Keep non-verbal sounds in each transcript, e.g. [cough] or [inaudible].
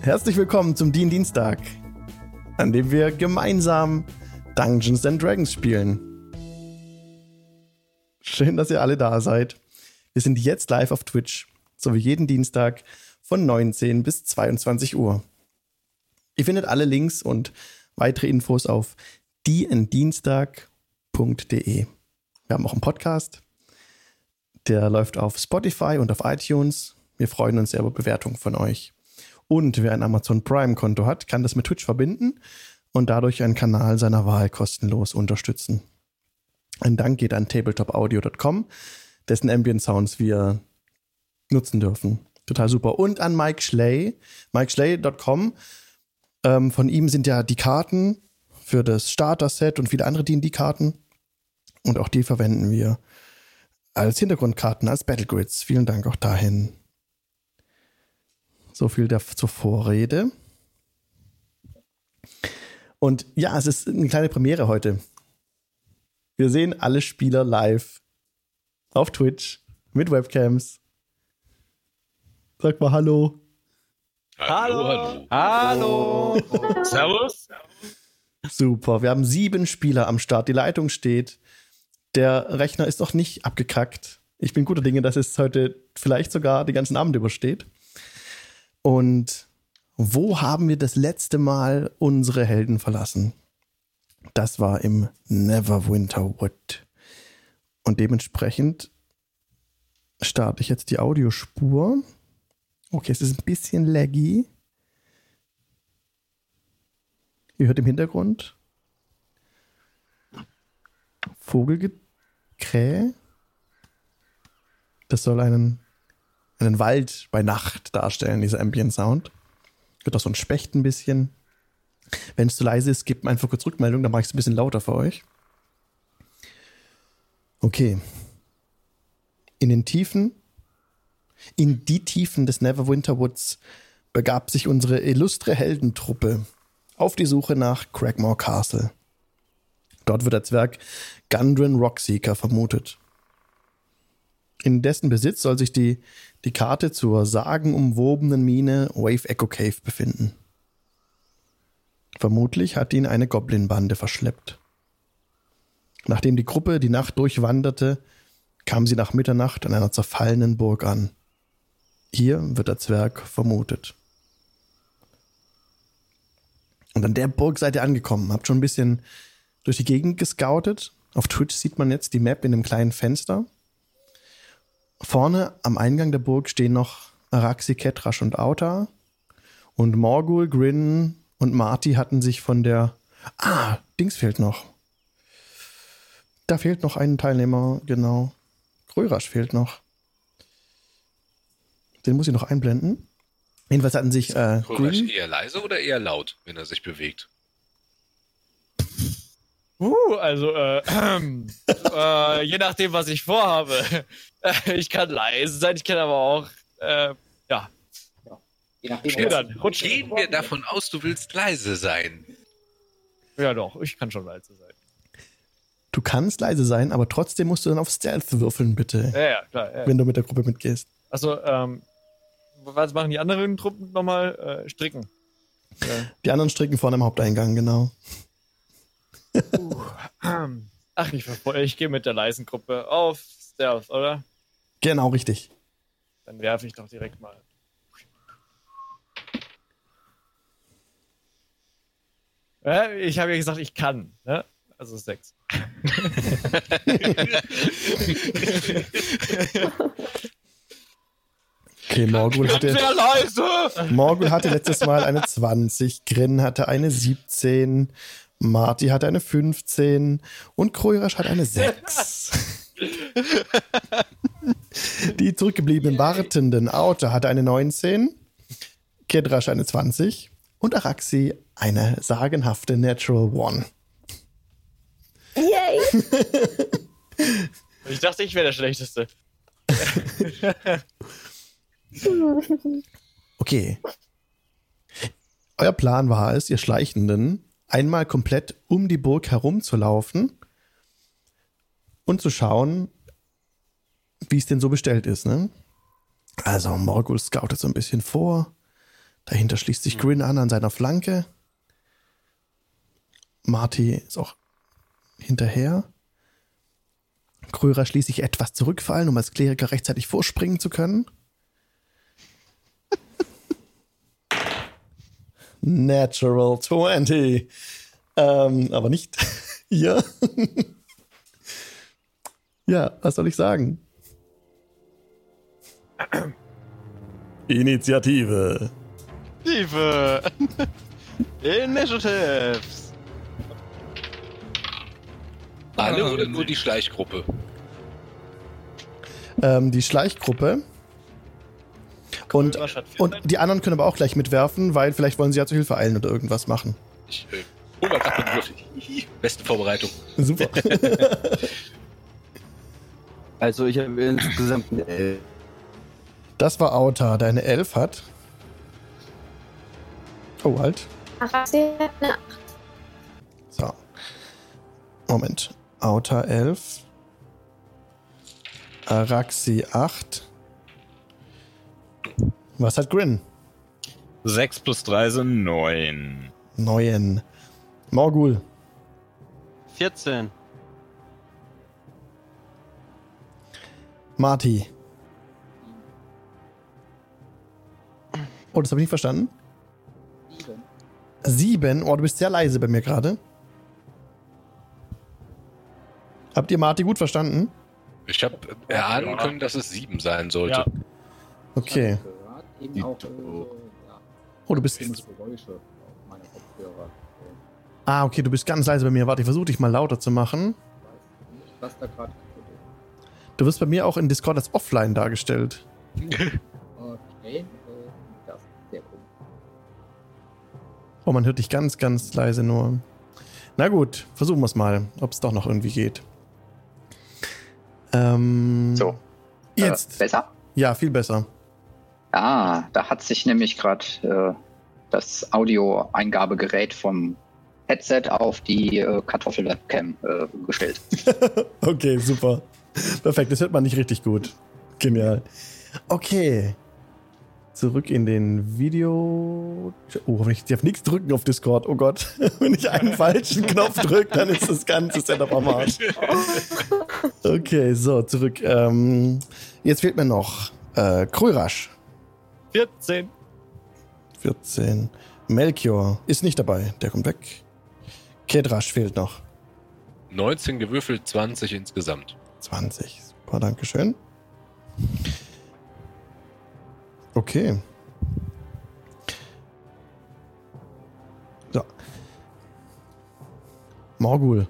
Herzlich willkommen zum Dien Dienstag, an dem wir gemeinsam Dungeons and Dragons spielen. Schön, dass ihr alle da seid. Wir sind jetzt live auf Twitch, so wie jeden Dienstag von 19 bis 22 Uhr. Ihr findet alle Links und weitere Infos auf dienstag.de. Wir haben auch einen Podcast, der läuft auf Spotify und auf iTunes. Wir freuen uns sehr über Bewertungen von euch. Und wer ein Amazon Prime-Konto hat, kann das mit Twitch verbinden und dadurch einen Kanal seiner Wahl kostenlos unterstützen. Ein Dank geht an tabletopaudio.com, dessen Ambient Sounds wir nutzen dürfen. Total super. Und an Mike Schley, MikeSchley.com. Ähm, von ihm sind ja die Karten für das Starter-Set und viele andere D&D-Karten. Und auch die verwenden wir als Hintergrundkarten, als Battlegrids. Vielen Dank auch dahin. So viel der, zur Vorrede. Und ja, es ist eine kleine Premiere heute. Wir sehen alle Spieler live auf Twitch mit Webcams. Sag mal Hallo. Hallo. Hallo. Hallo. Servus. Super. Wir haben sieben Spieler am Start. Die Leitung steht. Der Rechner ist noch nicht abgekackt. Ich bin guter Dinge, dass es heute vielleicht sogar den ganzen Abend übersteht. Und wo haben wir das letzte Mal unsere Helden verlassen? Das war im Neverwinter Wood. Und dementsprechend starte ich jetzt die Audiospur. Okay, es ist ein bisschen laggy. Ihr hört im Hintergrund Vogelgekrähe. Das soll einen einen Wald bei Nacht darstellen, dieser Ambient Sound. Wird auch so ein Specht ein bisschen. Wenn es zu leise ist, gebt mir einfach kurz Rückmeldung, dann mache ich es ein bisschen lauter für euch. Okay. In den Tiefen, in die Tiefen des Neverwinter Woods begab sich unsere illustre Heldentruppe auf die Suche nach Cragmore Castle. Dort wird der Zwerg Gundren Rockseeker vermutet. In dessen Besitz soll sich die, die Karte zur sagenumwobenen Mine Wave Echo Cave befinden. Vermutlich hat ihn eine Goblin-Bande verschleppt. Nachdem die Gruppe die Nacht durchwanderte, kam sie nach Mitternacht an einer zerfallenen Burg an. Hier wird der Zwerg vermutet. Und an der Burg seid ihr angekommen, habt schon ein bisschen durch die Gegend gescoutet. Auf Twitch sieht man jetzt die Map in einem kleinen Fenster. Vorne am Eingang der Burg stehen noch Araxi, Ketrasch und Auta. Und Morgul, Grin und Marty hatten sich von der. Ah, Dings fehlt noch. Da fehlt noch ein Teilnehmer, genau. Grörasch fehlt noch. Den muss ich noch einblenden. Jedenfalls hatten sich äh, Grin eher leise oder eher laut, wenn er sich bewegt? Uh, also, äh, [clears throat] äh, je nachdem, was ich vorhabe. [laughs] ich kann leise sein, ich kann aber auch, äh, ja. Je nachdem, dann, rutsch. Gehen wir davon aus, du willst leise sein. Ja, doch, ich kann schon leise sein. Du kannst leise sein, aber trotzdem musst du dann auf Stealth würfeln, bitte. Ja, ja, klar. Ja. Wenn du mit der Gruppe mitgehst. Also, ähm, was machen die anderen Truppen nochmal? Äh, stricken. Die anderen stricken vorne im Haupteingang, genau. Uh, ach, ich, ich gehe mit der leisen Gruppe auf Stealth, oder? Genau, richtig. Dann werfe ich doch direkt mal. Ich habe ja gesagt, ich kann. Ne? Also sechs. [laughs] Okay, Morgul hatte, Morgul hatte letztes Mal eine 20, Grin hatte eine 17, Marty hat eine 15 und Kroirasch hat eine 6. [laughs] Die zurückgebliebenen wartenden Auto hatte eine 19, Kedrasch eine 20 und Araxi eine sagenhafte Natural One. Yay! ich dachte, ich wäre der Schlechteste. [laughs] okay. Euer Plan war es, ihr Schleichenden, einmal komplett um die Burg herumzulaufen und zu schauen, wie es denn so bestellt ist. Ne? Also Morgul scoutet so ein bisschen vor. Dahinter schließt sich Grin an an seiner Flanke. Marty ist auch hinterher. Kröger schließlich etwas zurückfallen, um als Kleriker rechtzeitig vorspringen zu können. Natural 20. Ähm, aber nicht [laughs] hier. ja, was soll ich sagen? Initiative. Initiative. [laughs] Initiatives. Alle oder nur die Schleichgruppe? Ähm, die Schleichgruppe. Und, und die anderen können aber auch gleich mitwerfen, weil vielleicht wollen sie ja zu Hilfe eilen oder irgendwas machen. Mal gerade den Würfel. Beste Vorbereitung. Super. [laughs] Also ich habe insgesamt eine Elf. Das war Auta, der eine 11 hat. Oh, halt. Araxi hat eine 8. So. Moment. Auta 11. Araxi 8. Was hat Grin? 6 plus 3 sind 9. 9. Morgul. 14. Marty. Oh, das habe ich nicht verstanden. Sieben. Oh, du bist sehr leise bei mir gerade. Habt ihr Marty gut verstanden? Ich habe erahnen können, dass es sieben sein sollte. Ja. Okay. Eben auch äh, ja, Oh, du bist. Geräusche auf meine Kopfhörer. Ah, okay, du bist ganz leise bei mir. Warte, ich versuche dich mal lauter zu machen. Ich weiß nicht, was da gerade. Du wirst bei mir auch in Discord als offline dargestellt. [laughs] Okay, äh, das ist sehr cool. Oh, man hört dich ganz, ganz leise nur. Na gut, versuchen wir es mal, ob es doch noch irgendwie geht. Ähm, So. Jetzt. Äh, besser? Ja, viel besser. Ah, da hat sich nämlich gerade äh, das Audioeingabegerät vom Headset auf die äh, Kartoffel-Webcam äh, gestellt. [laughs] Okay, super. Perfekt, das hört man nicht richtig gut. Genial. Okay. Zurück in den Video. Oh, hoffentlich, ich darf nichts drücken auf Discord. Oh Gott. [laughs] Wenn ich einen falschen Knopf drücke, dann ist das ganze Setup am Arsch. Okay, so, zurück. Ähm, jetzt fehlt mir noch äh, Krörasch. 14. 14. Melchior ist nicht dabei. Der kommt weg. Kedrasch fehlt noch. 19 gewürfelt, 20 insgesamt. 20. Super, Dankeschön. Okay. So. Morgul.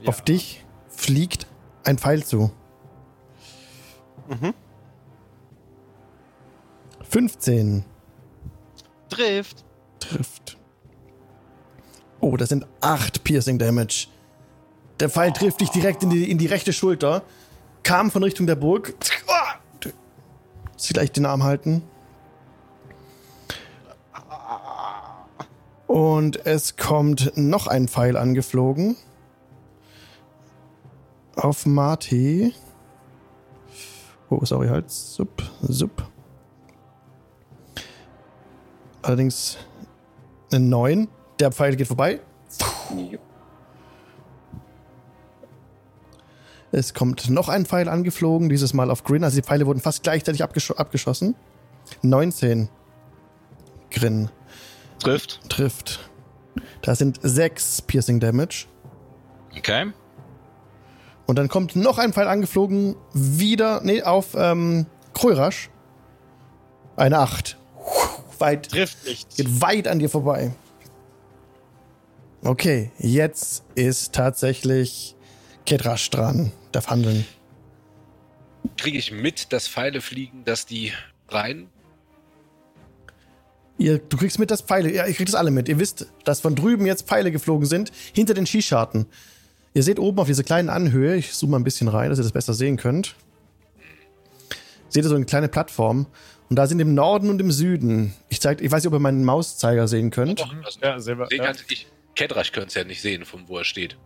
Ja. Auf dich fliegt ein Pfeil zu. Mhm. 15 Trifft. trifft. Oh, das sind 8 Piercing Damage. Der Pfeil trifft dich direkt in die, in die rechte Schulter. Kam von Richtung der Burg. Du- Vielleicht den Arm halten. Und es kommt noch ein Pfeil angeflogen. Auf Marty. Oh, sorry, halt. Sup, sup. Allerdings eine 9. Der Pfeil geht vorbei. Es kommt noch ein Pfeil angeflogen, dieses Mal auf Grin. Also die Pfeile wurden fast gleichzeitig abgesch abgeschossen. 19. Grin Trifft. trifft. Das sind 6 Piercing Damage. Okay. Und dann kommt noch ein Pfeil angeflogen, wieder, nee, auf ähm, Krörasch. Eine 8. Weit, Trifft nicht. geht weit an dir vorbei. Okay, jetzt ist tatsächlich Kedrasch dran, darf handeln. Kriege ich mit, dass Pfeile fliegen, dass die rein? Ihr, du kriegst mit, dass Pfeile, ja, ihr kriegt das alle mit. Ihr wisst, dass von drüben jetzt Pfeile geflogen sind, hinter den Skischarten. Ihr seht oben auf dieser kleinen Anhöhe, ich zoome mal ein bisschen rein, dass ihr das besser sehen könnt. Seht ihr so eine kleine Plattform? Und da sind im Norden und im Süden. Ich zeig, ich weiß nicht, ob ihr meinen Mauszeiger sehen könnt. Doch, Ja, selber. sehen Ja. kann ich. Kedrasch könnte es ja nicht sehen, von wo er steht.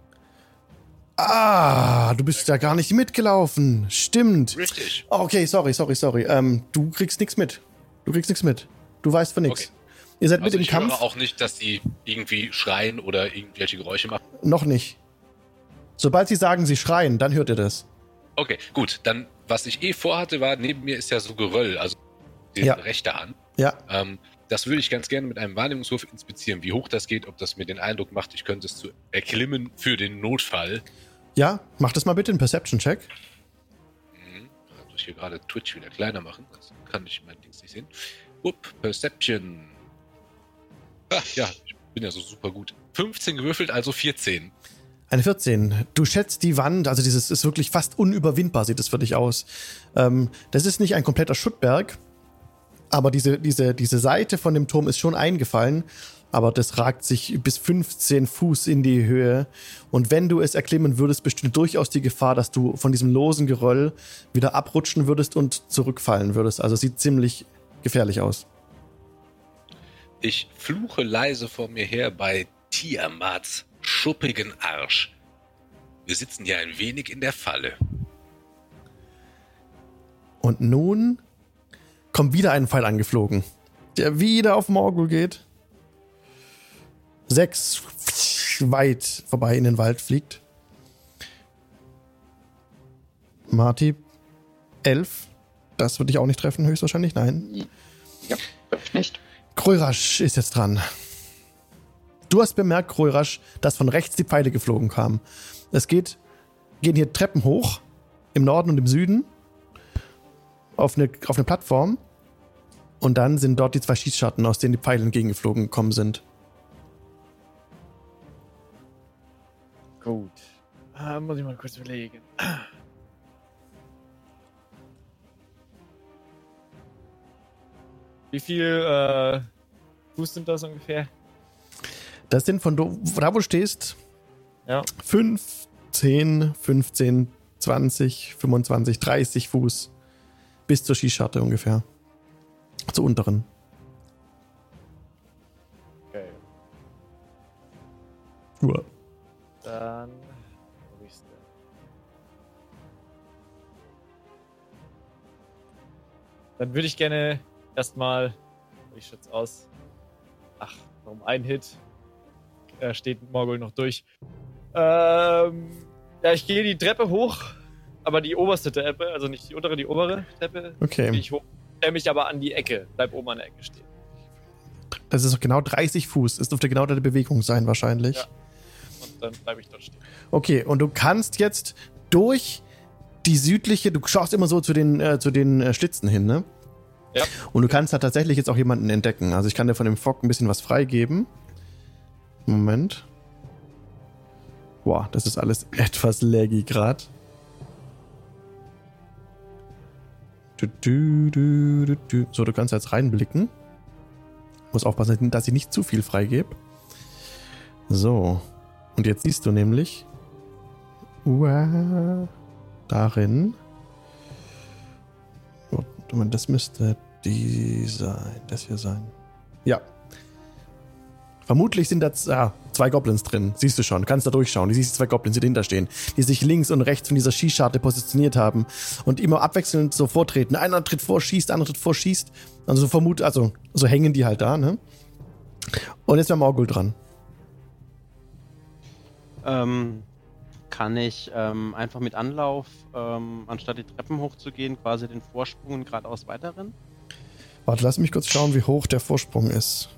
Ah, du bist ja gar nicht mitgelaufen. Stimmt. Richtig. Oh, Okay, sorry, sorry, sorry. Ähm, du kriegst nichts mit. Du kriegst nichts mit. du weißt von nichts. Okay. Ihr seid Also mit im ich Kampf? höre auch nicht, dass die irgendwie schreien oder irgendwelche Geräusche machen. Noch nicht. Sobald sie sagen, sie schreien, dann hört ihr das. Okay, gut. Dann, was ich eh vorhatte, war, neben mir ist ja so Geröll, also die Ja. rechte Hand. Ja, Ähm, das würde ich ganz gerne mit einem Wahrnehmungswurf inspizieren, wie hoch das geht, ob das mir den Eindruck macht, ich könnte es zu erklimmen für den Notfall. ja, mach das mal bitte, einen Perception-Check. Mhm. Da muss ich hier gerade Twitch wieder kleiner machen, das kann ich mein Dings nicht sehen. Up, Perception. Ah, ja, ich bin ja so super gut. 15 gewürfelt, also 14. Eine 14. Du schätzt die Wand, also dieses ist wirklich fast unüberwindbar, sieht es für dich aus. Ähm, das ist nicht ein kompletter Schuttberg, aber diese, diese, diese Seite von dem Turm ist schon eingefallen, aber das ragt sich bis 15 Fuß in die Höhe. Und wenn du es erklimmen würdest, besteht durchaus die Gefahr, dass du von diesem losen Geröll wieder abrutschen würdest und zurückfallen würdest. Also sieht ziemlich gefährlich aus. Ich fluche leise vor mir her bei Tiamats schuppigen Arsch. Wir sitzen ja ein wenig in der Falle. Und nun kommt wieder ein Pfeil angeflogen, der wieder auf Morgul geht. Sechs weit vorbei in den Wald fliegt. Marty, elf. Das würde ich auch nicht treffen, höchstwahrscheinlich. Nein. Ja, trifft nicht. Krörasch ist jetzt dran. Du hast bemerkt, Krörasch, dass von rechts die Pfeile geflogen kamen. Es geht, gehen hier Treppen hoch, im Norden und im Süden, auf eine, auf eine Plattform. Und dann sind dort die zwei Schießschatten, aus denen die Pfeile entgegengeflogen gekommen sind. Gut. Ah, muss ich mal kurz überlegen. Wie viel äh, Fuß sind das ungefähr? Das sind von do, da, wo du stehst, Ja. 5, 10, 15, 20, 25, 30 Fuß. Bis zur Schießscharte ungefähr. Zur unteren. Okay. Uah. Dann. Wo ist der? Dann würde ich gerne erstmal. Wie schaut's aus? Ach, noch um einen Hit. Äh, steht Morgul noch durch. Ähm, ja, ich gehe die Treppe hoch, aber die oberste Treppe, also nicht die untere, die obere Treppe, gehe Okay. ich hoch. Stell mich aber an die Ecke, bleib oben an der Ecke stehen. Das ist doch genau 30 Fuß. Das dürfte genau deine Bewegung sein, wahrscheinlich. Ja. Und dann bleibe ich dort stehen. Okay, und du kannst jetzt durch die südliche, du schaust immer so zu den, äh, zu den äh, Schlitzen hin, ne? Ja. Und du kannst da tatsächlich jetzt auch jemanden entdecken. Also ich kann dir von dem Fock ein bisschen was freigeben. Moment. Boah, das ist alles [laughs] etwas laggy gerade. So, du kannst jetzt reinblicken. Muss aufpassen, dass ich nicht zu viel freigebe. So. Und jetzt siehst du nämlich. Uah, darin. Oh, Das müsste die sein. Das hier sein. Ja. Vermutlich sind da ah, zwei Goblins drin. Siehst du schon. Kannst da durchschauen. Du siehst zwei Goblins, die dahinter stehen. Die sich links und rechts von dieser Schießscharte positioniert haben. Und immer abwechselnd so vortreten. Einer tritt vor, schießt, der andere tritt vor, schießt. Also so vermut, also so hängen die halt da, ne? Und jetzt wäre Morgul dran. Ähm, kann ich ähm, einfach mit Anlauf, ähm, anstatt die Treppen hochzugehen, quasi den Vorsprung geradeaus weiterrennen? Warte, lass mich kurz schauen, wie hoch der Vorsprung ist.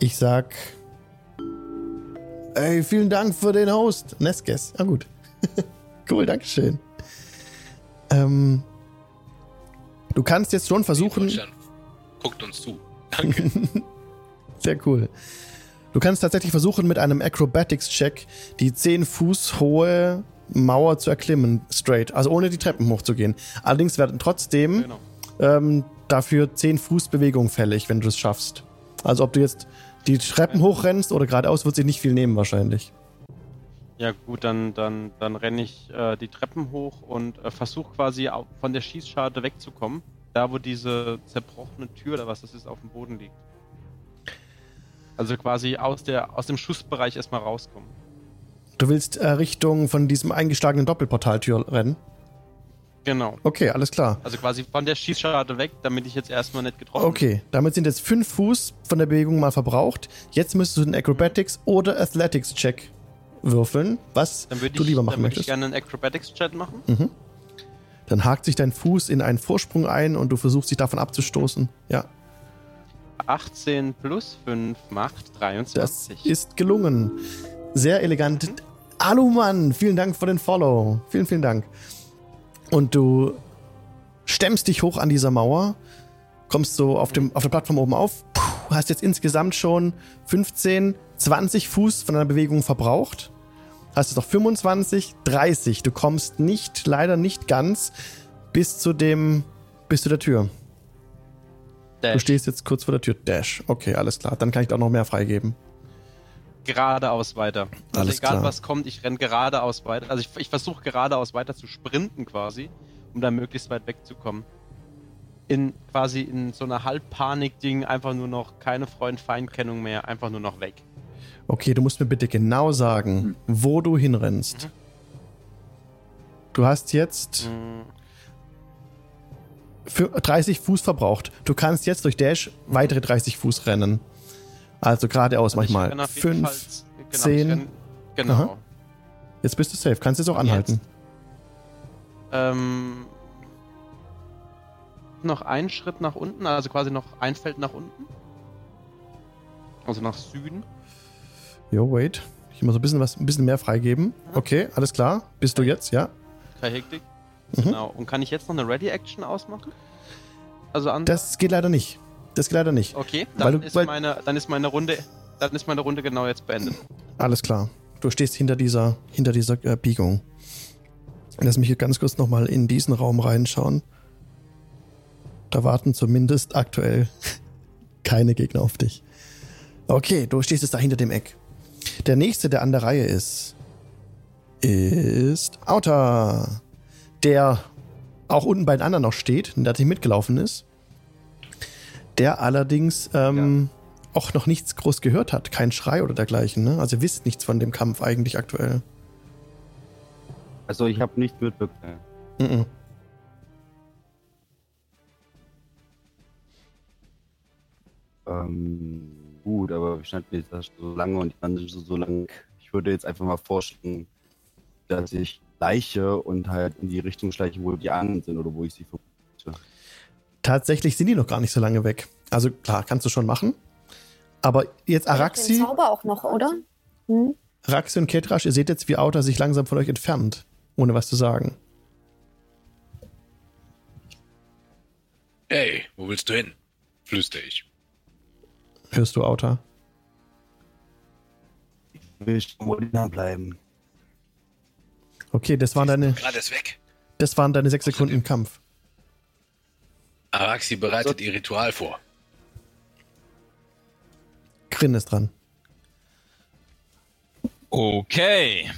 Ich sag. Ey, vielen Dank für den Host. Neskes. Ja, gut. [laughs] cool, Dankeschön. Ähm, du kannst jetzt schon versuchen. Guckt uns zu. Danke. [laughs] Sehr cool. Du kannst tatsächlich versuchen, mit einem Acrobatics-Check die 10 Fuß hohe Mauer zu erklimmen, straight. Also ohne die Treppen hochzugehen. Allerdings werden trotzdem Genau. ähm, dafür 10 Fuß Bewegung fällig, wenn du es schaffst. Also ob du jetzt die Treppen hochrennst oder geradeaus, wird sich nicht viel nehmen wahrscheinlich. Ja gut, dann, dann, dann renne ich äh, die Treppen hoch und äh, versuche quasi von der Schießscharte wegzukommen. Da, wo diese zerbrochene Tür oder was das ist, auf dem Boden liegt. Also quasi aus, der, aus dem Schussbereich erstmal rauskommen. Du willst äh, Richtung von diesem eingeschlagenen Doppelportaltür rennen? Genau. Okay, alles klar. Also quasi von der Schießscharte weg, damit ich jetzt erstmal nicht getroffen Okay, damit sind jetzt fünf Fuß von der Bewegung mal verbraucht. Jetzt müsstest du einen Acrobatics oder Athletics-Check würfeln, was Dann du ich, lieber dann machen würde ich möchtest. gerne einen Acrobatics-Chat machen. Mhm. Dann hakt sich dein Fuß in einen Vorsprung ein und du versuchst dich davon abzustoßen. Ja, 18 plus 5 macht das 23. ist gelungen. Sehr elegant. Alumann, vielen Dank für den Follow. Vielen, vielen Dank. Und du stemmst dich hoch an dieser Mauer, kommst so auf, dem, auf der Plattform oben auf, puh, hast jetzt insgesamt schon 15, 20 Fuß von deiner Bewegung verbraucht. Hast jetzt noch 25, 30. Du kommst nicht, leider nicht ganz bis zu dem, bis zu der Tür. Du Dash. stehst jetzt kurz vor der Tür. Dash. Okay, alles klar. Dann kann ich auch noch mehr freigeben. geradeaus weiter. Also Alles egal klar. was kommt, ich renne geradeaus weiter. Also ich, ich versuche geradeaus weiter zu sprinten quasi, um da möglichst weit wegzukommen. In quasi in so einer Halbpanik-Ding einfach nur noch keine Freund-Feind-Kennung mehr, einfach nur noch weg. Okay, du musst mir bitte genau sagen, wo du hinrennst. Mhm. Du hast jetzt für 30 Fuß verbraucht. Du kannst jetzt durch Dash weitere 30 Fuß rennen. Also geradeaus also manchmal. renn auf jeden Fall- Fünf. genau, ich zehn. renn- Genau. Aha. Jetzt bist du safe. Kannst jetzt auch anhalten. jetzt? Ähm, noch einen Schritt nach unten, also quasi noch ein Feld nach unten. Also nach Süden. Jo, wait. Ich muss ein bisschen was, ein bisschen mehr freigeben. Okay, alles klar. Bist du jetzt? Ja. Keine Hektik. Mhm. Genau. Und kann ich jetzt noch eine Ready-Action ausmachen? Also an. Das geht leider nicht. Das geht leider nicht. Okay, dann, du- ist meine, dann ist meine Runde. Dann ist meine Runde genau jetzt beendet. Alles klar. Du stehst hinter dieser, hinter dieser äh, Biegung. Lass mich hier ganz kurz nochmal in diesen Raum reinschauen. Da warten zumindest aktuell [laughs] keine Gegner auf dich. Okay, du stehst jetzt da hinter dem Eck. Der nächste, der an der Reihe ist, ist Auta. Der auch unten bei den anderen noch steht, der nicht mitgelaufen ist. Der allerdings ähm, auch noch nichts groß gehört hat. Kein Schrei oder dergleichen. Ne? Also ihr wisst nichts von dem Kampf eigentlich aktuell. Also ich habe nichts mitbekommen. Mhm. Ähm, gut, aber wir standen jetzt so lange und die anderen so, so lang. Ich würde jetzt einfach mal vorschlagen, dass ich leiche und halt in die Richtung schleiche, wo die anderen sind oder wo ich sie vermute. Tatsächlich sind die noch gar nicht so lange weg. Also klar, kannst du schon machen. Aber jetzt Den Araxi, Zauber auch noch, oder? Hm? Araxi und Ketrasch, ihr seht jetzt, wie Auta sich langsam von euch entfernt, ohne was zu sagen. Hey, wo willst du hin? Flüster ich. Hörst du Auta? Will ich wohl bleiben. Okay, das waren deine, Gerade ist weg. das waren deine sechs Sekunden im Kampf. Araxi bereitet ihr Ritual vor. Grin ist dran. Okay.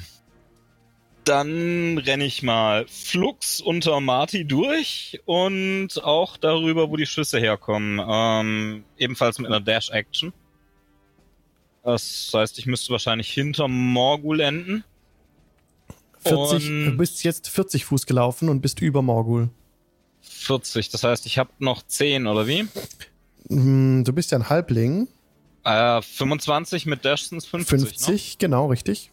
Dann renne ich mal Flux unter Marty durch und auch darüber, wo die Schüsse herkommen. Ähm, ebenfalls mit einer Dash-Action. Das heißt, ich müsste wahrscheinlich hinter Morgul enden. 40, Und- du bist jetzt 40 Fuß gelaufen und bist über Morgul. 40, das heißt, ich habe noch 10, oder wie? Hm, Du bist ja ein Halbling. Äh, 25 mit Dash sind 50. 50, Ne? genau, richtig.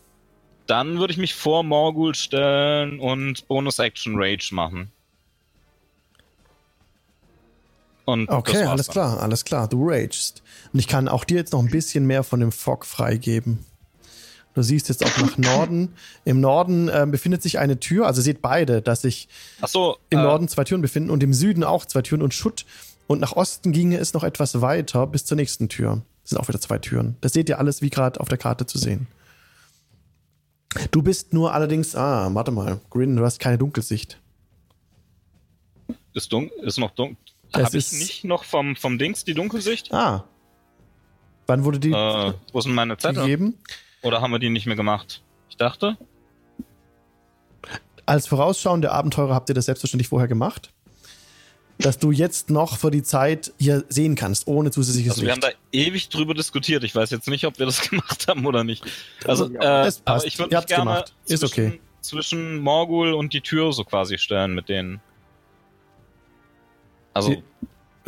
Dann würde ich mich vor Morgul stellen und Bonus-Action Rage machen. Und Okay, alles dann. klar, alles klar. Du ragest. Und ich kann auch dir jetzt noch ein bisschen mehr von dem Fog freigeben. Du siehst jetzt auch nach [laughs] Norden. Im Norden äh, befindet sich eine Tür. Also seht beide, dass sich so, im äh, Norden zwei Türen befinden und im Süden auch zwei Türen und Schutt. Und nach Osten ginge es noch etwas weiter bis zur nächsten Tür. Das sind auch wieder zwei Türen. Das seht ihr alles wie gerade auf der Karte zu sehen. Du bist nur allerdings, ah, warte mal, Grin, du hast keine Dunkelsicht. Ist, dun ist noch dunkel. Habe ich ist- nicht noch vom, vom Dings die Dunkelsicht? Ah. Wann wurde die Äh, wo sind meine Zettel? gegeben? Oder haben wir die nicht mehr gemacht? Ich dachte. Als vorausschauende Abenteurer habt ihr das selbstverständlich vorher gemacht. dass du jetzt noch für die Zeit hier sehen kannst, ohne zusätzliches Also wir haben Licht. da ewig drüber diskutiert. Ich weiß jetzt nicht, ob wir das [laughs] gemacht haben oder nicht. Also, äh, es passt. aber ich würde mich gerne gemacht. Ist zwischen, okay. zwischen Morgul und die Tür so quasi stellen mit denen. Also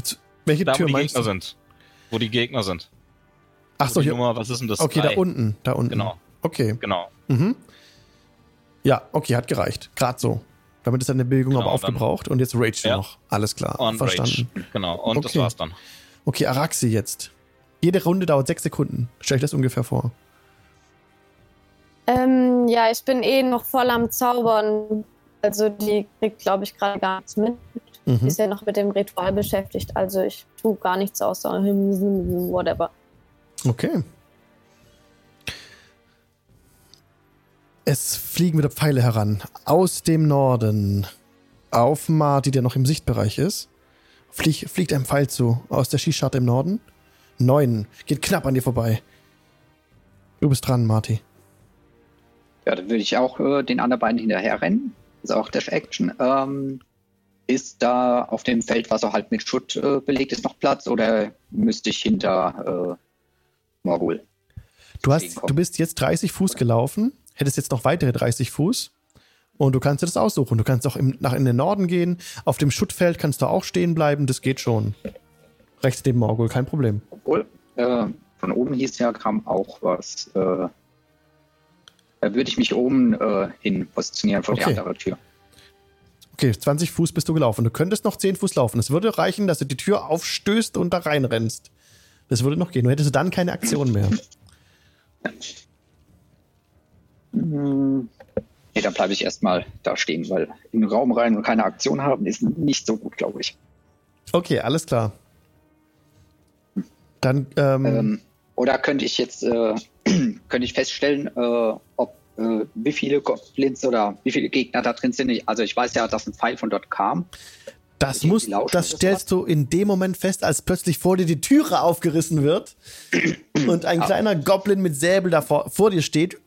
Sie- Welche Tür die meinst Gegner du? sind. Wo die Gegner sind. Ach Wo so, die hier. Nummer, was ist denn das? Okay, da Drei. unten, da unten. Genau, Okay. genau. Mhm. Ja, okay, hat gereicht. Gerade so. Damit ist deine Bewegung Genau, aber aufgebraucht und jetzt rage Ja. noch. Alles klar. Und Verstanden. Rage. Genau, und das Okay. war's dann. Okay, Araxi jetzt. Jede Runde dauert sechs Sekunden. Stell ich das ungefähr vor. Ähm, ja, ich bin eh noch voll am Zaubern. Also die kriegt, glaube ich, gerade gar nichts mit. Die Mhm. ist ja noch mit dem Ritual beschäftigt. Also ich tue gar nichts außer whatever. Okay. Es fliegen wieder Pfeile heran. Aus dem Norden. Auf Marty, der noch im Sichtbereich ist. Flieg, fliegt ein Pfeil zu. Aus der Schießscharte im Norden. Neun. Geht knapp an dir vorbei. Du bist dran, Marty. Ja, dann würde ich auch äh, den anderen beiden hinterher rennen. Ist auch Dash Action. Ähm, ist da auf dem Feld, was auch halt mit Schutt äh, belegt ist, noch Platz oder müsste ich hinter äh, Morgul? Du, hast, du bist jetzt 30 Fuß gelaufen, hättest jetzt noch weitere 30 Fuß und du kannst dir das aussuchen. Du kannst auch im, nach in den Norden gehen, auf dem Schuttfeld kannst du auch stehen bleiben, das geht schon. Rechts neben Morgul, kein Problem. Obwohl, äh, von oben hieß ja, kam auch was. Äh, da würde ich mich oben äh, hin positionieren vor Okay. die andere Tür. Okay, 20 Fuß bist du gelaufen. Du könntest noch 10 Fuß laufen. Es würde reichen, dass du die Tür aufstößt und da reinrennst. Das würde noch gehen. Du hättest dann keine Aktion mehr. Hm. Nee, dann bleibe ich erstmal da stehen, weil in den Raum rein und keine Aktion haben ist nicht so gut, glaube ich. Okay, alles klar. Dann, ähm, Ähm, oder könnte ich jetzt äh, [clears throat] könnte ich feststellen, äh, ob äh, wie viele Goblins oder wie viele Gegner da drin sind? Ich, also ich weiß ja, dass ein Pfeil von dort kam. Das muss, das stellst du in dem Moment fest, als plötzlich vor dir die Türe aufgerissen wird [clears throat] und ein kleiner Goblin mit Säbel davor vor dir steht,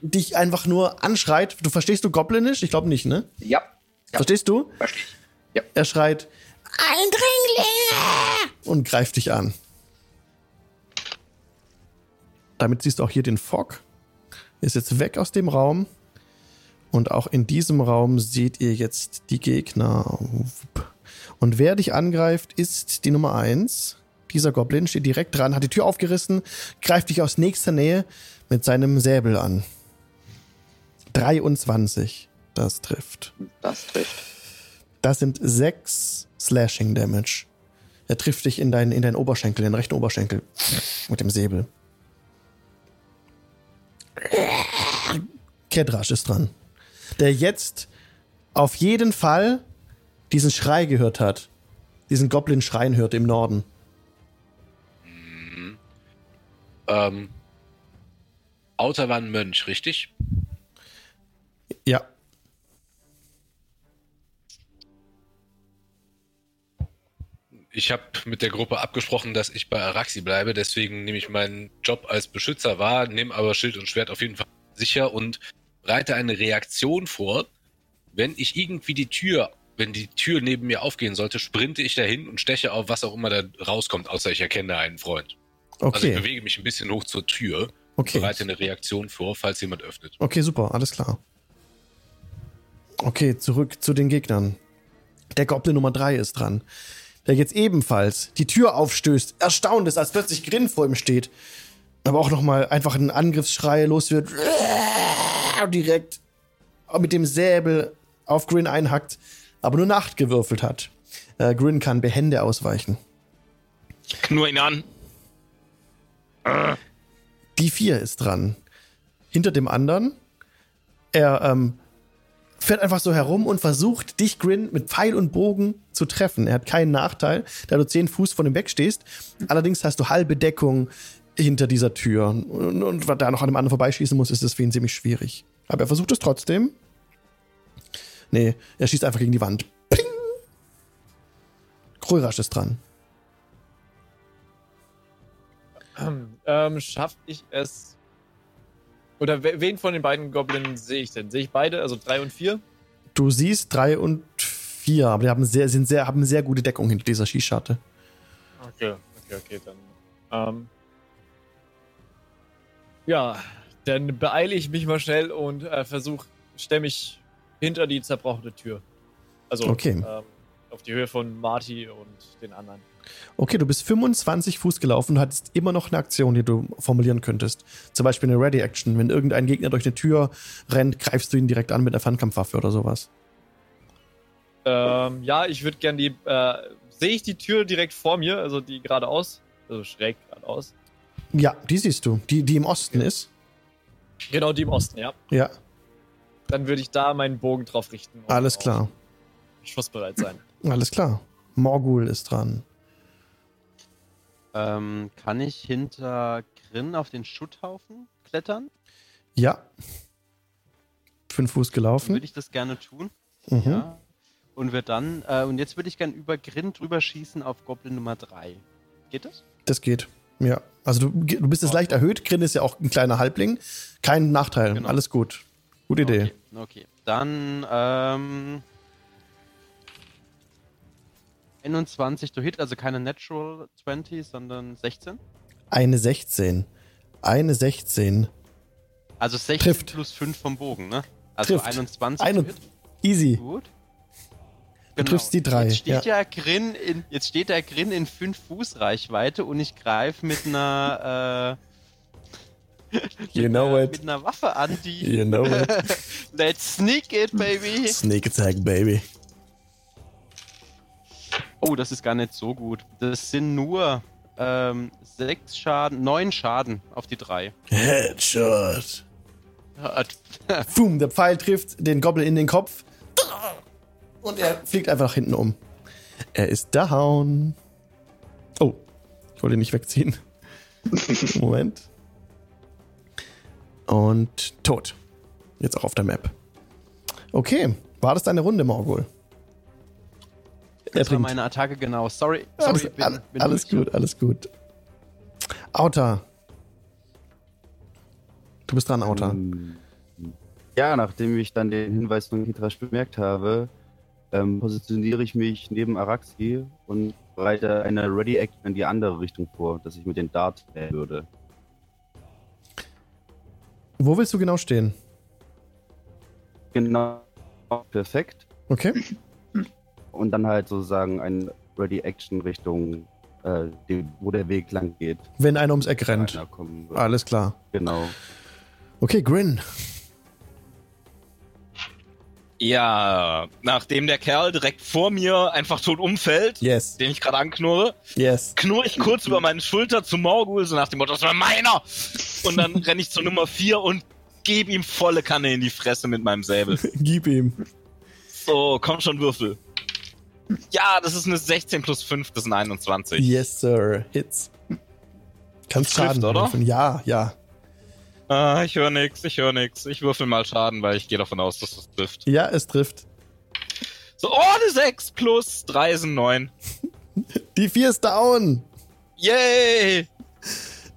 dich einfach nur anschreit. Du verstehst du Goblinisch? Ich glaube nicht, ne? Ja, Ja. Verstehst du? verstehe ich. Er schreit Eindringlinge und greift dich an. Damit siehst du auch hier den Fog. Ist jetzt weg aus dem Raum. Und auch in diesem Raum seht ihr jetzt die Gegner. Und wer dich angreift, ist die Nummer 1. Dieser Goblin steht direkt dran, hat die Tür aufgerissen, greift dich aus nächster Nähe mit seinem Säbel an. 23. Das trifft. Das trifft. Das sind sechs Slashing Damage. Er trifft dich in deinen, in deinen Oberschenkel, in den rechten Oberschenkel. Mit dem Säbel. Kedrasch ist dran. Der jetzt auf jeden Fall diesen Schrei gehört hat. Diesen Goblin schreien hört im Norden. Mhm. Ähm, Auter war ein Mönch, richtig? Ja. Ich habe mit der Gruppe abgesprochen, dass ich bei Araxi bleibe, deswegen nehme ich meinen Job als Beschützer wahr, nehme aber Schild und Schwert auf jeden Fall sicher und bereite eine Reaktion vor. Wenn ich irgendwie die Tür, wenn die Tür neben mir aufgehen sollte, sprinte ich dahin und steche auf was auch immer da rauskommt, außer ich erkenne einen Freund. Also ich Okay. bewege mich ein bisschen hoch zur Tür Okay. bereite eine Reaktion vor, falls jemand öffnet. Okay, super, alles klar. Okay, zurück zu den Gegnern. Der Goblin Nummer 3 ist dran. Der jetzt ebenfalls die Tür aufstößt, erstaunt ist, als plötzlich Grin vor ihm steht. Aber auch nochmal einfach einen Angriffsschrei los wird. Direkt mit dem Säbel auf Grin einhackt, aber nur Nacht gewürfelt hat. Äh, Grin kann behende ausweichen. Knurr ihn an. Die vier ist dran. Hinter dem anderen. Er ähm, fährt einfach so herum und versucht, dich, Grin, mit Pfeil und Bogen zu treffen. Er hat keinen Nachteil, da du zehn Fuß von ihm wegstehst. Allerdings hast du halbe Deckung hinter dieser Tür. Und, und weil da noch an einem anderen vorbeischießen muss, ist es für ihn ziemlich schwierig. Aber er versucht es trotzdem. Nee, er schießt einfach gegen die Wand. Ping! Krörasch ist dran. Ähm, schaff ich es. Oder we- wen von den beiden Goblins sehe ich denn? Sehe ich beide, also drei und vier? Du siehst drei und vier, aber die haben sehr, sind sehr, haben sehr gute Deckung hinter dieser Schießscharte. Okay, okay, okay, dann. Ähm, ja, dann beeile ich mich mal schnell und äh, versuche, stelle mich hinter die zerbrochene Tür. Also Okay. ähm, auf die Höhe von Marty und den anderen. Okay, du bist 25 Fuß gelaufen und hattest immer noch eine Aktion, die du formulieren könntest. Zum Beispiel eine Ready Action. Wenn irgendein Gegner durch eine Tür rennt, greifst du ihn direkt an mit einer Fernkampfwaffe oder sowas. Ähm, ja, ich würde gern die. Äh, Sehe ich die Tür direkt vor mir, also die geradeaus? Also schräg geradeaus. Ja, die siehst du. Die, die im Osten ist. Genau, die im Osten, ja. Ja, Dann würde ich da meinen Bogen drauf richten. alles klar. Schussbereit sein. Alles klar. Morgul ist dran. Ähm, kann ich hinter Grin auf den Schutthaufen klettern? Ja. Fünf Fuß Dann gelaufen. würde ich das gerne tun. Mhm. Ja. Und wir dann, äh, und jetzt würde ich gerne über Grin drüber schießen auf Goblin Nummer 3. Geht das? Das geht. Ja. Also du, du bist jetzt leicht erhöht. Grin ist ja auch ein kleiner Halbling. Kein Nachteil. Genau. Alles gut. Gute Idee. Okay. Dann, ähm. 21 to hit, also keine Natural 20, sondern 16. Eine 16. Eine 16. Also 16 Trifft. plus 5 vom Bogen, ne? Also Trifft. 21 Ein to und- hit. Easy. Gut. Du triffst die drei, Jetzt steht ja, Grin in, jetzt steht der Grin in 5 Fuß Reichweite und ich greife mit einer, äh, [laughs] You know äh, it. mit einer Waffe an, die. You know it. [laughs] Let's sneak it, baby! Sneak Attack, Baby. Oh, das ist gar nicht so gut. Das sind nur ähm, 6 Schaden, 9 Schaden auf die 3. Headshot. [laughs] Boom, der Pfeil trifft den Goblin in den Kopf. Und er fliegt einfach nach hinten um. Er ist down. Oh, ich wollte ihn nicht wegziehen. [laughs] Moment. Und tot. Jetzt auch auf der Map. Okay, war das deine Runde, Morgul? Er Das war trinkt. meine Attacke, genau. Sorry, sorry, Alles, bin, bin alles gut, alles gut. Auta. Du bist dran, Auta. Ähm, Ja, nachdem ich dann den Hinweis von Kitrash bemerkt habe, ähm, positioniere ich mich neben Araxi und bereite eine Ready Action in die andere Richtung vor, dass ich mit den Dart würde. Wo willst du genau stehen? Genau, perfekt. Okay. Und dann halt sozusagen eine Ready Action Richtung, äh, dem, wo der Weg lang geht. Wenn einer ums Eck rennt. Alles klar. Genau. Okay, Grin. Ja, nachdem der Kerl direkt vor mir einfach tot umfällt, Yes. den ich gerade anknurre, Yes. knurre ich kurz über meine Schulter zu Morgul, so nach dem Motto, das war meiner! Und dann [laughs] renne ich zur Nummer 4 und gebe ihm volle Kanne in die Fresse mit meinem Säbel. [laughs] Gib ihm. So, komm schon, Würfel. Ja, das ist eine 16 plus 5, das sind 21. Yes, Sir. Hits. Kannst Schaden oder? würfeln. Ja, ja. Ah, ich höre nix, ich höre nix. Ich würfel mal Schaden, weil ich gehe davon aus, dass das trifft. Ja, es trifft. So, oh, eine 6 plus 3 sind 9. Die 4 ist down. Yay!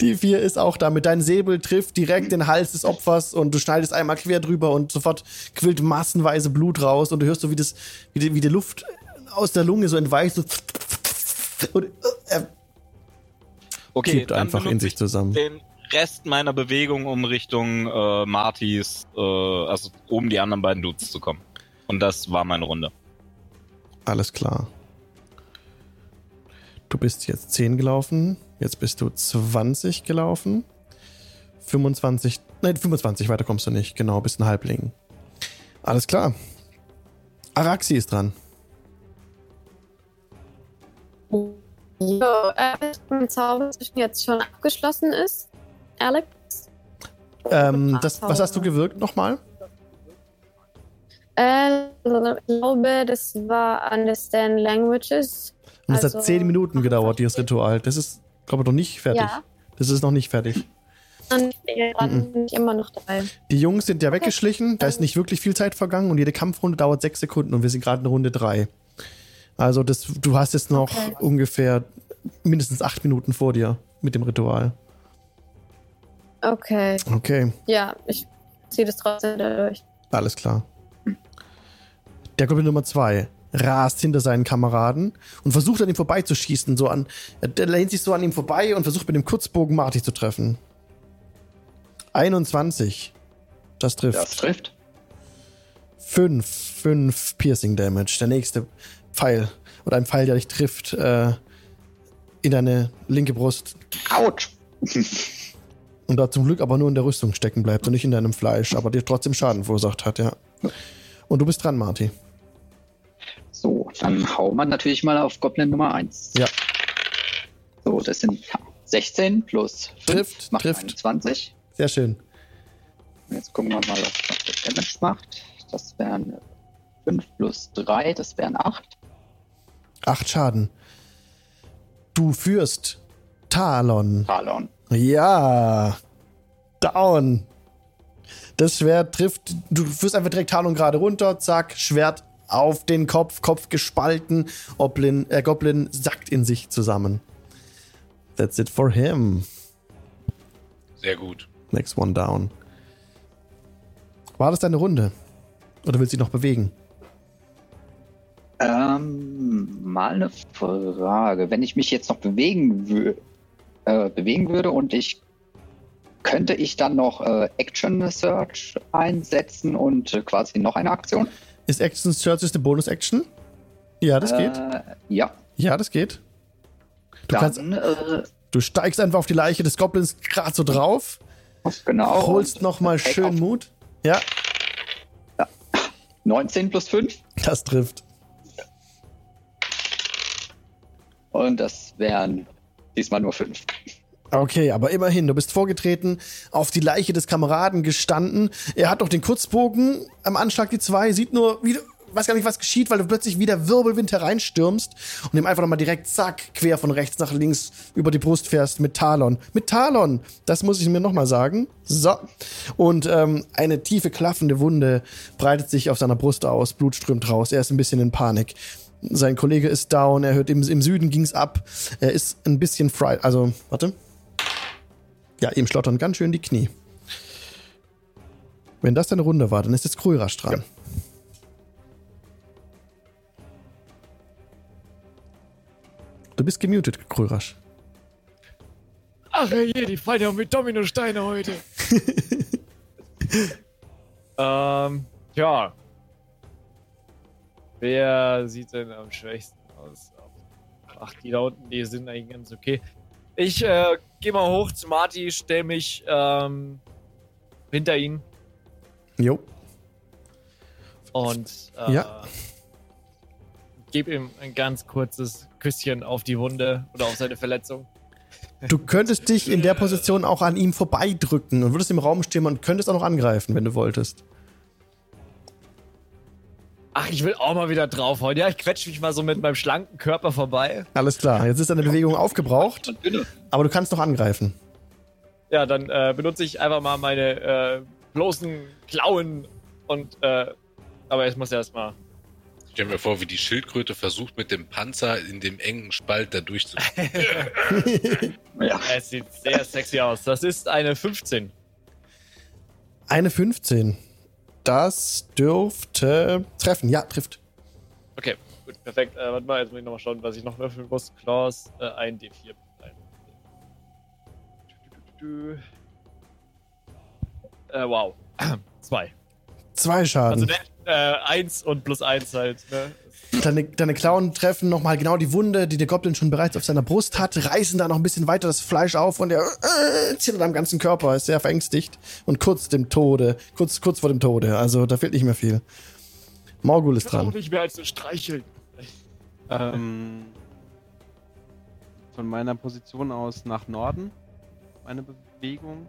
Die 4 ist auch da. Mit deinem Säbel trifft direkt den Hals des Opfers und du schneidest einmal quer drüber und sofort quillt massenweise Blut raus und du hörst so, wie, das, wie, die, wie die Luft aus der Lunge so entweicht. So und äh, er Okay, kippt dann einfach in sich ich zusammen. den Rest meiner Bewegung, um Richtung äh, Martys, äh, also oben die anderen beiden Dudes zu kommen. Und das war meine Runde. Alles klar. Du bist jetzt 10 gelaufen. Jetzt bist du 20 gelaufen. 25. Nein, 25, weiter kommst du nicht. Genau, bist ein Halbling. Alles klar. Araxi ist dran. Jo, äh, mein Zauber zwischen jetzt schon abgeschlossen ist. Alex? Ähm, das, was hast du gewirkt nochmal? Äh, ich glaube, das war Understand Languages. Und das hat Also- 10 Minuten gedauert, dieses Ritual. Das ist, glaube ich, noch nicht fertig. Ja. Das ist noch nicht fertig. Und bin ich immer noch dabei. Die Jungs sind ja weggeschlichen. Da ist nicht wirklich viel Zeit vergangen und jede Kampfrunde dauert 6 Sekunden und wir sind gerade in Runde 3. Also das, du hast jetzt noch Okay. ungefähr mindestens 8 Minuten vor dir mit dem Ritual. Okay. Okay, Ja, ich ziehe das trotzdem wieder durch. alles klar. Der Goblin Nummer 2 rast hinter seinen Kameraden und versucht an ihm vorbeizuschießen. So an, er lehnt sich so an ihm vorbei und versucht mit dem Kurzbogen Marty zu treffen. 21. Das trifft. Das trifft. 5, 5 Piercing Damage. Der nächste Pfeil. Oder ein Pfeil, der dich trifft, äh, in deine linke Brust. Autsch! [laughs] Und da zum Glück aber nur in der Rüstung stecken bleibt und nicht in deinem Fleisch, aber dir trotzdem Schaden verursacht hat, ja. Und du bist dran, Marty. So, dann hauen wir natürlich mal auf Goblin Nummer 1. Ja. So, das sind 16 plus 5 Trifft, macht trifft. 21. Sehr schön. Jetzt gucken wir mal, was der Damage macht. Das wären 5 plus 3, das wären 8. Acht Schaden. Du führst Talon. Talon. Ja. Down. Das Schwert trifft. Du führst einfach direkt Talon gerade runter. Zack, Schwert auf den Kopf, Kopf gespalten. Goblin, äh, Goblin sackt in sich zusammen. That's it for him. Sehr gut. Next one down. War das deine Runde? Oder willst du dich noch bewegen? Ähm, mal eine Frage. Wenn ich mich jetzt noch bewegen, wü äh, bewegen würde und ich könnte ich dann noch äh, Action Search einsetzen und äh, quasi noch eine Aktion? Ist Action Search ist eine Bonus-Action? Ja, das geht. Äh, ja. Ja, das geht. Du, kannst, Dann, äh, du steigst einfach auf die Leiche des Goblins gerade so drauf, genau. holst nochmal schön auf Mut. Ja, 19 plus 5 das trifft. und das wären diesmal nur 5. Okay, aber immerhin, du bist vorgetreten, auf die Leiche des Kameraden gestanden. Er hat noch den Kurzbogen am Anschlag, die zwei, sieht nur, wie, weiß gar nicht, was geschieht, weil du plötzlich wie der Wirbelwind hereinstürmst und ihm einfach nochmal direkt, zack, quer von rechts nach links über die Brust fährst mit Talon. Mit Talon! Das muss ich mir nochmal sagen. So. Und ähm, eine tiefe, klaffende Wunde breitet sich auf seiner Brust aus, Blut strömt raus, er ist ein bisschen in Panik. Sein Kollege ist down, er hört, im, im Süden ging's ab. Er ist ein bisschen fried. Also, warte. Ja, ihm schlottern ganz schön die Knie. Wenn das deine Runde war, dann ist jetzt Krürasch dran. Du bist gemutet, Krürasch. Ach je, die fallen ja mit Dominosteine heute. [laughs] ähm, ja. Wer sieht denn am schwächsten aus? Ach, die da unten, die sind eigentlich ganz okay. Ich äh, gehe mal hoch zu Marty, stell mich ähm, hinter ihn Jo. und äh, Ja. gebe ihm ein ganz kurzes Küsschen auf die Wunde oder auf seine Verletzung. Du könntest dich in der Position auch an ihm vorbeidrücken und würdest im Raum stehen und könntest auch noch angreifen, wenn du wolltest. Ach, ich will auch mal wieder draufhauen. Ja, ich quetsch mich mal so mit meinem schlanken Körper vorbei. Alles klar, jetzt ist deine Bewegung aufgebraucht, aber du kannst noch angreifen. Ja, dann äh, benutze ich einfach mal meine äh, bloßen Klauen und äh, aber ich muss erstmal. Ich stell mir vor, wie die Schildkröte versucht, mit dem Panzer in dem engen Spalt da durchzukommen. [laughs] Ja. Es sieht sehr sexy aus. Das ist eine 15. Eine 15. Das dürfte treffen. Ja, trifft. Okay, gut, perfekt. Äh, warte mal, jetzt muss ich nochmal schauen, was ich noch würfeln muss. Claws, äh, ein D4. Ein. Du, du, du. Äh, wow. [clears throat] Zwei. Zwei Schaden. Also ne, äh, eins und plus eins halt, ne? Deine, deine Klauen treffen nochmal genau die Wunde, die der Goblin schon bereits auf seiner Brust hat, reißen da noch ein bisschen weiter das Fleisch auf und er äh, zittert am ganzen Körper, ist sehr verängstigt und kurz dem Tode, kurz, kurz vor dem Tode. Also da fehlt nicht mehr viel. Morgul ist dran. nicht mehr als ein Streicheln. Ähm, von meiner Position aus nach Norden. Meine Bewegung.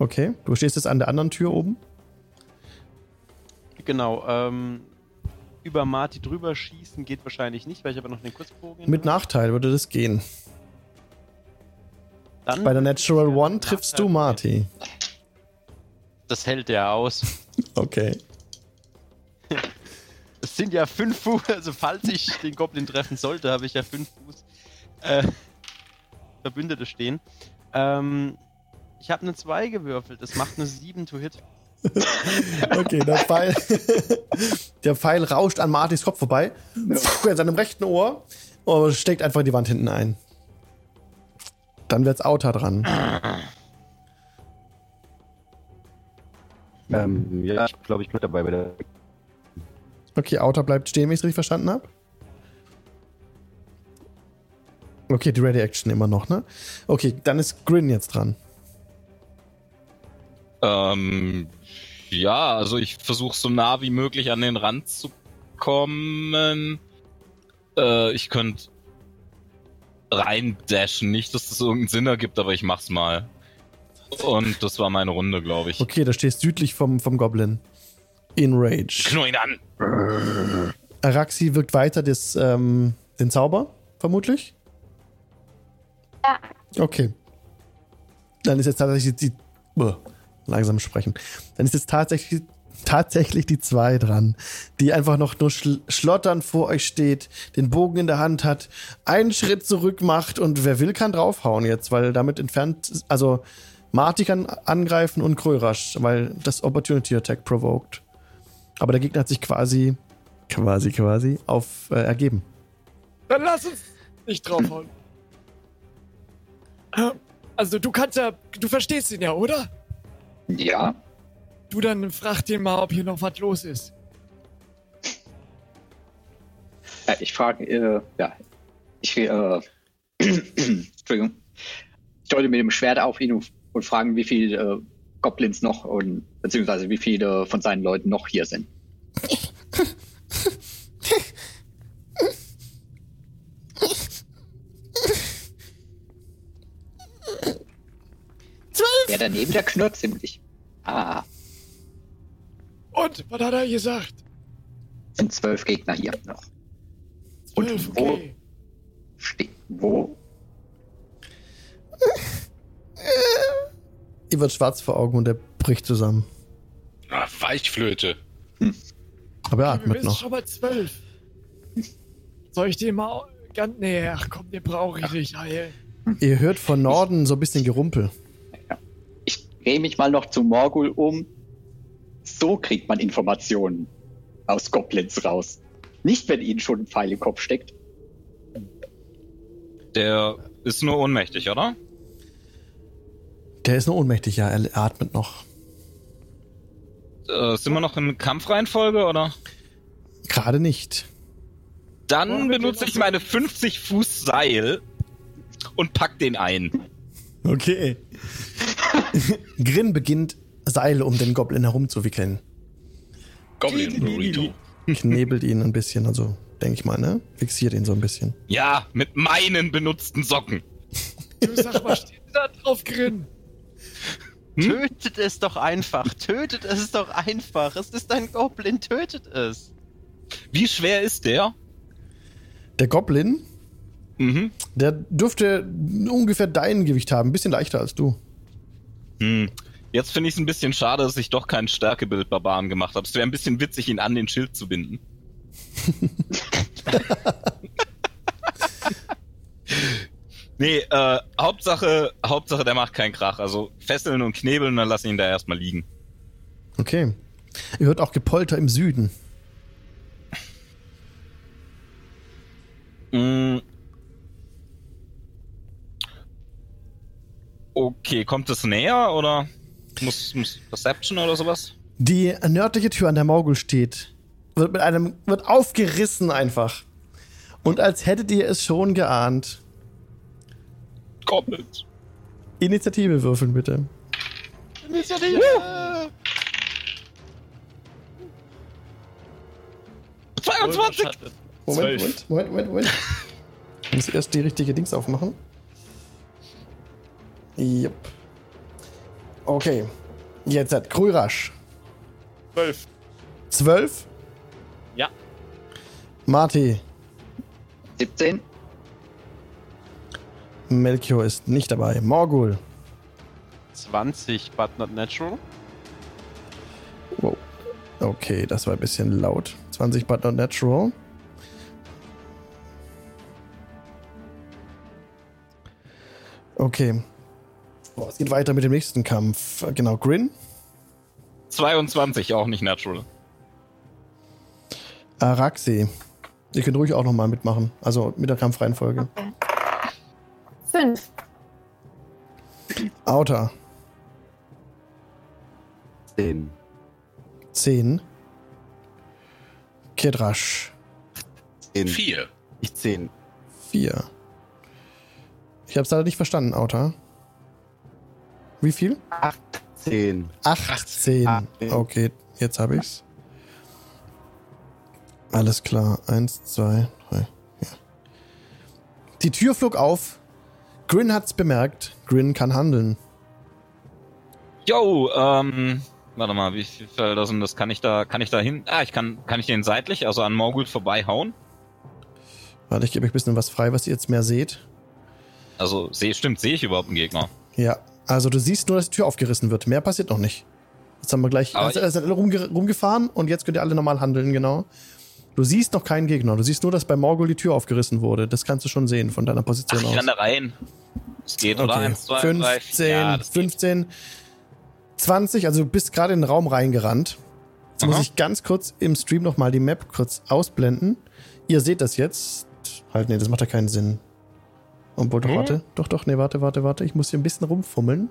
Okay, du stehst jetzt an der anderen Tür oben. Genau, ähm, über Marty drüber schießen geht wahrscheinlich nicht, weil ich aber noch den Kurzbogen. Mit Nachteil würde das gehen. Dann Bei der Natural One triffst Nachteil du Marty. Das hält der aus. [laughs] Okay. Es sind ja fünf Fuß, also falls ich den Goblin treffen sollte, habe ich ja fünf Fuß äh, Verbündete stehen. Ähm, ich habe eine 2 gewürfelt, das macht eine 7 to hit. [laughs] Okay, der Pfeil, [laughs] der Pfeil rauscht an Martys Kopf vorbei, in seinem rechten Ohr und steckt einfach in die Wand hinten ein. Dann wird's Auta dran. Ähm, ja, ich glaube, ich bin dabei bei der. Okay, Auta bleibt stehen, wenn ich es richtig verstanden habe. Okay, die Ready Action immer noch, ne? Okay, dann ist Grin jetzt dran. Ähm, ja, also ich versuche so nah wie möglich an den Rand zu kommen. Äh, ich könnte reindashen. Nicht, dass das irgendeinen Sinn ergibt, aber ich mach's mal. Und das war meine Runde, glaube ich. Okay, da stehst südlich vom, vom Goblin. In Rage. Knurr ihn an! Araxi wirkt weiter des, ähm, den Zauber, vermutlich. Ja. Okay. Dann ist jetzt tatsächlich die. Buh, langsam sprechen. Dann ist jetzt tatsächlich, tatsächlich die zwei dran, die einfach noch nur schl schlottern vor euch steht, den Bogen in der Hand hat, einen Schritt zurück macht und wer will, kann draufhauen jetzt, weil damit entfernt. Also, Marty kann angreifen und Krörasch, weil das Opportunity Attack provoked. Aber der Gegner hat sich quasi, quasi, quasi auf äh, ergeben. Dann lass uns nicht draufhauen. [clears throat] Also du kannst ja, du verstehst ihn ja, oder? Ja, Du dann frag den mal, ob hier noch was los ist. äh, ich frage, äh, ja, ich, äh, [clears throat] Entschuldigung, ich deute mit dem Schwert auf ihn und, und fragen, wie viele äh, Goblins noch und beziehungsweise wie viele von seinen Leuten noch hier sind. [laughs] Der daneben, der knurrt ziemlich. Ah, Und, was hat er gesagt? sind zwölf Gegner hier noch. Und Zwölf, wo okay. steht, wo? Ihr wird schwarz vor Augen und er bricht zusammen. Ah, Weichflöte. Aber er Wir atmet noch. schon mal zwölf. Soll ich den mal ganz... Nee, ach komm, den brauche ich nicht, Heil. Ihr hört von Norden so ein bisschen Gerumpel. Ich drehe mich mal noch zu Morgul um. So kriegt man Informationen aus Goblins raus. Nicht, wenn ihnen schon ein Pfeil im Kopf steckt. Der ist nur ohnmächtig, oder? Der ist nur ohnmächtig, ja, er atmet noch. Äh, sind wir noch in Kampfreihenfolge, oder? Gerade nicht. Dann wir benutze ich meine 50 Fuß Seil und pack den ein. Okay. [laughs] Grin beginnt, Seile um den Goblin herumzuwickeln. Goblin Burrito. Knebelt ihn ein bisschen, also denke ich mal, ne? Fixiert ihn so ein bisschen. Ja, mit meinen benutzten Socken. Du sag mal, steht da drauf, Grin? Hm? Tötet es doch einfach. Tötet es doch einfach. Es ist ein Goblin. Tötet es. Wie schwer ist der? Der Goblin, Mhm. der dürfte ungefähr dein Gewicht haben, ein bisschen leichter als du. Hm. Jetzt finde ich es ein bisschen schade, dass ich doch kein Stärkebild Barbaren gemacht habe. Es wäre ein bisschen witzig, ihn an den Schild zu binden. [laughs] nee, äh, Hauptsache, Hauptsache, der macht keinen Krach. Also fesseln und knebeln und dann lassen ihn da erstmal liegen. Okay. Ihr hört auch Gepolter im Süden. Okay, kommt es näher oder muss, muss Perception oder sowas? Die nördliche Tür an der Morgul steht. Wird mit einem, wird aufgerissen einfach. Und als hättet ihr es schon geahnt. Goblins. Initiative würfeln bitte. Ja. 22! Moment, Zwölf. Moment, Moment, Moment, Moment. [laughs] Ich muss erst die richtige Dings aufmachen. Jupp. Okay. Jetzt hat Krürasch. Zwölf. 12. Ja. Marty. 17? Melchior ist nicht dabei. Morgul. 20, but not natural. Wow. Okay, das war ein bisschen laut. 20 but not natural. Okay. Oh, es geht weiter mit dem nächsten Kampf. Genau, Grin. 22, auch nicht natural. Araxi. Ihr könnt ruhig auch nochmal mitmachen. Also mit der Kampfreihenfolge. Okay. Fünf. Auta. 10. 10. Kedrasch. 10. Vier. Ich 10. 4. Ich hab's leider nicht verstanden, Auta. Wie viel? 10. 18. Achtzehn. Okay, jetzt habe ich's. Alles klar. Eins, zwei, drei. Ja. Die Tür flog auf. Grin hat's bemerkt. Grin kann handeln. Yo, ähm, warte mal, wie viele Felder sind das? Kann ich da, kann ich da hin? Ah, ich kann, kann ich den seitlich, also an Morgul vorbeihauen? Warte, ich gebe euch ein bisschen was frei, was ihr jetzt mehr seht. Also, seh, stimmt, sehe ich überhaupt einen Gegner? Ja, also du siehst nur, dass die Tür aufgerissen wird. Mehr passiert noch nicht. Jetzt haben wir gleich. Also, seid alle rumge rumgefahren und jetzt könnt ihr alle normal handeln, genau. Du siehst noch keinen Gegner. Du siehst nur, dass bei Morgul die Tür aufgerissen wurde. Das kannst du schon sehen von deiner Ach, Position ich aus. renne da rein. Es geht, oder? Okay. 1, 2, 3, 15, ja, das geht. 15, 20, also du bist gerade in den Raum reingerannt. Jetzt muss Aha. ich ganz kurz im Stream nochmal die Map kurz ausblenden. Ihr seht das jetzt. Halt, nee, das macht ja keinen Sinn. Obwohl, doch, warte. Doch, doch, nee, warte, warte, warte. Ich muss hier ein bisschen rumfummeln.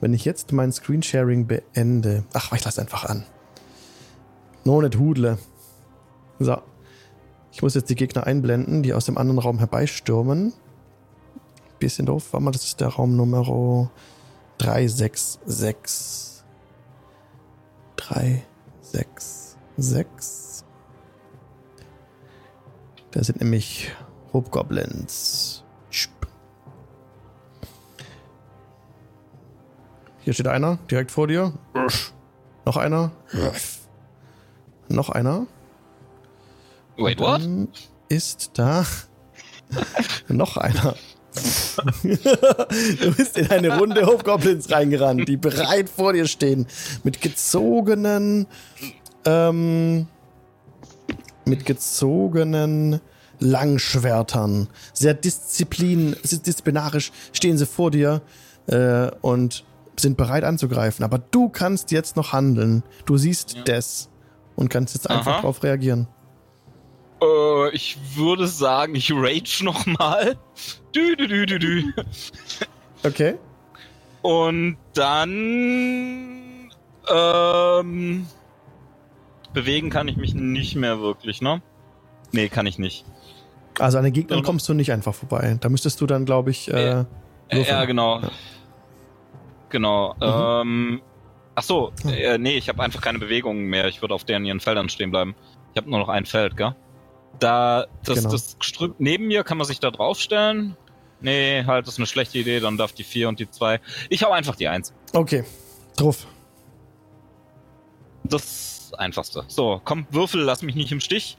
Wenn ich jetzt mein Screensharing beende. Ach, ich lasse einfach an. No, nicht hudle. So. Ich muss jetzt die Gegner einblenden, die aus dem anderen Raum herbeistürmen. Bisschen doof. Warte mal, das ist der Raum Nummer 366. 366. Da sind nämlich Hobgoblins. Hier steht einer, direkt vor dir. Noch einer. Noch einer. Wait, what? Ist da [laughs] noch einer. [laughs] du bist in eine Runde Hobgoblins reingerannt, die bereit vor dir stehen. Mit gezogenen, ähm, mit gezogenen Langschwertern. Sehr disziplin, disziplinarisch stehen sie vor dir äh, und sind bereit anzugreifen. Aber du kannst jetzt noch handeln. Du siehst Ja. das und kannst jetzt einfach Aha. darauf reagieren. Äh, ich würde sagen, ich rage nochmal. Dü, dü, dü, dü, dü. Okay. Und dann. Ähm. Bewegen kann ich mich nicht mehr wirklich, ne? Nee, kann ich nicht. Also an den Gegnern kommst du nicht einfach vorbei. Da müsstest du dann, glaube ich, äh, Ja. Ja, genau. Ja. Genau. Ähm. Ach so, äh, nee, ich habe einfach keine Bewegungen mehr. Ich würde auf deren ihren Feldern stehen bleiben. Ich habe nur noch ein Feld, gell? Da, das, Genau. das Gestrüpp neben mir, kann man sich da draufstellen? Nee, halt, das ist eine schlechte Idee, dann darf die 4 und die 2. Ich hau einfach die 1. okay. Drauf. Das Einfachste. So, komm, Würfel, lass mich nicht im Stich.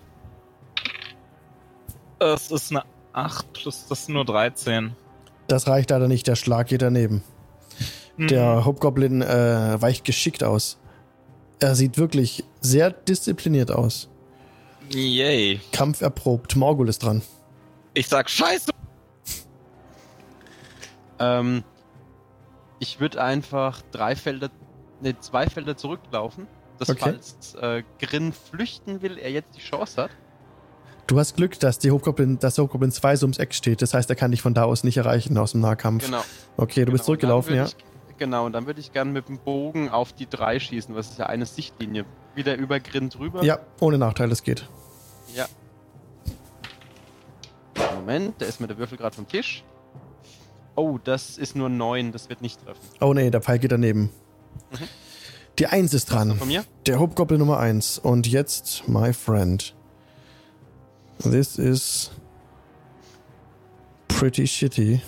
Es ist eine 8 plus, das sind nur 13. Das reicht leider nicht. Der Schlag geht daneben. Hm. Der Hobgoblin äh, weicht geschickt aus. Er sieht wirklich sehr diszipliniert aus. Yay. Kampf erprobt. Morgul ist dran. Ich sag Scheiße. Ähm, ich würde einfach drei Felder, ne, zwei Felder zurücklaufen. dass Okay. falls äh, Grin flüchten will, er jetzt die Chance hat. Du hast Glück, dass, die Hobgoblin, dass der Hobgoblin 2 so ums Eck steht. Das heißt, er kann dich von da aus nicht erreichen aus dem Nahkampf. Genau. Okay, du bist genau. zurückgelaufen, Dann ja. Ich, genau, und dann würde ich gerne mit dem Bogen auf die drei schießen, was ist ja eine Sichtlinie. Wieder über Grin drüber. Ja, ohne Nachteil, das geht. Ja. Moment, da ist mir der Würfel gerade vom Tisch. Oh, das ist nur 9, das wird nicht treffen. Oh nee, der Pfeil geht daneben. Mhm. Die 1 ist dran. Von mir? Der Hobgoblin Nummer 1. Und jetzt, my friend. This is pretty shitty.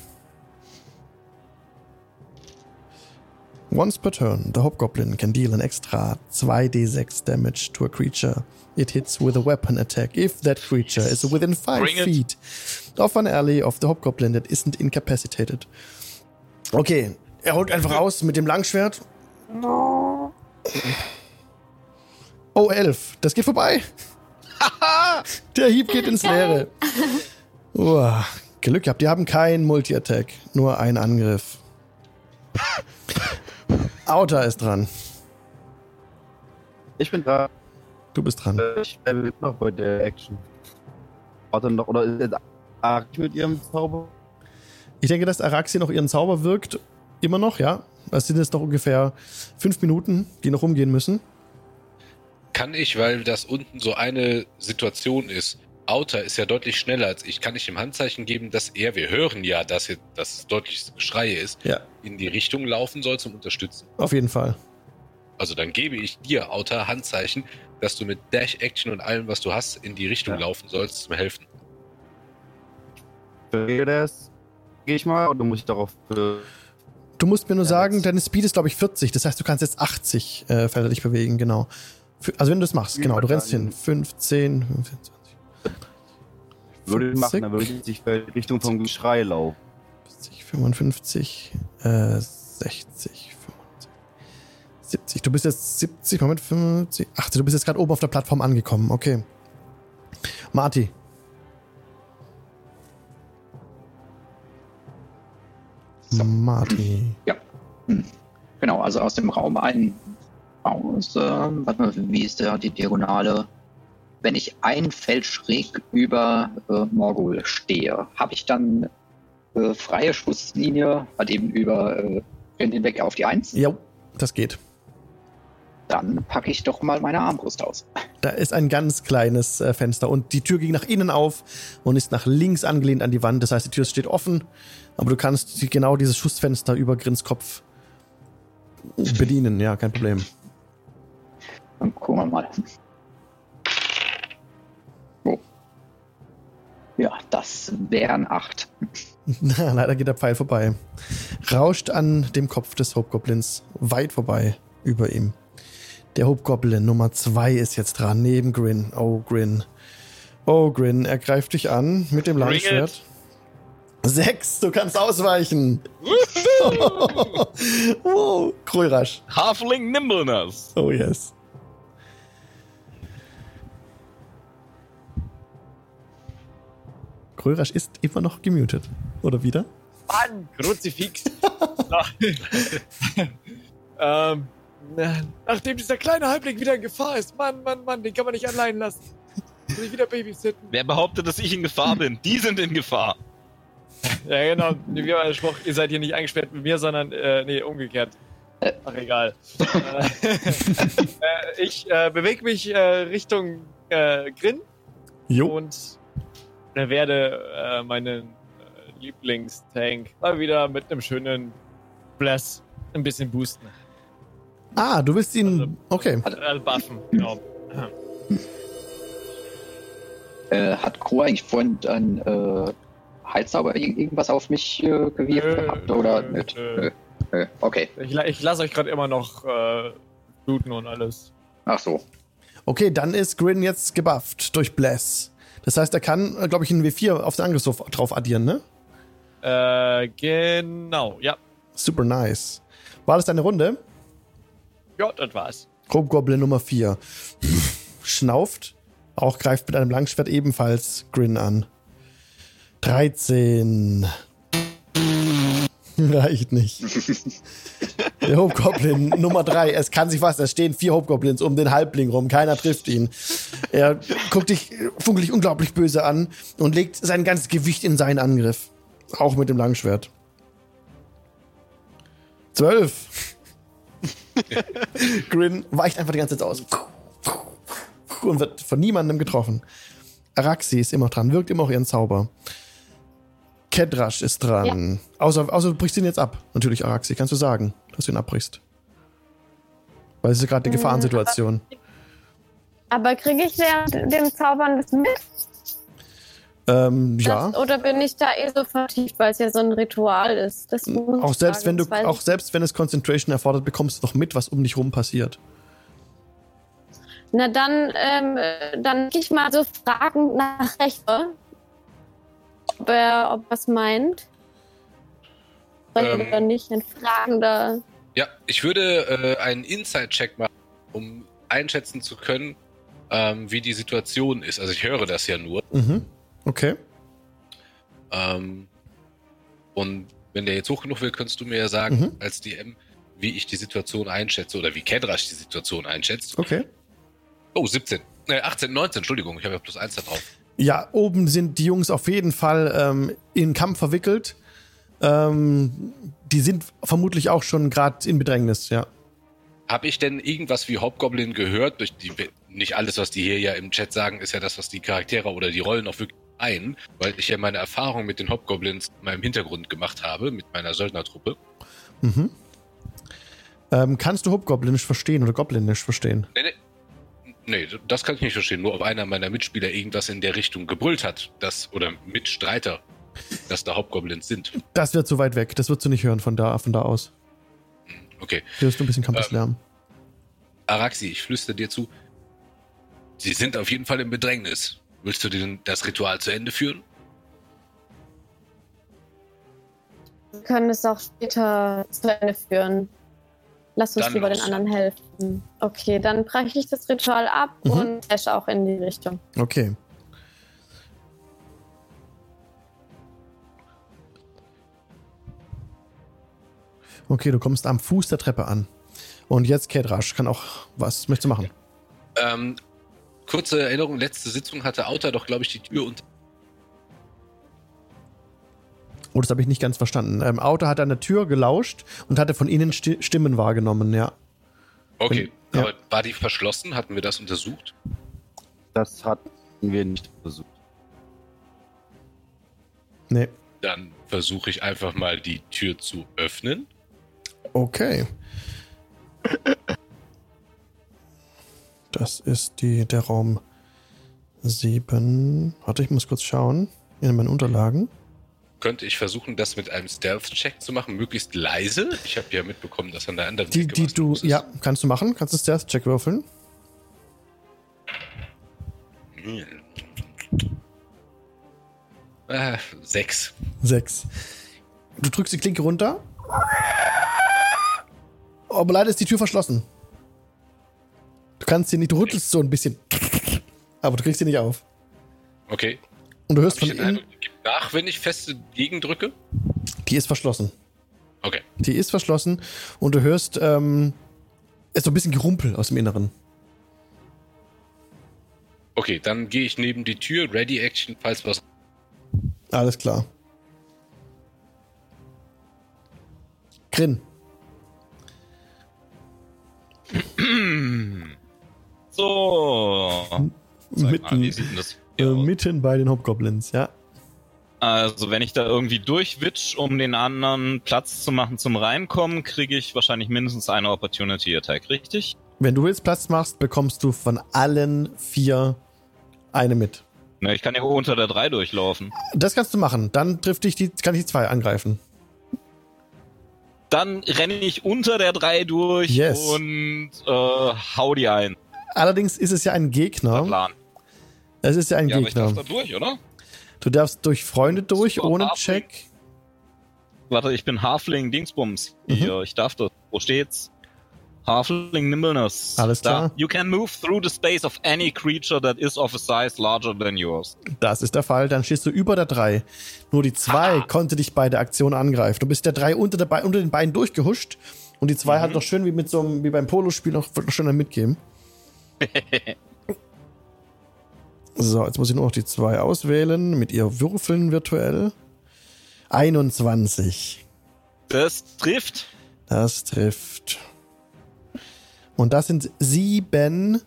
Once per turn, the Hobgoblin can deal an extra 2d6 damage to a creature it hits with a weapon attack if that creature is within 5 Bring it. feet of an ally of the Hobgoblin that isn't incapacitated. Okay, er holt einfach aus mit dem Langschwert. Oh, 11. Das geht vorbei. [laughs] Der Hieb geht ins Leere. Uah, Glück gehabt. Die haben keinen Multi-Attack. Nur einen Angriff. Outer ist dran. Ich bin da. Du bist dran. Ich bin noch bei der Action. Warte noch, oder ist jetzt Ark mit ihrem Zauber? Ich denke, dass Araxi noch ihren Zauber wirkt. Immer noch, ja. Es sind jetzt noch ungefähr fünf Minuten, die noch rumgehen müssen. Kann ich, weil das unten so eine Situation ist. Outer ist ja deutlich schneller als ich. Kann ich ihm Handzeichen geben, dass er, wir hören ja, dass, hier, dass es deutliches Geschrei ist, Ja. in die Richtung laufen soll zum Unterstützen. Auf jeden Fall. Also dann gebe ich dir, Outer, Handzeichen, dass du mit Dash Action und allem, was du hast, in die Richtung Ja. laufen sollst, zum Helfen. Verstehe das? Gehe ich mal oder muss ich darauf. Äh, Du musst mir nur Ja, sagen, deine Speed ist, glaube ich, 40. Das heißt, du kannst jetzt 80 äh, Felder dich bewegen, genau. Für, also wenn du das machst, genau. Du rennst hin. deinen- 15, 15, 20. würde ich machen, dann 40, würde ich in Richtung vom Geschrei laufen. 50, 55, äh, 60, 65, 70. Du bist jetzt 70, Moment, 50, 80. Du bist jetzt gerade oben auf der Plattform angekommen. Okay. Marty. So. Marty. Genau, also aus dem Raum ein raus. Ähm, warte mal, wie ist da die Diagonale? Wenn ich ein Feld schräg über äh, Morgul stehe, habe ich dann äh, freie Schusslinie, halt eben über äh, hinweg auf die Eins. Ja, das geht. Dann packe ich doch mal meine Armbrust aus. [laughs] Da ist ein ganz kleines äh, Fenster und die Tür ging nach innen auf und ist nach links angelehnt an die Wand. Das heißt, die Tür steht offen, aber du kannst die, genau dieses Schussfenster über Grins Kopf bedienen. Ja, kein Problem. Dann gucken wir mal. Ja, das wären acht. [laughs] Na, leider geht der Pfeil vorbei. Rauscht an dem Kopf des Hobgoblins weit vorbei über ihm. Der Hobgoblin Nummer zwei ist jetzt dran, neben Grin. Oh, Grin. Oh, Grin, er greift dich an mit dem Langschwert. Sechs, du kannst ausweichen. [laughs] wow, Krulrasch. Halfling Nimbleness. Oh, yes. Krulrasch ist immer noch gemutet. Oder wieder? Mann, Kruzifix. [laughs] [laughs] ähm, na, nachdem dieser kleine Halbling wieder in Gefahr ist, Mann, Mann, Mann, den kann man nicht allein lassen. Muss ich wieder babysitten. Wer behauptet, dass ich in Gefahr bin? Die sind in Gefahr. Ja, genau. Wie war der Spruch? Ihr seid hier nicht eingesperrt mit mir, sondern, äh, nee, umgekehrt. Ach, egal. [laughs] äh, äh, ich äh, bewege mich äh, Richtung äh, Grin Jo. und äh, werde äh, meinen äh, Lieblingstank mal wieder mit einem schönen Bless ein bisschen boosten. Ah, du willst ihn. Okay. Äh, buffen, genau. Äh, hat Crow eigentlich vorhin ein äh, Heilzauber ir- irgendwas auf mich äh, gewirkt Nö, gehabt? Oder nö, nicht? nö. Nö. Okay. Ich, ich lasse euch gerade immer noch äh, bluten und alles. Ach so. Okay, dann ist Grin jetzt gebufft durch Bless. Das heißt, er kann, glaube ich, einen W4 auf den Angriffswurf drauf addieren, ne? Äh, genau, ja. Super nice. War das deine Runde? Ja, das war's. Grobgoblin Nummer 4. Schnauft. Auch greift mit einem Langschwert ebenfalls Grin an. 13. [laughs] Reicht nicht. [laughs] Der Hobgoblin [laughs] Nummer 3. Es kann sich was. Es stehen vier Hobgoblins um den Halbling rum. Keiner trifft ihn. Er guckt dich funkelig unglaublich böse an und legt sein ganzes Gewicht in seinen Angriff. Auch mit dem Langschwert. 12. [laughs] Grin weicht einfach die ganze Zeit aus. Und wird von niemandem getroffen. Araxi ist immer dran, wirkt immer auch ihren Zauber. Kedrash ist dran. Außer, außer du brichst ihn jetzt ab. Natürlich, Araxi, kannst du sagen, dass du ihn abbrichst. Weil es ist gerade eine Mm, Gefahrensituation. Aber kriege ich während dem Zaubern das mit? Ähm, ja. Das, oder bin ich da eh so vertieft, weil es ja so ein Ritual ist? Auch selbst, sagen, wenn du, auch selbst wenn es Concentration erfordert, bekommst du doch mit, was um dich rum passiert. Na dann, ähm, äh, dann gehe ich mal so fragend nach Rechter, ob er, ob was meint. Ähm. Oder nicht, ein fragender. Ja, ich würde äh, einen Inside-Check machen, um einschätzen zu können, ähm, wie die Situation ist. Also ich höre das ja nur. Mhm. Okay. Ähm, und wenn der jetzt hoch genug will, könntest du mir ja sagen, Mhm. als DM, wie ich die Situation einschätze oder wie Kedrash die Situation einschätzt. Okay. Oh, 17. Äh, 18, 19, Entschuldigung, ich habe ja plus 1 da drauf. Ja, oben sind die Jungs auf jeden Fall ähm, in Kampf verwickelt. Ähm, die sind vermutlich auch schon gerade in Bedrängnis, ja. Habe ich denn irgendwas wie Hobgoblin gehört? Durch die, nicht alles, was die hier ja im Chat sagen, ist ja das, was die Charaktere oder die Rollen auch wirklich ein, weil ich ja meine Erfahrung mit den Hobgoblins in meinem Hintergrund gemacht habe, mit meiner Söldnertruppe. Mhm. Ähm, kannst du Hobgoblinisch verstehen oder Goblinisch verstehen? Nee, nee. Nee, das kann ich nicht verstehen. Nur ob einer meiner Mitspieler irgendwas in der Richtung gebrüllt hat, das, oder Mitstreiter, dass da Hobgoblins sind. Das wird zu weit weg. Das wirst du nicht hören von da, von da aus. Okay. Du hörst ein bisschen Campuslärm. Araxi, ich flüstere dir zu. Sie sind auf jeden Fall im Bedrängnis. Willst du denn das Ritual zu Ende führen? Wir können es auch später zu Ende führen. Lass uns Dann lieber los. den anderen helfen. Okay, dann breche ich das Ritual ab Mhm. und dash auch in die Richtung. Okay. Okay, du kommst am Fuß der Treppe an. Und jetzt Kedrasch kann auch was möchtest du machen? Ähm, kurze Erinnerung, letzte Sitzung hatte Auta doch, glaube ich, die Tür unter. Oh, das habe ich nicht ganz verstanden. Ähm, Auto hat an der Tür gelauscht und hatte von innen Sti Stimmen wahrgenommen, ja. Okay, Ja. aber war die verschlossen? Hatten wir das untersucht? Das hatten wir nicht versucht. Nee. Dann versuche ich einfach mal die Tür zu öffnen. Okay. Das ist die, der Raum 7. Warte, ich muss kurz schauen in meinen Unterlagen. Könnte ich versuchen, das mit einem Stealth-Check zu machen, möglichst leise? Ich habe ja mitbekommen, dass an der anderen Die, Ecke die du, ist. ja, kannst du machen. Kannst du Stealth-Check würfeln. Hm. Äh, sechs. Sechs. Du drückst die Klinke runter. Aber leider ist die Tür verschlossen. Du kannst sie nicht, du rüttelst so ein bisschen. Aber du kriegst sie nicht auf. Okay. Und du hörst Hab von innen, nach, wenn ich feste gegendrücke? die ist verschlossen. Okay. Die ist verschlossen und du hörst ähm, es ist so ein bisschen Gerumpel aus dem Inneren. Okay, dann gehe ich neben die Tür, Ready Action, falls was. Alles klar. Grin. [clears throat] So. Mal, Mitten, das äh, mitten bei den Hobgoblins, ja. Also, wenn ich da irgendwie durchwitsch, um den anderen Platz zu machen zum Reinkommen, kriege ich wahrscheinlich mindestens eine Opportunity Attack, richtig? Wenn du jetzt Platz machst, bekommst du von allen vier eine mit. Ne, ich kann ja unter der 3 durchlaufen. Das kannst du machen. Dann trifft dich die, kann ich die zwei angreifen. Dann renne ich unter der 3 durch Yes. und äh, hau die ein. Allerdings ist es ja ein Gegner. Plan. Es ist ja ein Ja, aber ich darf Gegner. da durch, oder? Du darfst durch Freunde durch, Super, ohne Halfling. Check. Warte, ich bin Halfling Dingsbums. Mhm. Hier, ich darf das. Wo steht's? Halfling Nimbleness. Alles klar. Da. You can move through the space of any creature that is of a size larger than yours. Das ist der Fall. Dann stehst du über der 3. Nur die 2 konnte dich bei der Aktion angreifen. Du bist der 3 unter, der unter den Beinen durchgehuscht. Und die 2 Mhm. hat noch schön wie mit so einem, wie beim Polospiel noch, noch schön mitgeben. [laughs] so, jetzt muss ich nur noch die 2 auswählen. Mit ihr würfeln virtuell. 21. Das trifft. Das trifft. Und das sind 7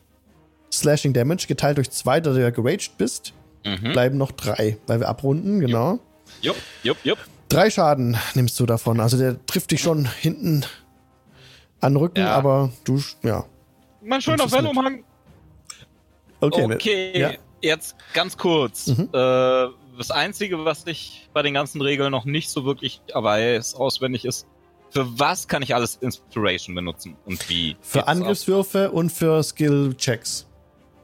Slashing Damage geteilt durch 2, da du ja geraged bist. Mhm. Bleiben noch 3, weil wir abrunden, genau. Jupp, jupp, jupp. Drei Schaden nimmst du davon. Also der trifft dich schon hinten an Rücken, Ja. aber du, ja. Mein schöner. Fellumhang. Okay. Okay, Ja. jetzt ganz kurz. Mhm. Äh, das Einzige, was ich bei den ganzen Regeln noch nicht so wirklich weiß, auswendig ist, für was kann ich alles Inspiration benutzen und wie? Für Angriffswürfe und für Skill-Checks.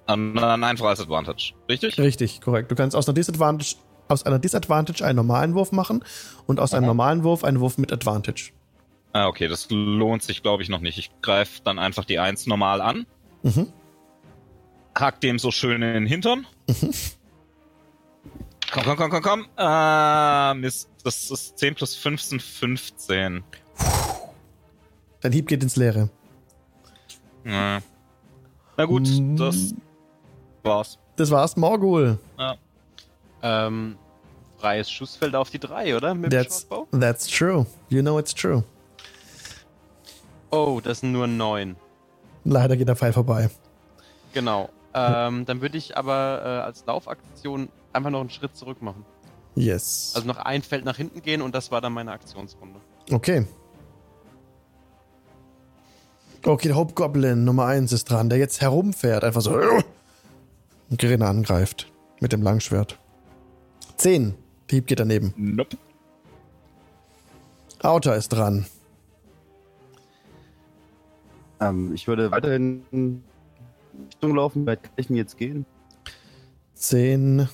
An, an einfach als Advantage, richtig? Richtig, korrekt. Du kannst aus einer Disadvantage, aus einer Disadvantage einen normalen Wurf machen und aus einem Mhm. normalen Wurf einen Wurf mit Advantage. Ah, okay, das lohnt sich, glaube ich, noch nicht. Ich greife dann einfach die 1 normal an, Mhm. hack dem so schön in den Hintern. Mhm. Komm, komm, komm, komm, komm. Ah, Mist. Das ist 10 plus 5 sind 15. Dein Hieb geht ins Leere. Ja. Na gut, Mm. das war's. Das war's, Morgul. Ähm, freies Schussfeld auf die 3, oder? Mit That's, that's true. You know it's true. Oh, das sind nur 9. Leider geht der Pfeil vorbei. Genau. Ähm, dann würde ich aber äh, als Laufaktion einfach noch einen Schritt zurück machen. Yes. Also noch ein Feld nach hinten gehen und das war dann meine Aktionsrunde. Okay. Okay, der Hobgoblin Nummer 1 ist dran, der jetzt herumfährt, einfach so und Gerinne angreift mit dem Langschwert. 10. Der Hieb geht daneben. Nope. Auta ist dran. Ähm, ich würde weiterhin in Richtung laufen. Wie weit kann ich denn jetzt gehen? 10,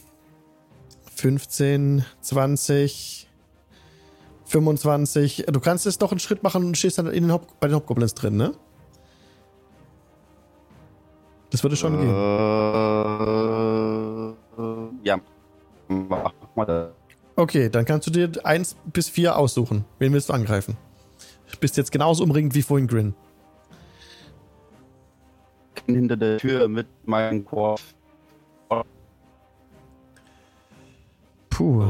15, 20, 25. Du kannst jetzt noch einen Schritt machen und stehst dann in den Hob bei den Hobgoblins drin, ne? Das würde schon gehen. Äh, ja. Mach mal das. Okay, dann kannst du dir 1 bis 4 aussuchen. Wen willst du angreifen? Du bist jetzt genauso umringend wie vorhin Grin. hinter der Tür mit meinem Korb. Puh.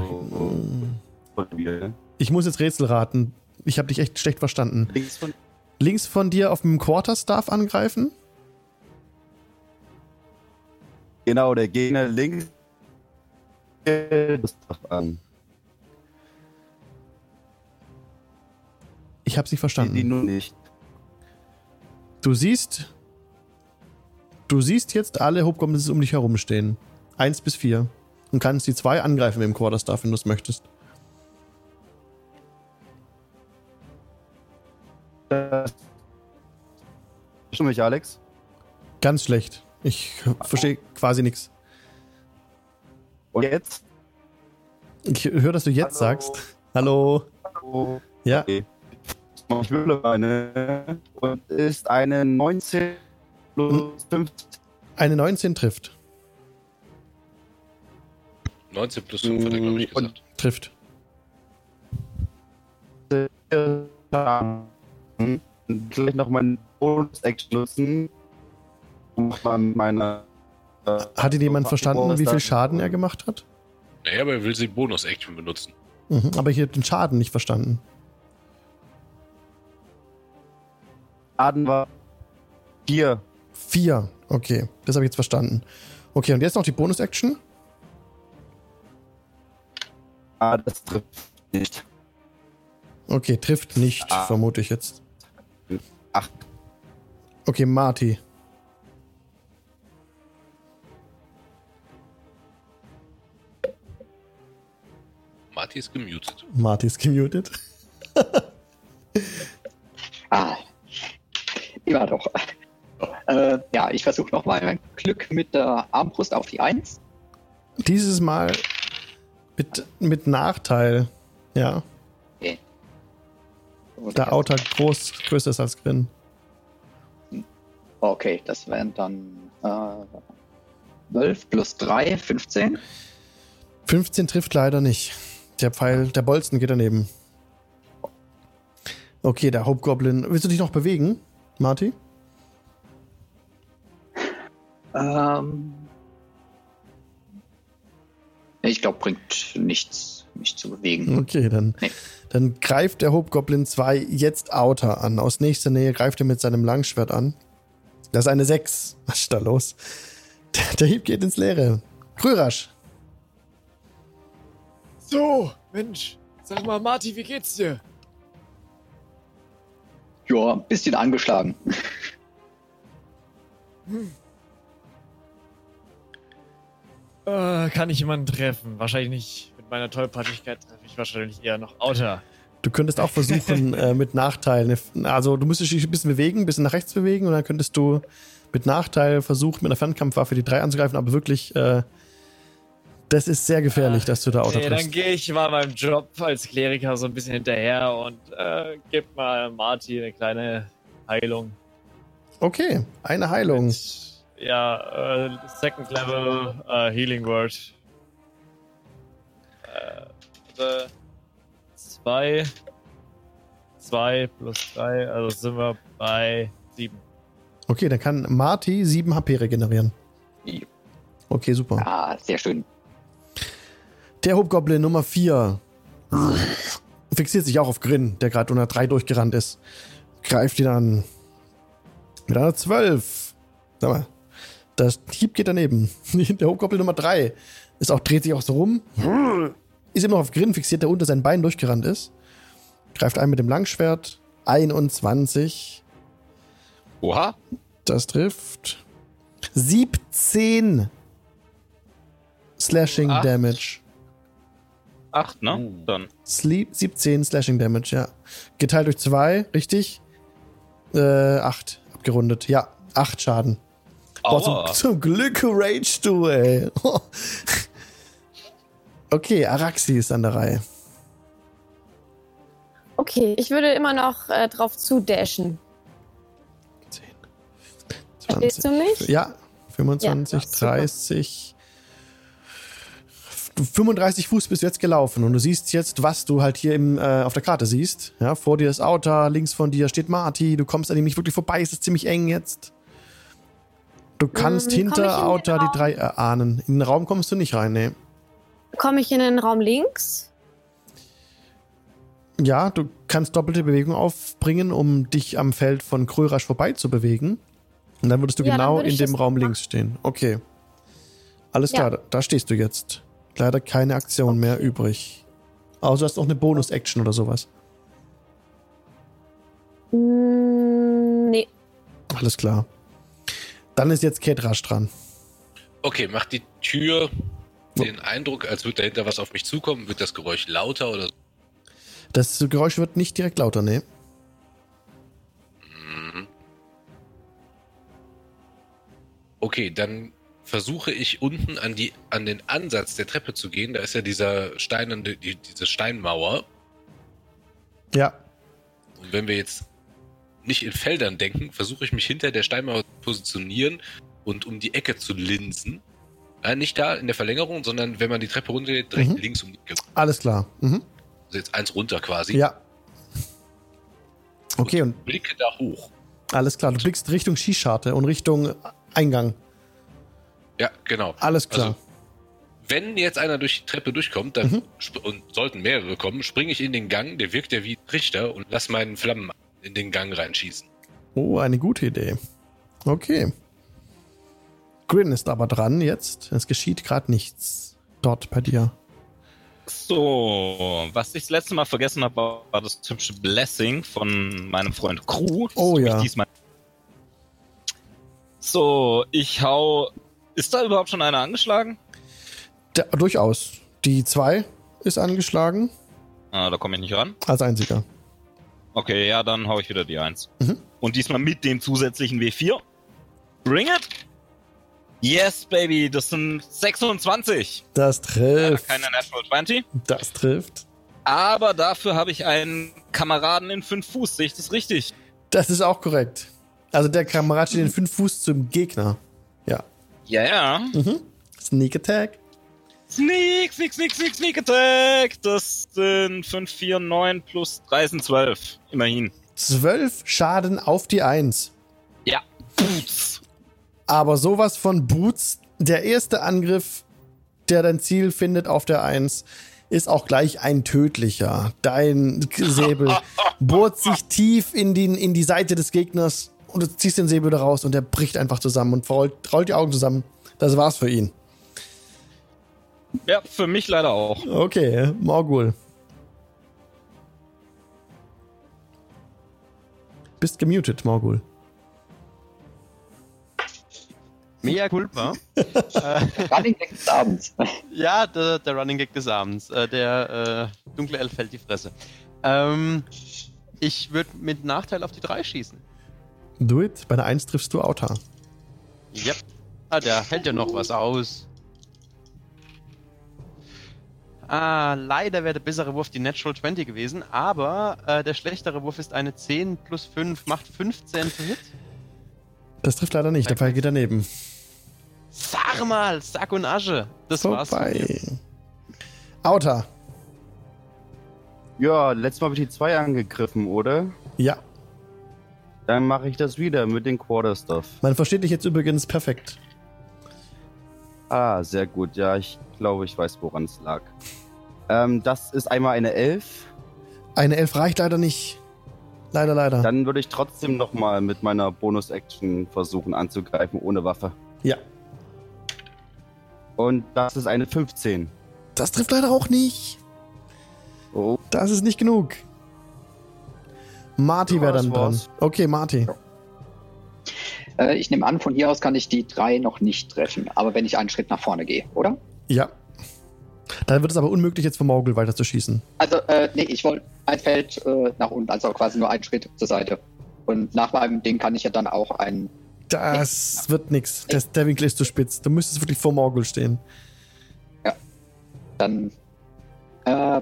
von mir. Ich muss jetzt Rätsel raten. Ich habe dich echt schlecht verstanden. Links von Links von dir auf dem Quarterstaff angreifen? Genau, der Gegner links. Das an. Ich habe sie Die, die verstanden. nur nicht. Du siehst. Du siehst jetzt alle Hobgoblins um dich herumstehen. Eins bis vier. Und kannst die zwei angreifen mit dem Quarterstaff, wenn du es möchtest. Das Stimmt mich, Alex? Ganz schlecht. Ich verstehe quasi nichts. Und jetzt? Ich höre, dass du jetzt Hallo. sagst. Hallo. Oh, Ja, okay. Ich würde meine und ist eine 19 plus 15. eine 19 trifft. 19 plus 5 hat er, glaube ich, Und- gesagt. Trifft. Hm. Gleich noch meinen Bonus-Action nutzen. Meine. Äh, Hat dir jemand verstanden, wie viel Schaden er gemacht hat? Naja, aber er will sie Bonus-Action benutzen. Mhm, aber ich habe den Schaden nicht verstanden. Schaden war 4. Vier. Okay, das habe ich jetzt verstanden. Okay, und jetzt noch die Bonus-Action? Ah, das trifft nicht. Okay, trifft nicht, Ah. vermute ich jetzt. Ach. Okay, Marty. Marty ist gemutet. Marty ist gemutet. [laughs] Ah. Ja, doch. Äh, ja, ich versuche nochmal mein Glück mit der Armbrust auf die 1. Dieses Mal mit, mit Nachteil. Ja, da Outer groß, größer ist als Grin. Okay, das wären dann äh, 12 plus 3, 15. 15 trifft leider nicht. Der Pfeil, der Bolzen geht daneben. Okay, der Hobgoblin. Willst du dich noch bewegen, Marty? Ähm, ich glaube, bringt nichts, mich zu bewegen. Okay, dann, Nee. dann greift der Hobgoblin 2 jetzt Outer an. Aus nächster Nähe greift er mit seinem Langschwert an. Das ist eine 6. Was ist da los? Der, der Hieb geht ins Leere. Krürasch. So, Mensch. Sag mal, Marty, wie geht's dir? Ja, ein bisschen angeschlagen. Äh, kann ich jemanden treffen? Wahrscheinlich nicht. Mit meiner Tollpatschigkeit treffe ich wahrscheinlich eher noch Outer. Du könntest auch versuchen, [laughs] äh, mit Nachteil. Also, du müsstest dich ein bisschen bewegen, ein bisschen nach rechts bewegen und dann könntest du mit Nachteil versuchen, mit einer Fernkampfwaffe die 3 anzugreifen, aber wirklich, äh, das ist sehr gefährlich, dass du da Outer Nee, dann triffst. gehe ich mal meinem Job als Kleriker so ein bisschen hinterher und äh, gib mal Marty eine kleine Heilung. Okay, eine Heilung. Mit, ja, äh, Second Level äh, Healing Word. Äh, zwei. Zwei plus drei, also sind wir bei sieben. Okay, dann kann Marty 7 HP regenerieren. Okay, super. Ah, sehr schön. Der Hobgoblin Nummer 4 fixiert sich auch auf Grin, der gerade unter 3 durchgerannt ist. Greift ihn an. Mit einer 12. Sag mal. Das Hieb geht daneben. [laughs] Der Hobgoblin Nummer 3 ist auch, dreht sich auch so rum. Ist immer noch auf Grin fixiert, der unter seinen Beinen durchgerannt ist. Greift ein mit dem Langschwert. 21. Oha. Das trifft. 17 Slashing Acht. Damage. Acht, ne? Dann. Sleep 17 Slashing Damage, ja. Geteilt durch 2, richtig? Äh, 8 abgerundet. Ja, 8 Schaden. Boah, zum, zum Glück rage du, ey. [laughs] okay, Araxi ist an der Reihe. Okay, ich würde immer noch äh, drauf zudashen. 10, Verstehst 20. du mich? Ja, 25, Ja, super. 30. 35 Fuß bist du jetzt gelaufen und du siehst jetzt, was du halt hier im, äh, auf der Karte siehst. Ja, vor dir ist Auta, links von dir steht Marty, du kommst an ihm nicht wirklich vorbei, es ist ziemlich eng jetzt. Du kannst in hinter Auta die drei erahnen. In den Raum kommst du nicht rein, nee. Komme ich in den Raum links? Ja, du kannst doppelte Bewegung aufbringen, um dich am Feld von Krörasch vorbei zu bewegen. Und dann würdest du Ja, genau in dem Raum machen. links stehen. Okay. Alles Ja. klar, da, da stehst du jetzt. Leider keine Aktion mehr übrig. Außer du hast noch eine Bonus-Action oder sowas. Mm, nee. Alles klar. Dann ist jetzt Ketrasch dran. Okay, macht die Tür den Eindruck, als würde dahinter was auf mich zukommen? Wird das Geräusch lauter oder Das Geräusch wird nicht direkt lauter, nee. Mhm. Okay, dann versuche ich unten an, die, an den Ansatz der Treppe zu gehen. Da ist ja dieser steinende, die, diese Steinmauer. Ja, Und wenn wir jetzt nicht in Feldern denken, versuche ich mich hinter der Steinmauer zu positionieren und um die Ecke zu linsen. Ja, nicht da in der Verlängerung, sondern wenn man die Treppe runtergeht, direkt Mhm. links um die Ecke. alles klar. Mhm. Also jetzt eins runter quasi. Ja. Okay, und Blicke da hoch. alles klar. Du blickst Richtung Skischarte und Richtung Eingang. Ja, genau. Alles klar. Also, wenn jetzt einer durch die Treppe durchkommt, dann Mhm. und sollten mehrere kommen, springe ich in den Gang, der wirkt ja wie ein Richter und lass meinen Flammen in den Gang reinschießen. Oh, eine gute Idee. Okay. Grin ist aber dran jetzt. Es geschieht gerade nichts dort bei dir. So, was ich das letzte Mal vergessen habe, war, das typische Blessing von meinem Freund Crew. Oh ja. Diesmal. So, ich hau. Ist da überhaupt schon einer angeschlagen? Der, durchaus. Die 2 ist angeschlagen Ah, da komme ich nicht ran. als einziger. Okay, ja, dann hau ich wieder die 1. Mhm. Und diesmal mit dem zusätzlichen W4. Bring it! Yes, baby, das sind 26. Das trifft. keine Natural 20. Das trifft. Aber dafür habe ich einen Kameraden in 5 Fuß. Sehe ich das richtig? Das ist auch korrekt. Also der Kamerad steht in 5 Fuß zum Gegner. Ja. Ja. Mhm. Sneak Attack. Sneak, sneak, sneak, sneak, sneak Attack. Das sind 5, 4, 9 plus 3 sind 12. Immerhin. 12 Schaden auf die 1. Ja. Boots. Aber sowas von Boots, der erste Angriff, der dein Ziel findet auf der 1, ist auch gleich ein tödlicher. Dein Säbel [laughs] bohrt sich tief in, den, in die Seite des Gegners und du ziehst den Säbel da raus und der bricht einfach zusammen und rollt, rollt die Augen zusammen. Das war's für ihn. Ja, für mich leider auch. Okay, Morgul. Bist gemutet, Morgul. Mea culpa. [laughs] äh, Running Gag des Abends. [laughs] ja, der, der Running Gag des Abends. Äh, der äh, dunkle Elf fällt die Fresse. Ähm, ich würde mit Nachteil auf die 3 schießen. Do it. Bei der 1 triffst du Auta. Yep. Ah, der hält ja noch was aus. Ah, leider wäre der bessere Wurf die Natural 20 gewesen, aber äh, der schlechtere Wurf ist eine 10 plus 5, macht 15 zu Hit. Das trifft leider nicht, der Pfeil geht daneben. Sag mal, Sack und Asche. Das war's. Vorbei. Auta. Ja, letztes Mal habe ich die zwei angegriffen, oder? Ja. Dann mache ich das wieder mit den Quarterstuff. Man versteht dich jetzt übrigens perfekt. Ah, sehr gut. Ja, ich glaube, ich weiß, woran es lag. Ähm, das ist einmal eine 11. Eine Elf reicht leider nicht. Leider, leider. Dann würde ich trotzdem nochmal mit meiner Bonus-Action versuchen anzugreifen, ohne Waffe. Ja. Und das ist eine 15. Das trifft leider auch nicht. Oh, Das ist nicht genug. Marty Ja, wäre dann dran. Okay, Marty. Äh, ich nehme an, von hier aus kann ich die drei noch nicht treffen. Aber wenn ich einen Schritt nach vorne gehe, oder? Ja. Dann wird es aber unmöglich, jetzt vom Morgul weiter zu schießen. Also, äh, nee, ich wollte ein Feld äh, nach unten, also quasi nur einen Schritt zur Seite. Und nach meinem Ding kann ich ja dann auch einen. Das wird nix. Das, der Winkel ist zu spitz. Du müsstest wirklich vor Morgul stehen. Dann. Äh,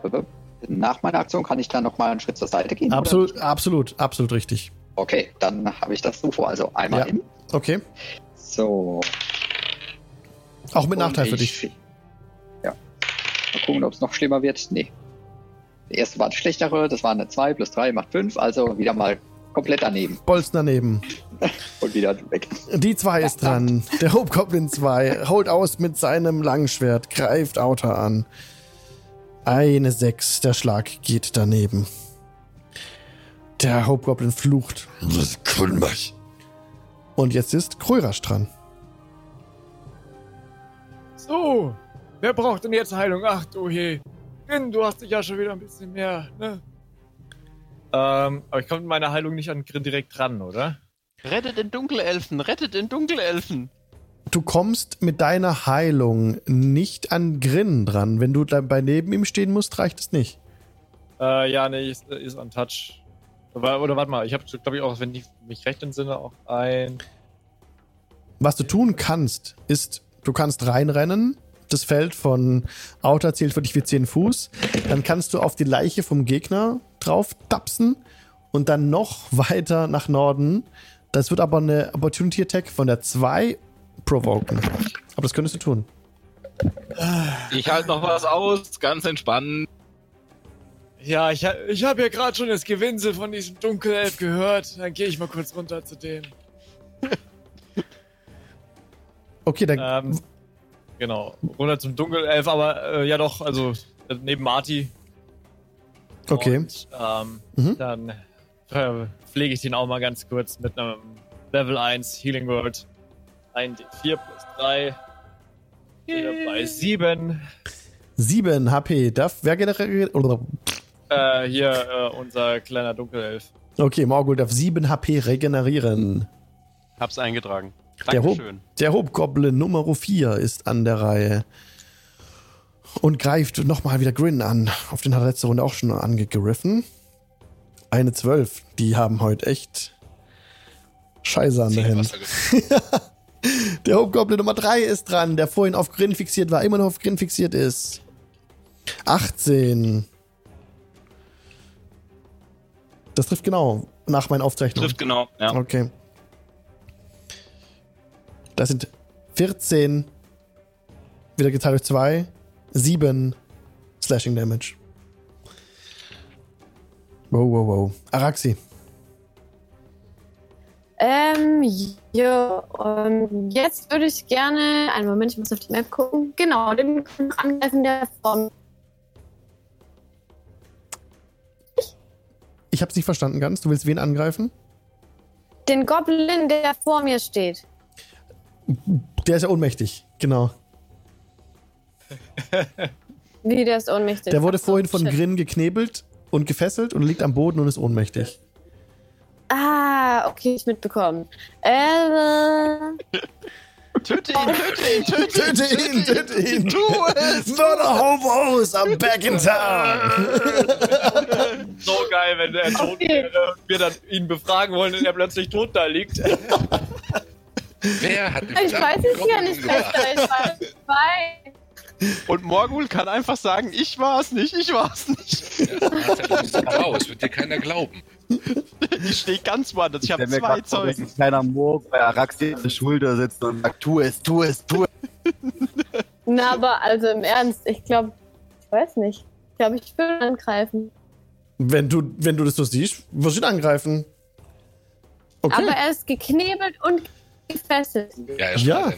nach meiner Aktion kann ich dann nochmal einen Schritt zur Seite gehen. Absolut, absolut, absolut richtig. Okay, dann habe ich das so vor. Also einmal Ja. hin. Okay. So. Auch mit Nachteil für ich- dich. Ja. Mal gucken, ob es noch schlimmer wird. Nee. Die erste war die schlechtere, das war eine 2 plus 3 macht 5, also wieder mal komplett daneben Bolzen daneben. [laughs] und wieder weg. Die 2 ist dran. Der Hobgoblin 2 holt aus mit seinem Langschwert, greift Outer an. Eine 6. Der Schlag geht daneben. Der Hobgoblin flucht. Das kann mich. Und jetzt ist Krörasch dran. So, wer braucht denn jetzt Heilung? Ach du je. Grin, du hast dich ja schon wieder ein bisschen mehr, ne? Ähm, aber ich komme mit meiner Heilung nicht an Grin direkt dran, oder? Rettet den Dunkelelfen, rettet den Dunkelelfen. Du kommst mit deiner Heilung nicht an Grin dran. Wenn du dabei neben ihm stehen musst, reicht es nicht. Äh, ja, nee, ist, ist on touch. Oder, oder warte mal, ich habe, glaube ich, auch, wenn ich mich recht entsinne, auch ein. Was du tun kannst, ist, du kannst reinrennen. Das Feld von Outer zählt für dich wie 10 Fuß. Dann kannst du auf die Leiche vom Gegner drauf tapsen und dann noch [laughs] weiter nach Norden. Das wird aber eine Opportunity Attack von der 2 provoken. Aber das könntest du tun. Ich halte noch was aus, ganz entspannt. Ja, ich, ich habe ja gerade schon das Gewinsel von diesem Dunkelelf gehört. Dann gehe ich mal kurz runter zu dem. [laughs] Okay, dann. Ähm, genau, runter zum Dunkelelf, aber äh, ja doch, also äh, neben Marty. okay. Und, ähm, Mhm. Dann äh, pflege ich den auch mal ganz kurz mit einem Level 1 Healing Word. Ein D4 plus 3. Wieder bei 7. 7 HP. Darf wer generell. Äh, hier äh, unser kleiner Dunkelelf. okay, Morgul darf 7 HP regenerieren. Hab's eingetragen. Der, Hob, Dankeschön. der Hobgoblin Nummer 4 ist an der Reihe. Und greift nochmal wieder Grin an. Auf den hat er letzte Runde auch schon angegriffen. Eine 12. Die haben heute echt Scheiße an der Hand. [laughs] Der Hobgoblin Nummer 3 ist dran, der vorhin auf Grin fixiert war, immer noch auf Grin fixiert ist. 18. Das trifft genau nach meinen Aufzeichnungen. Trifft genau, ja. Okay. Das sind 14, wieder geteilt durch 2, 7 Slashing Damage. Wow, wow, wow. Araxi. Ähm, ja, ähm, jetzt würde ich gerne, einen Moment, ich muss auf die Map gucken. Genau, den angreifen, der von. Ich hab's nicht verstanden ganz. Du willst wen angreifen? Den Goblin, der vor mir steht. Der ist ja ohnmächtig. Genau. Wie, der ist ohnmächtig. Der wurde vorhin von. Grin geknebelt und gefesselt und liegt am Boden und ist ohnmächtig. Ah, okay, ich mitbekommen. Äh, Töte ihn, töte ihn, töte ihn! Töte ihn, töte ihn! Tu es! Murder Hobos, I'm back in town! [laughs] So geil, wenn der tot Okay. wäre und wir dann ihn befragen wollen und er plötzlich tot da liegt. Wer hat den ich weiß es ja nicht besser. Ich weiß. Und Morgul kann einfach sagen, ich war's nicht, ich war's nicht. Ja, du bist raus, wird dir keiner glauben. Ich stehe ganz woanders, ich habe Der mir zwei gerade vor, Zeugen. ein kleiner Morg bei Araxi auf der Schulter sitzt und sagt, tu es, tu es, tu es. [laughs] Na, aber also im Ernst, ich glaube, ich weiß nicht. Ich glaube, ich würde angreifen. Wenn du, wenn du das so siehst, wirst du ihn angreifen. Okay. Aber er ist geknebelt und gefesselt. Ja, er Ja.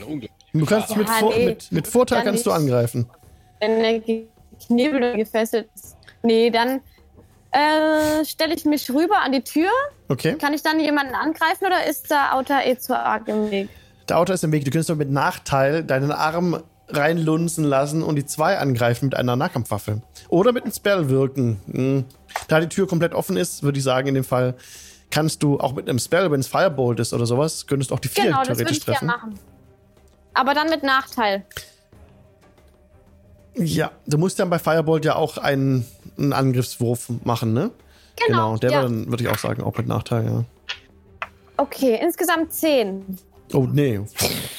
du kannst Gefahr. mit, Ja, Vor nee, mit, mit Vorteil kannst du angreifen. Wenn er geknebelt und gefesselt ist. Nee, dann äh, stelle ich mich rüber an die Tür. Okay. Kann ich dann jemanden angreifen oder ist der Outer eh zu arg im Weg? Der Auto ist im Weg. Du kannst nur mit Nachteil deinen Arm reinlunzen lassen und die zwei angreifen mit einer Nahkampfwaffe. Oder mit einem Spell wirken. Hm. Da die Tür komplett offen ist, würde ich sagen, in dem Fall kannst du auch mit einem Spell, wenn es Firebolt ist oder sowas, könntest du auch die vier Genau, das würde theoretisch ich treffen. machen. Aber dann mit Nachteil. Ja, du musst dann bei Firebolt ja auch einen, einen Angriffswurf machen, ne? Genau, der ja. war dann, würde ich auch sagen, auch mit Nachteil, ja. Okay, insgesamt 10. Oh, nee.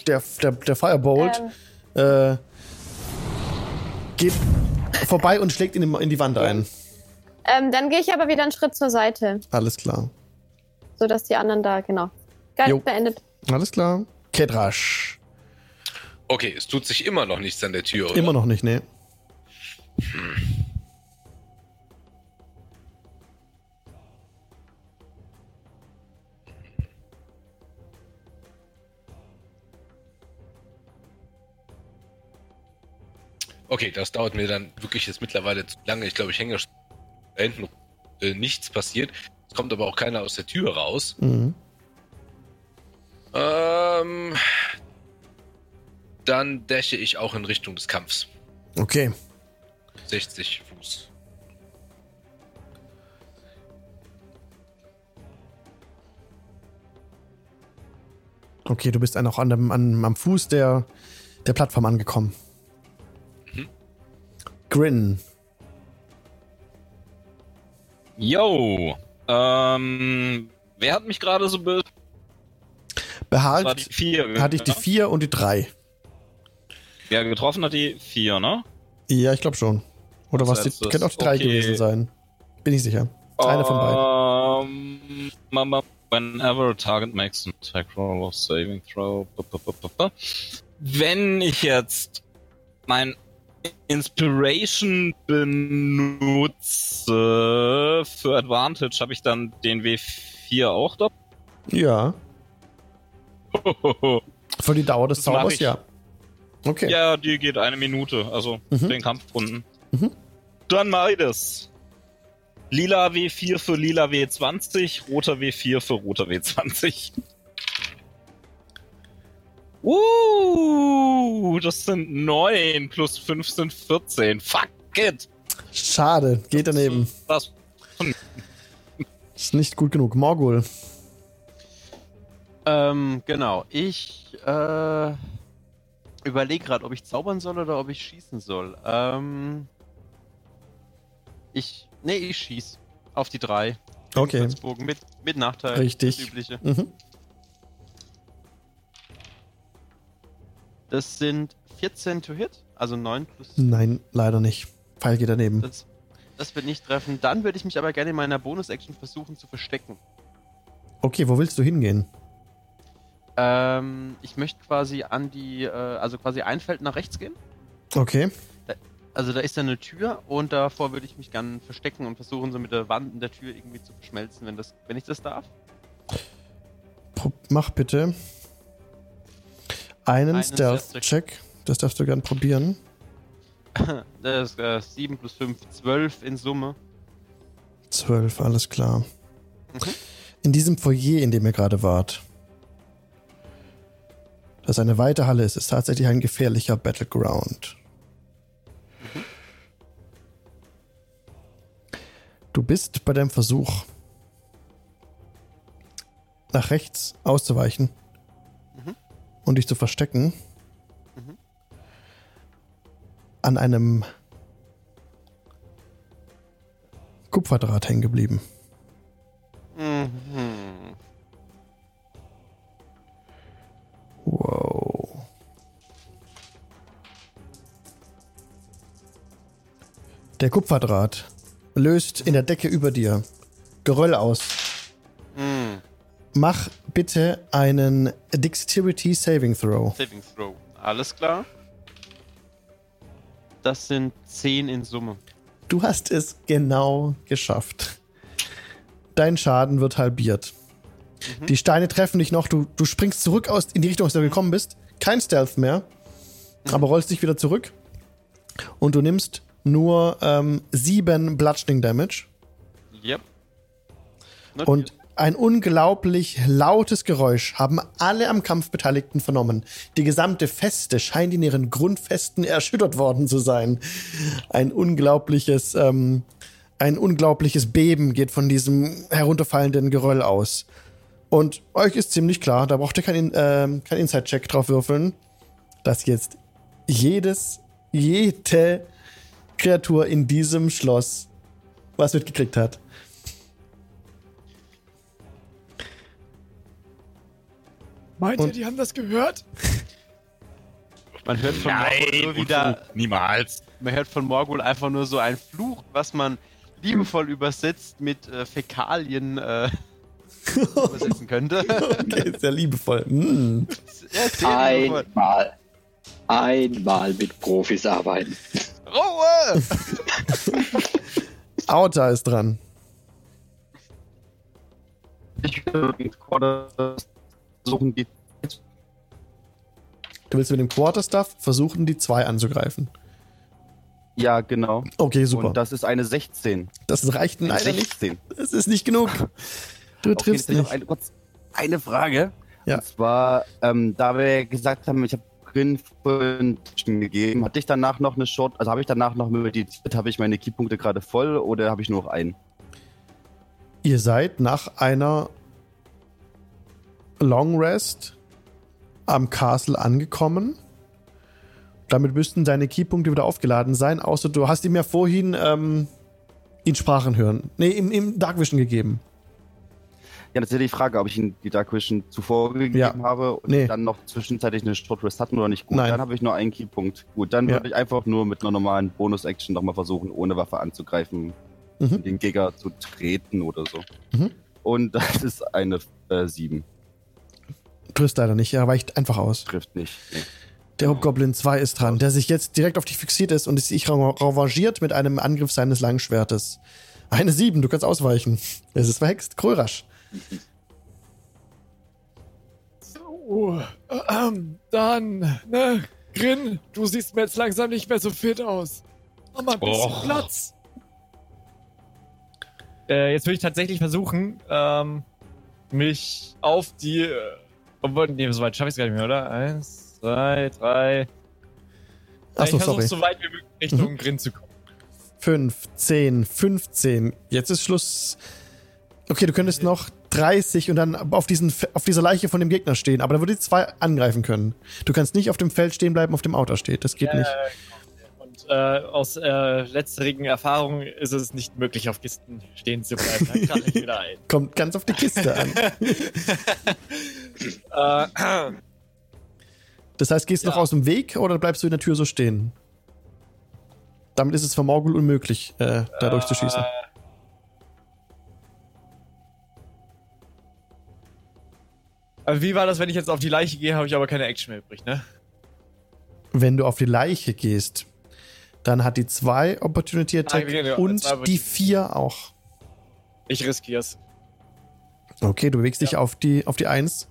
Der, der, der Firebolt Ähm, äh, geht vorbei und schlägt in die, in die Wand ein. ähm, dann gehe ich aber wieder einen Schritt zur Seite, Alles klar. sodass die anderen da, genau. Geil, Jo. beendet. Alles klar. Kedrasch. Okay, es tut sich immer noch nichts an der Tür, oder? Immer noch nicht, ne? Okay, das dauert mir dann wirklich jetzt mittlerweile zu lange. Ich glaube, ich hänge da hinten äh, nichts passiert. Es kommt aber auch keiner aus der Tür raus. Mhm. Ähm, dann dashe ich auch in Richtung des Kampfs. Okay. 60 Fuß. Okay, du bist dann auch an dem, an, am Fuß der, der Plattform angekommen. Grin. Yo. Ähm, wer hat mich gerade so be... Behagt 4. hatte ich die 4 und die 3. Ja, getroffen hat die 4, ne? Ja, ich glaube schon. Oder Was was? Die, könnte auch die 3 Okay. gewesen sein. Bin ich sicher. Eine von beiden. Ähm, Mama, whenever a target makes an attack roll or saving throw. Wenn ich jetzt mein Inspiration benutze für Advantage, habe ich dann den W4 auch da? Ja. [laughs] Für die Dauer des Das Zaubers, ja. Okay. Ja, die geht eine Minute, also Mhm. den Kampfrunden. Mhm. Dann mach ich das. Lila W4 für lila W20, roter W4 für roter W20. Uh, das sind 9 plus 5 sind 14. Fuck it. Schade, geht daneben. Das, Ist nicht gut genug. Morgul. Ähm, genau. Ich äh, überlege gerade, ob ich zaubern soll oder ob ich schießen soll. Ähm, ich. Nee, ich schieß. Auf die drei. Okay. Mit, mit Nachteil. Richtig. Das übliche. Mhm. Das sind 14 to hit, also 9 plus. Nein, leider nicht. Pfeil geht daneben. Das, das wird nicht treffen. Dann würde ich mich aber gerne in meiner Bonus-Action versuchen zu verstecken. Okay, wo willst du hingehen? Ähm, ich möchte quasi an die, äh, also quasi ein Feld nach rechts gehen. Okay. Also da ist ja eine Tür und davor würde ich mich gern verstecken und versuchen, so mit der Wand in der Tür irgendwie zu verschmelzen, wenn, das, wenn ich das darf. Mach bitte einen Einen Stealth-Check. Das darfst du gern probieren. [laughs] Das ist äh, 7 plus 5, 12 in Summe. Zwölf, alles klar. Mhm. In diesem Foyer, in dem ihr gerade wart, das eine weite Halle ist, ist tatsächlich ein gefährlicher Battleground. Du bist bei deinem Versuch, nach rechts auszuweichen Mhm. Und dich zu verstecken, Mhm. an einem Kupferdraht hängen geblieben. Mhm. Wow. Der Kupferdraht löst in der Decke über dir Geröll aus. Mhm. Mach bitte einen Dexterity Saving Throw. Saving Throw. Alles klar. Das sind 10 in Summe. Du hast es genau geschafft. Dein Schaden wird halbiert. Die Steine treffen dich noch. Du, du springst zurück aus, in die Richtung, aus der du gekommen bist. Kein Stealth mehr. Aber rollst dich wieder zurück. Und du nimmst nur ähm, sieben Bludgeoning Damage. Yep. Und ein unglaublich lautes Geräusch haben alle am Kampf Beteiligten vernommen. Die gesamte Feste scheint in ihren Grundfesten erschüttert worden zu sein. Ein unglaubliches, ähm, ein unglaubliches Beben geht von diesem herunterfallenden Geröll aus. Und euch ist ziemlich klar, da braucht ihr keinen ähm, kein Inside-Check drauf würfeln, dass jetzt jedes, jede Kreatur in diesem Schloss was mitgekriegt hat. Meint Und- ihr, die haben das gehört? [laughs] Man hört von Morgul nur wieder, Niemals. man hört von Morgul einfach nur so ein Fluch, was man liebevoll übersetzt mit äh, Fäkalien äh, [laughs] übersetzen könnte. Okay, sehr liebevoll. Mm. ja, sehr liebevoll. Einmal. Einmal mit Profis arbeiten. Ruhe! [laughs] Auta ist dran. Ich würde versuchen, die Du willst mit dem Quarterstaff versuchen, die zwei anzugreifen. Ja, genau. Okay, super. Und das ist eine 16. Das reicht Eine leider nicht. 16. Das ist nicht genug. [laughs] Du Okay, triffst nicht. eine, kurz eine Frage. Ja. Und zwar, ähm, da wir gesagt haben, ich habe Grin gegeben, hatte ich danach noch eine Short, also habe ich danach noch meditiert, habe ich meine Keypunkte gerade voll oder habe ich nur noch einen? Ihr seid nach einer Long Rest am Castle angekommen. Damit müssten deine Keypunkte wieder aufgeladen sein, außer du hast ihm ja vorhin ähm, ihn Sprachen hören. Nee, im, im Dark Vision gegeben. Ja, das ist ja die Frage, ob ich ihm die Dark Vision zuvor gegeben Ja. habe und Nee. dann noch zwischenzeitlich eine Short Rest hatten oder nicht. Gut, Nein. dann habe ich nur einen Keypunkt. Gut, dann Ja. würde ich einfach nur mit einer normalen Bonus-Action nochmal versuchen, ohne Waffe anzugreifen, Mhm. den Gegner zu treten oder so. Mhm. Und [laughs] das ist eine äh, 7. Triffst leider nicht, er weicht einfach aus. Trifft nicht. Nee. Der Hobgoblin 2 ist dran, der sich jetzt direkt auf dich fixiert ist und sich revanchiert mit einem Angriff seines Langschwertes. Eine 7, du kannst ausweichen. Es ist verhext. Krörasch. So, äh, ähm, dann, ne, Grin, du siehst mir jetzt langsam nicht mehr so fit aus. Mach mal ein bisschen Och. Platz. Äh, jetzt würde ich tatsächlich versuchen, ähm, mich auf die. Äh, obwohl, nee, so weit schaffe ich es gar nicht mehr, oder? Eins, zwei, drei. Achso, ich versuche so weit wie möglich Richtung Grin zu kommen. 5, 10, 15. Jetzt ist Schluss. Okay, du könntest noch 30 und dann auf, diesen, auf dieser Leiche von dem Gegner stehen, aber da würde die zwei angreifen können. Du kannst nicht auf dem Feld stehen bleiben, auf dem Outer steht. Das geht nicht. Und äh, aus äh, letzterigen Erfahrungen ist es nicht möglich, auf Kisten stehen zu bleiben. Dann krache ich wieder ein. [laughs] Kommt ganz auf die Kiste an. [laughs] äh, Das heißt, gehst du noch Ja. aus dem Weg oder bleibst du in der Tür so stehen? Damit ist es für Morgul unmöglich, äh, da durchzuschießen. Aber wie war das, wenn ich jetzt auf die Leiche gehe, habe ich aber keine Action mehr übrig, ne? Wenn du auf die Leiche gehst, dann hat die 2 Opportunity Attack okay, ja, und die Opportunity. 4 auch. Ich riskier's. Okay, du bewegst dich auf die, auf die 1.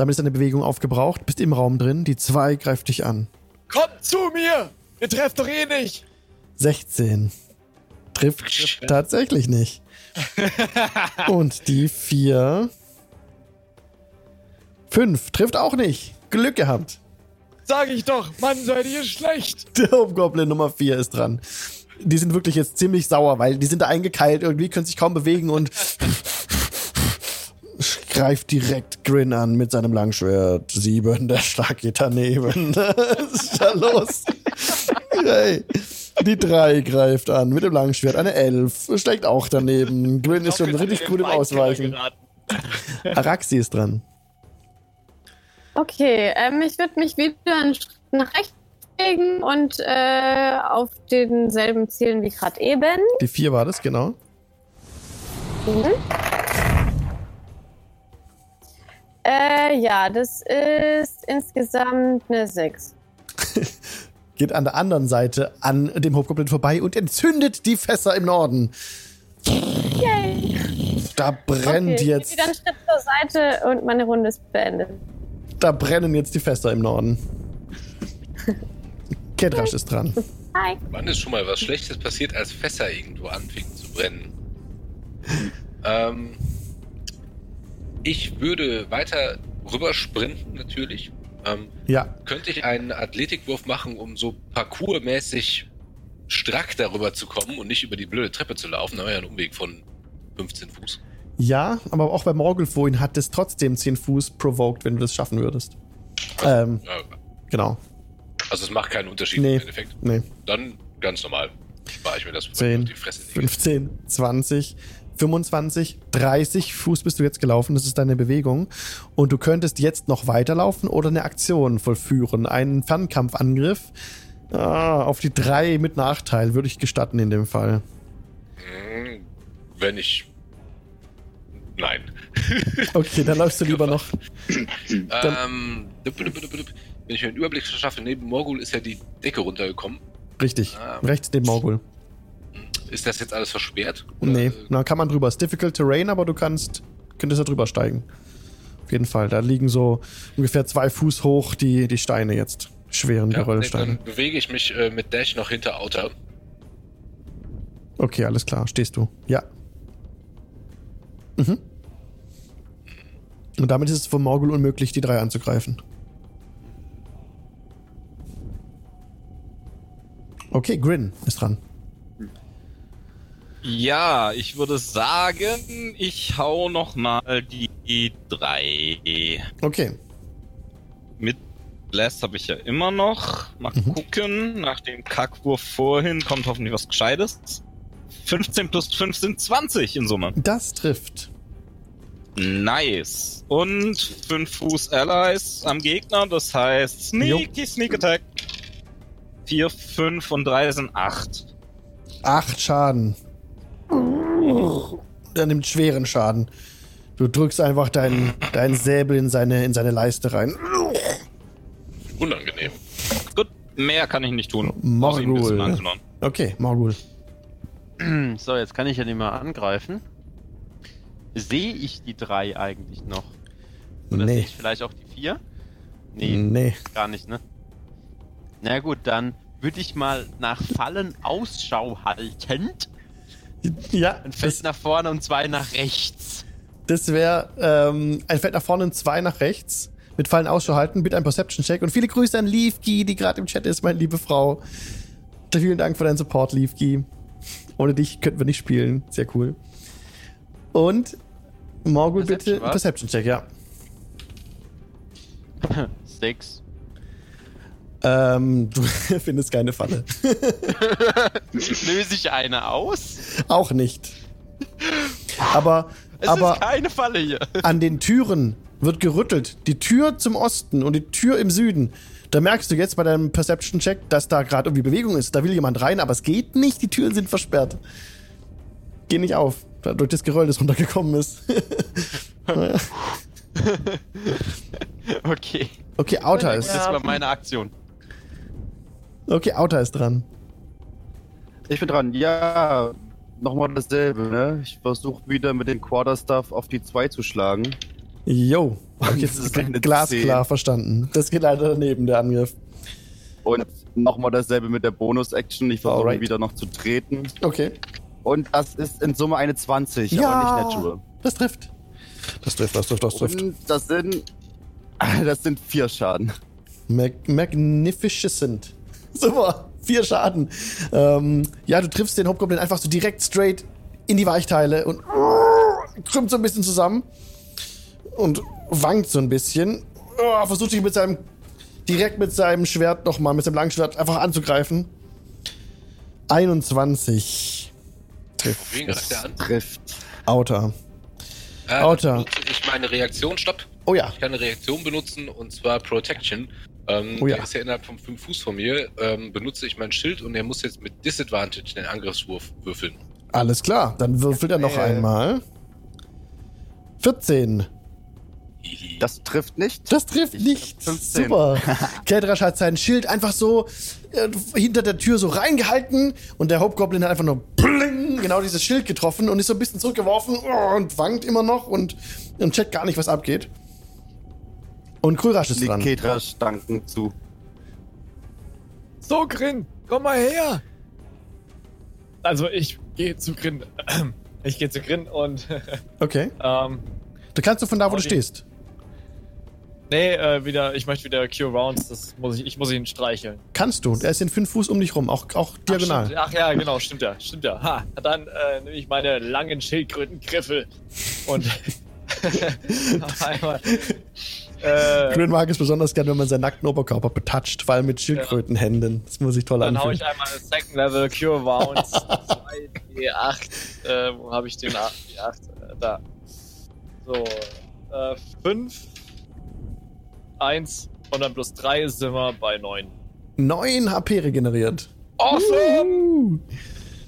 Damit ist deine Bewegung aufgebraucht, bist im Raum drin. Die 2 greift dich an. Kommt zu mir! Ihr trefft doch eh nicht! 16. Trifft tatsächlich nicht. [laughs] Und die 4. 5. Trifft auch nicht. Glück gehabt. Sag ich doch, Mann, seid ihr schlecht! Der Hobgoblin Nummer 4 ist dran. Die sind wirklich jetzt ziemlich sauer, weil die sind da eingekeilt, irgendwie können sich kaum bewegen und greift direkt Grin an mit seinem Langschwert. Sieben, der Schlag geht daneben. [laughs] Was ist da los? Hey. Die 3 greift an mit dem Langschwert. Eine 11 schlägt auch daneben. Grin ist schon richtig gut im Ausweichen. Araxi ist dran. Okay, ähm, ich würde mich wieder einen Schritt nach rechts bewegen und äh, auf denselben zielen wie gerade eben. Die 4 war das, genau. Mhm. Äh, ja, das ist insgesamt eine 6. [laughs] geht an der anderen Seite an dem Hobgoblin vorbei und entzündet die Fässer im Norden. Yay! Da brennt okay, jetzt. Ich gehe wieder einen Schritt zur Seite und meine Runde ist beendet. Da brennen jetzt die Fässer im Norden. [laughs] Kedrasch ist dran. Hi. Wann ist schon mal was Schlechtes passiert, als Fässer irgendwo anfingen zu brennen? [laughs] ähm, ich würde weiter rüber sprinten, natürlich. Ähm, Ja, könnte ich einen Athletikwurf machen, um so parkourmäßig strack darüber zu kommen und nicht über die blöde Treppe zu laufen? Da war ja ein Umweg von 15 Fuß. ja, aber auch bei vorhin hat es trotzdem 10 Fuß provoked, wenn du das schaffen würdest. Ähm, Ja, genau. also es macht keinen Unterschied Nee. im Endeffekt. Nee. Dann ganz normal. Spare ich mir das, bevor ich 10, auf die Fresse lege. 15, 20, 25, 30 Fuß bist du jetzt gelaufen. Das ist deine Bewegung. Und du könntest jetzt noch weiterlaufen oder eine Aktion vollführen. Einen Fernkampfangriff ah, auf die 3 mit Nachteil würde ich gestatten in dem Fall. Hm, Wenn ich. Nein. [laughs] Okay, dann läufst du lieber noch. Ähm, wenn ich mir einen Überblick verschaffe, neben Morgul ist ja die Decke runtergekommen. Richtig. Ah. Rechts neben Morgul. Ist das jetzt alles versperrt? Oder, Nee, na kann man drüber. Ist difficult terrain, aber du kannst, könntest da drüber steigen. Auf jeden Fall. Da liegen so ungefähr zwei Fuß hoch die, die Steine jetzt. Schweren Ja, Geröllsteine. dann bewege ich mich äh, mit Dash noch hinter Outer. Okay, alles klar. Stehst du. Ja. Mhm. Und damit ist es von Morgul unmöglich, die drei anzugreifen. Okay, Grin ist dran. Ja, ich würde sagen, ich hau noch mal die drei. Okay. Mit Blast habe ich ja immer noch. Mal Mhm. gucken. Nach dem Kackwurf vorhin kommt hoffentlich was Gescheites. 15 plus 5 sind 20 in Summe. Das trifft. Nice. Und 5 Fuß Allies am Gegner, das heißt Sneaky Sneak Attack. 4, 5 und 3 sind 8. Acht Schaden. Der nimmt schweren Schaden. Du drückst einfach deinen, deinen Säbel in seine, in seine Leiste rein. Unangenehm. Gut, mehr kann ich nicht tun. Morgul. Okay, Morgul. [clears throat] So, jetzt kann ich ja nicht mehr angreifen. Sehe ich die drei eigentlich noch? Oder sehe Nee. ich vielleicht auch die vier? Nee, Nee. gar nicht, ne? Na gut, dann würde ich mal nach Fallen Ausschau haltend. Ja, Ein Feld nach vorne und zwei nach rechts. das wäre ähm, ein Feld nach vorne und zwei nach rechts. Mit Fallen Ausschau halten, bitte ein Perception-Check. Und viele Grüße an Leafkey, die gerade im Chat ist, meine liebe Frau. Vielen Dank für deinen Support, Leafkey. Ohne dich könnten wir nicht spielen. Sehr cool. Und Morgul, bitte? Perception-Check, ja. [laughs] Sechs. Ähm, du [laughs] findest keine Falle. [laughs] Löse ich eine aus? Auch nicht. Aber, Es aber ist keine Falle hier. an den Türen wird gerüttelt. Die Tür zum Osten und die Tür im Süden. Da merkst du jetzt bei deinem Perception-Check, dass da gerade irgendwie Bewegung ist. Da will jemand rein, aber es geht nicht. Die Türen sind versperrt. Geh nicht auf. Durch das Geröll, das runtergekommen ist. [laughs] Okay. okay, Outer ist. Das war meine Aktion. Okay, Outer ist dran. Ich bin dran. Ja, nochmal dasselbe, ne? Ich versuche wieder mit dem Quarterstaff auf die 2 zu schlagen. [laughs] Das das ist eine glasklar 10. verstanden. Das geht leider daneben, der Angriff. Und nochmal dasselbe mit der Bonus-Action. Ich versuche wieder noch zu treten. Okay. Und das ist in Summe eine 20, Ja. aber nicht natural. Das trifft. Das trifft, das trifft, das trifft. Und das sind. [laughs] Das sind vier Schaden. Mag Magnificent. [laughs] Super, vier Schaden. Ähm, ja, du triffst den Hobgoblin einfach so direkt straight in die Weichteile und krümmt so ein bisschen zusammen und wankt so ein bisschen. Oh, versucht sich mit seinem direkt mit seinem Schwert nochmal, mit seinem Langschwert einfach anzugreifen. 21 trifft. Wen greift der an? Trifft. Outer. Äh, Outer. ich meine Reaktion, stopp. Oh ja. Ich kann eine Reaktion benutzen und zwar Protection. Ähm, Oh ja. Der ist ja innerhalb von 5 Fuß von mir. Ähm, benutze ich mein Schild und er muss jetzt mit Disadvantage den Angriffswurf würfeln. Alles klar, dann würfelt er noch Äh. einmal. 14. Hihi. Das trifft nicht. Das trifft Ich nicht. hab 15. Super. [laughs] Kedrasch hat sein Schild einfach so äh, hinter der Tür so reingehalten und der Hauptgoblin hat einfach nur bling, genau dieses Schild getroffen und ist so ein bisschen zurückgeworfen oh, und wankt immer noch und, und checkt gar nicht, was abgeht. Und Krürasch ist dran. Ketrasch danken zu. So, Grin, komm mal her! Also, ich gehe zu Grin. [clears throat] Ich gehe zu Grin und. [laughs] Okay. ähm, Du kannst du von da, wo du stehst. nee, äh, wieder, ich möchte wieder Cure Rounds. Das muss ich, ich muss ihn streicheln. Kannst du. Er ist in fünf Fuß um dich rum, auch, auch Ach, diagonal. stimmt. Ach ja, genau, stimmt ja, stimmt ja. Ha, dann äh, nehme ich meine langen Schildkrötengriffel und [laughs] [laughs] noch einmal. Äh, Grin mag es besonders gerne, wenn man seinen nackten Oberkörper betatscht, allem mit Schildkrötenhänden. Das muss sich toll dann hau anfühlen. ich einmal Second Level Cure Wounds [laughs] 2 D8. Äh, wo habe ich den A- D8? Äh, da. So, äh, 5, 1 und dann plus 3 sind wir bei 9. 9 HP regeneriert. Awesome! Uh.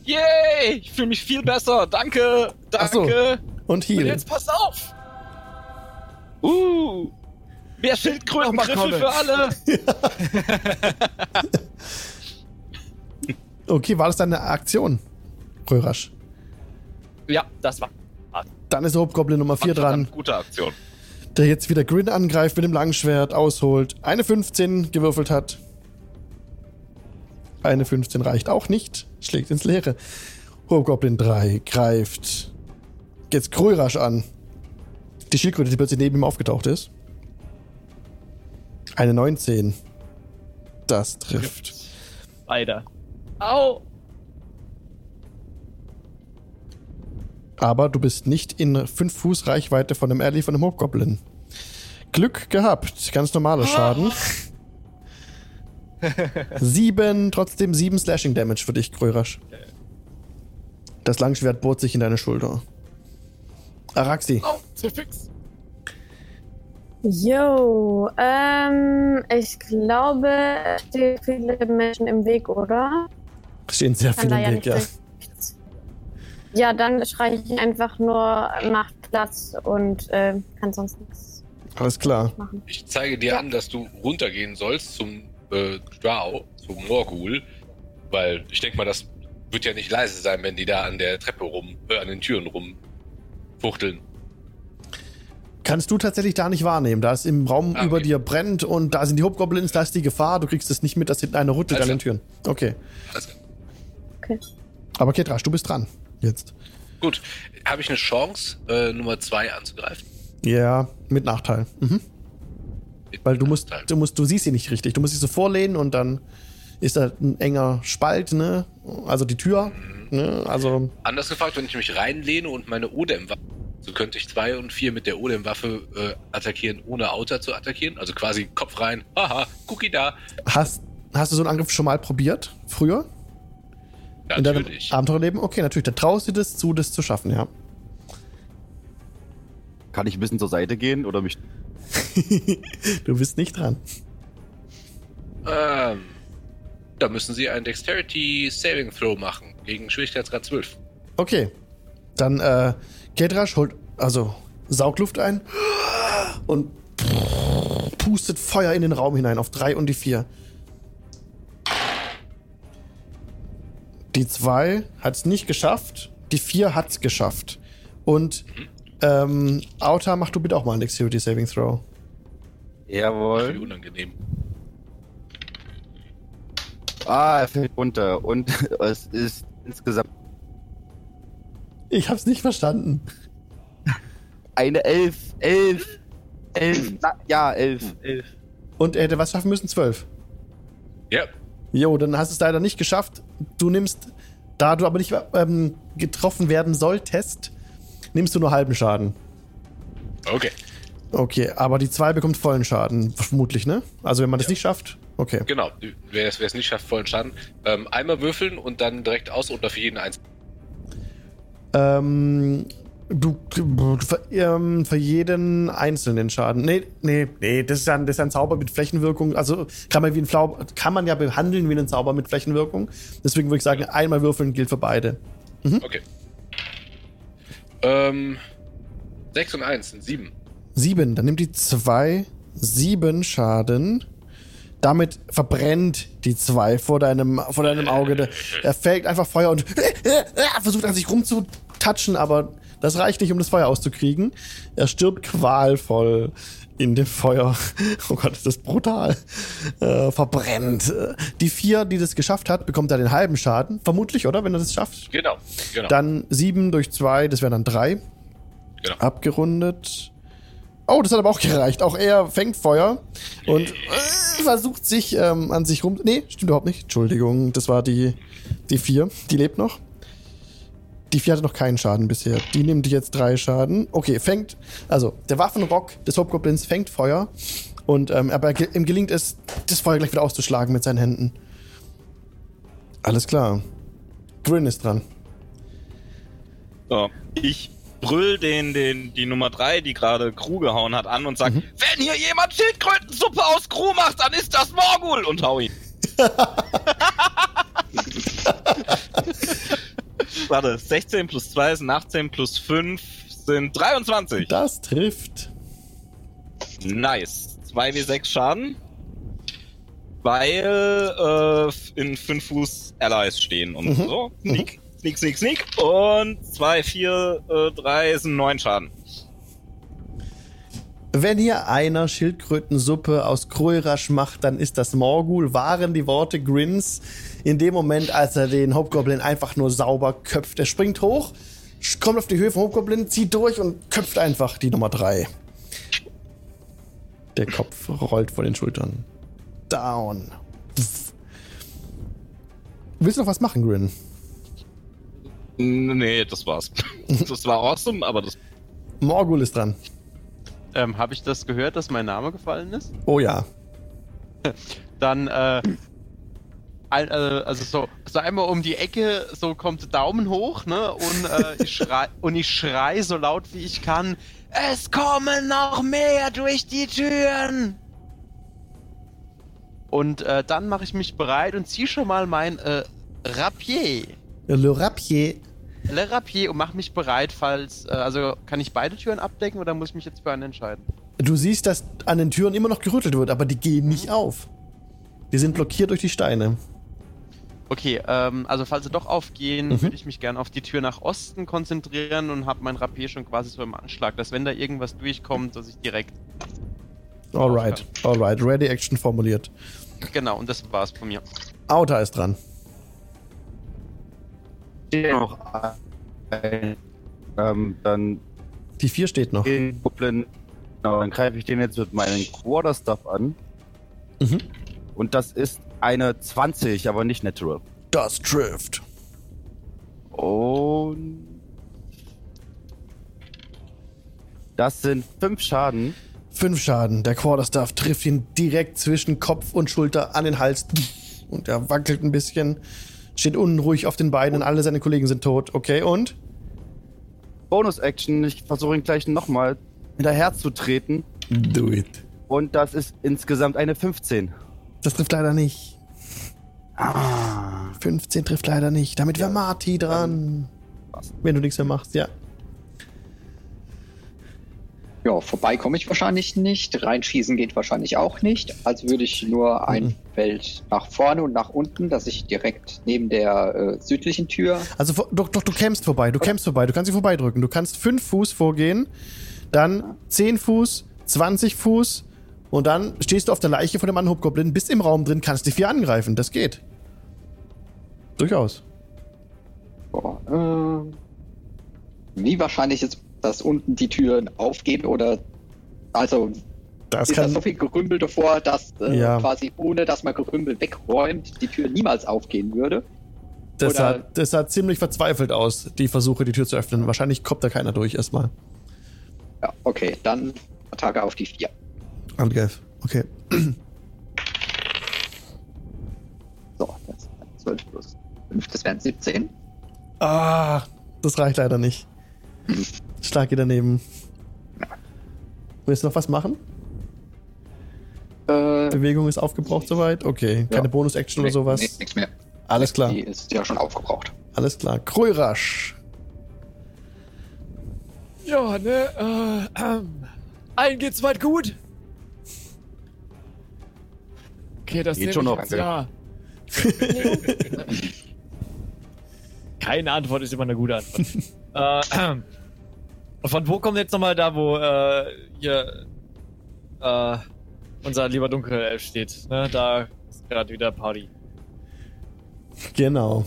Yay! Ich fühle mich viel besser. Danke! Ach so. Danke! Und Und Heal. jetzt pass auf! Uh! Mehr Schildkrötengriffel Nochmal für alle! [laughs] Okay, war das deine Aktion? Röhrasch. Ja, das war. Dann ist Hauptgoblin Nummer 4 dran, Gute Aktion. der jetzt wieder Grin angreift mit dem Langschwert, ausholt, eine 15 gewürfelt hat. Eine 15 reicht auch nicht, schlägt ins Leere. Hauptgoblin 3 greift jetzt Krörasch an. Die Schildkröte, die plötzlich neben ihm aufgetaucht ist. Eine 19. Das trifft. Leider. Au! Aber du bist nicht in 5 Fuß Reichweite von dem Alley von dem Hobgoblin. Glück gehabt. Ganz normaler Schaden. [laughs] sieben, trotzdem sieben Slashing Damage für dich, Krörasch. Das Langschwert bohrt sich in deine Schulter. Araxi. Au! Zu fix! Jo, ähm, ich glaube, es stehen viele Menschen im Weg, oder? Stehen sehr Kann viele da im ja Weg, nicht ja. Ja, dann schreie ich einfach nur, macht Platz und äh, kann sonst nichts Alles klar. machen. Ich zeige dir Ja. an, dass du runtergehen sollst zum äh, Drow, zum Morgul, weil ich denke mal, das wird ja nicht leise sein, wenn die da an der Treppe rum, äh, an den Türen rumfuchteln. Kannst du tatsächlich da nicht wahrnehmen, da es im Raum Ah, über okay. dir brennt und da sind die Hobgoblins, da ist die Gefahr, du kriegst es nicht mit, dass hinten eine rüttelt an den Türen. Okay. Alles klar. Okay. Aber Ketrasch, du bist dran. Jetzt. Gut, habe ich eine Chance, äh, Nummer zwei anzugreifen? Ja, mit Nachteil. Mhm. Mit Weil du musst, Nachteil. du musst, du siehst sie nicht richtig. Du musst sie so vorlehnen und dann ist da ein enger Spalt, ne? Also die Tür, ne? Also Anders gefragt, wenn ich mich reinlehne und meine Odem-Waffe, so könnte ich zwei und vier mit der Odem-Waffe äh, attackieren, ohne Outer zu attackieren. Also quasi Kopf rein. Haha, Cookie da. hast, hast du so einen Angriff schon mal probiert? Früher? In deinem Natürlich. Abenteuerleben? Okay, natürlich. Dann traust du dir das zu, das zu schaffen, ja. Kann ich ein bisschen zur Seite gehen oder mich. [laughs] du bist nicht dran. Ähm, da müssen sie einen Dexterity Saving Throw machen gegen Schwierigkeitsgrad 12. Okay. Dann, äh, Kedrasch holt, also, saugt Luft ein und pustet Feuer in den Raum hinein auf drei und die vier. Die zwei hat es nicht geschafft, die vier hat es geschafft. Und, ähm, Auta, mach du bitte auch mal einen Dexterity Saving Throw. Jawohl. unangenehm. Ah, er fällt runter. Und [laughs] es ist insgesamt Ich hab's nicht verstanden. eine Elf. Elf. Elf. Na, ja, elf. Elf. Und er hätte was schaffen müssen? Zwölf. Ja, Jo, dann hast du es leider nicht geschafft. Du nimmst, da du aber nicht ähm, getroffen werden solltest, nimmst du nur halben Schaden. okay. Okay, aber die 2 bekommt vollen Schaden, vermutlich, ne? Also wenn man das nicht schafft, okay. Genau. Wer es, nicht schafft, vollen Schaden. Ähm, einmal würfeln und dann direkt aus oder für jeden eins. Ähm, du, für, ähm, für jeden einzelnen Schaden. Nee, nee, nee, das ist ja ein, das ist ja ein Zauber mit Flächenwirkung. Also kann man wie ein Flau kann man ja behandeln wie einen Zauber mit Flächenwirkung. Deswegen würde ich sagen, einmal würfeln gilt für beide. Okay. Ähm, 6 und 1 sind 7. Sieben. Dann nimmt die zwei sieben Schaden. Damit verbrennt die zwei vor deinem, vor deinem Auge. Er fällt einfach Feuer und versucht an sich rumzutatschen, aber das reicht nicht, um das Feuer auszukriegen. Er stirbt qualvoll in dem Feuer. [laughs] Oh Gott, ist das brutal. Äh, verbrennt. Äh, Die vier, die das geschafft hat, bekommt er den halben Schaden. Vermutlich, oder? Wenn er das schafft. Genau, genau. Dann sieben durch zwei, das wären dann drei. Genau. Abgerundet. Oh, das hat aber auch [laughs] gereicht. Auch er fängt Feuer und äh, versucht sich ähm, an sich rum. Nee, stimmt überhaupt nicht. Entschuldigung, das war die, die vier. Die lebt noch. Die vier hatte noch keinen Schaden bisher. Die nimmt jetzt drei Schaden. Okay, fängt. Also, der Waffenrock des Hobgoblins fängt Feuer. Und ähm, aber ihm gelingt es, das Feuer gleich wieder auszuschlagen mit seinen Händen. Alles klar. Grin ist dran. So, ich brüll den, den, die Nummer 3, die gerade Crew gehauen hat, an und sag, Mhm. wenn hier jemand Schildkrötensuppe aus Crew macht, dann ist das Morgul und hau ihn. [laughs] Warte, 16 plus 2 sind 18 plus 5 sind 23. Das trifft. Nice. 2w6 Schaden. Weil äh, in 5 Fuß Allies stehen und Mhm. so. Sneak, sneak, sneak, sneak. Und 2, 4, äh, 3 sind 9 Schaden. Wenn hier einer Schildkrötensuppe aus Kroirasch macht, dann ist das Morgul, waren die Worte Grins. In dem Moment, als er den Hobgoblin einfach nur sauber köpft. Er springt hoch, kommt auf die Höhe vom Hobgoblin, zieht durch und köpft einfach die Nummer 3. Der Kopf rollt vor den Schultern. Down. Willst du noch was machen, Grin? Nee, das war's. [laughs] Das war awesome, aber das. Morgul ist dran. Ähm, Habe ich das gehört, dass mein Name gefallen ist? Oh ja. [laughs] Dann, äh, äh, also so, so einmal um die Ecke, so kommt Daumen hoch, ne? Und, äh, ich [laughs] schrei, und ich schrei so laut wie ich kann. Es kommen noch mehr durch die Türen! Und äh, dann mache ich mich bereit und ziehe schon mal mein äh, Rapier. Le Rapier. Le Rapier und mache mich bereit, falls. Äh, also kann ich beide Türen abdecken oder muss ich mich jetzt für einen entscheiden? Du siehst, dass an den Türen immer noch gerüttelt wird, aber die gehen nicht auf. Die sind blockiert durch die Steine. Okay, ähm, also falls sie doch aufgehen, Mhm. würde ich mich gerne auf die Tür nach Osten konzentrieren und habe mein Rapier schon quasi so im Anschlag, dass wenn da irgendwas durchkommt, dass ich direkt. Alright, alright. Ready Action formuliert. Genau, und das war's von mir. Auta ist dran. Noch ein, ähm, dann Die 4 steht noch. Goblin, genau, dann greife ich den jetzt mit meinem Quarterstaff an. Mhm. Und das ist eine 20, aber nicht natural. Das trifft. Und das sind 5 Schaden. Fünf Schaden. Der Quarterstaff trifft ihn direkt zwischen Kopf und Schulter an den Hals. Und er wackelt ein bisschen. Steht unruhig auf den Beinen und alle seine Kollegen sind tot. Okay, und? Bonus-Action, ich versuche ihn gleich nochmal hinterher zu treten. Do it. Und das ist insgesamt eine 15. Das trifft leider nicht. Ah. 15 trifft leider nicht. Damit wäre Marty dran. Was? Wenn du nichts mehr machst, ja. Ja, vorbei komme ich wahrscheinlich nicht. Reinschießen geht wahrscheinlich auch nicht. Also würde ich nur ein Mhm. Feld nach vorne und nach unten, dass ich direkt neben der äh, südlichen Tür. Also doch, doch, du kämpfst vorbei, du kämpfst vorbei, du kannst sie vorbeidrücken. Du kannst 5 Fuß vorgehen, dann 10 Fuß, 20 Fuß und dann stehst du auf der Leiche von dem Mann Hobgoblin, bist im Raum drin, kannst die vier angreifen. Das geht. Durchaus. Boah, äh, wie wahrscheinlich ist, dass unten die Türen aufgehen oder also Das ist da kann. so viel Gerümpel davor, dass äh, Ja. quasi ohne dass man Gerümpel wegräumt, die Tür niemals aufgehen würde. Das sah, das sah ziemlich verzweifelt aus, die Versuche, die Tür zu öffnen. Wahrscheinlich kommt da keiner durch erstmal. Ja, okay, dann Attacke auf die vier. Angriff. Okay. So, das sind 12 plus 5, das wären 17. Ah, das reicht leider nicht. [laughs] Schlag ihr daneben. Willst du noch was machen? Äh, Bewegung ist aufgebraucht soweit? Okay. Keine Ja. Bonus-Action oder nee, sowas? Nee, nichts mehr. Alles klar. Die ist ja schon aufgebraucht. Alles klar. Krörasch. Ja, ne, äh, ähm, Allen geht's soweit gut? Okay, das Geht schon noch, danke. Ja. [laughs] Keine Antwort ist immer eine gute Antwort. [laughs] äh, und von wo kommt jetzt nochmal da, wo äh, hier äh, unser lieber Dunkelelf steht? Ne? Da ist gerade wieder Party. Genau.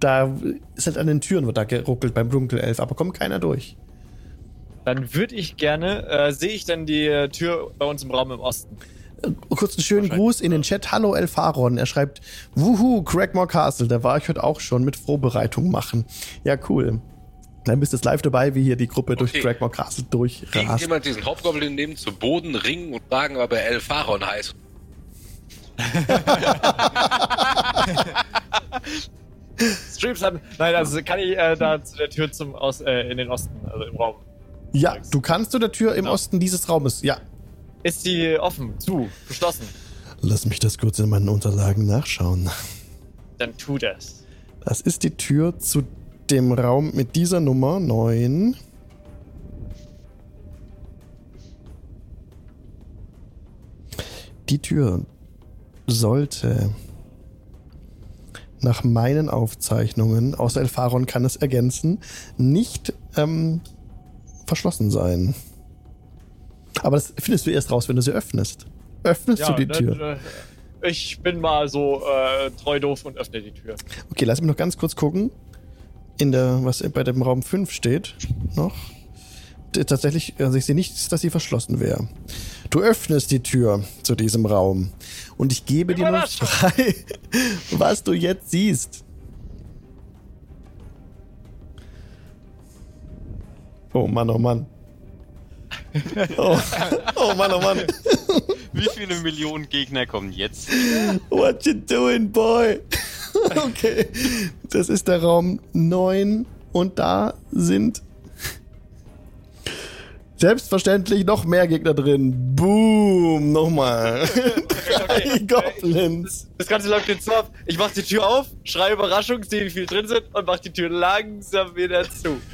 Da ist halt an den Türen, wird da geruckelt beim Dunkelelf, aber kommt keiner durch. Dann würde ich gerne, äh, sehe ich denn die äh, Tür bei uns im Raum im Osten? Äh, Kurz einen schönen Gruß in den Chat. Hallo Elfaron. Er schreibt, Wuhu, Crackmore Castle. Da war ich heute auch schon mit Vorbereitung machen. Ja, cool. Dann bist du live dabei, wie hier die Gruppe durch Okay. Crackmore Castle Kriegt durchrast. jemand diesen Hauptgoblin nehmen, zu Boden ringen und fragen, ob er El Faron heißt? [laughs] Streams haben. Nein, also kann ich äh, da zu der Tür zum aus, äh, in den Osten, also im Raum. Ja, du kannst zu der Tür im Genau. Osten dieses Raumes. Ja. Ist die offen, zu, geschlossen? Lass mich das kurz in meinen Unterlagen nachschauen. Dann tu das. Das ist die Tür zu dem Raum mit dieser Nummer 9. Die Tür sollte nach meinen Aufzeichnungen, außer Elfaron kann es ergänzen, nicht ähm, verschlossen sein. Aber das findest du erst raus, wenn du sie öffnest. Öffnest du die dann, Tür? äh, ich bin mal so äh, treu doof und öffne die Tür. Okay, lass mich noch ganz kurz gucken. In der, was bei dem Raum 5 steht, noch. Tatsächlich, also ich sehe nicht, dass sie verschlossen wäre. Du öffnest die Tür zu diesem Raum und ich gebe dir nur Überraschung. frei, [laughs] was du jetzt siehst. Oh Mann, oh Mann. [laughs] Oh, oh Mann, oh Mann. Wie viele Millionen Gegner kommen jetzt? What you doing, boy? [laughs] okay. Das ist der Raum 9 und da sind selbstverständlich noch mehr Gegner drin. Boom, nochmal. [laughs] Drei Goblins. Das Ganze läuft jetzt so ab. Ich mach die Tür auf, schreie Überraschung, sehe, wie viel drin sind und mach die Tür langsam wieder zu. [laughs]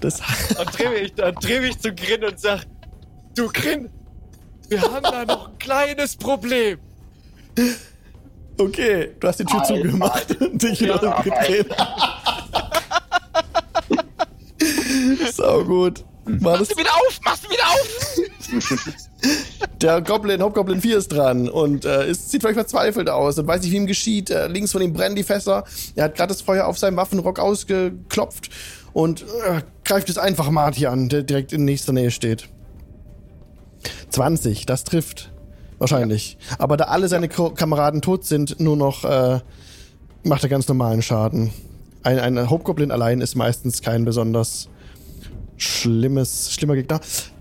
Das, Und dreh mich, dann dreh mich zu Grin und sag, du Grin, wir haben da noch ein kleines Problem. Okay, du hast die Tür Alter. zugemacht und dich wieder Ja. [laughs] umgedreht. [laughs] Sau gut. War das, wieder auf! Machst du wieder auf! [laughs] Der Goblin, Hauptgoblin 4 ist dran und äh, ist, sieht völlig verzweifelt aus und weiß nicht, wie ihm geschieht. Äh, links von ihm brennen die Fässer. Er hat gerade das Feuer auf seinem Waffenrock ausgeklopft und äh, greift es einfach Marty an, der direkt in nächster Nähe steht. 20, das trifft. Wahrscheinlich. Aber da alle seine Ko Kameraden tot sind, nur noch äh, macht er ganz normalen Schaden. Ein, ein Hauptgoblin allein ist meistens kein besonders schlimmes, schlimmer Gegner.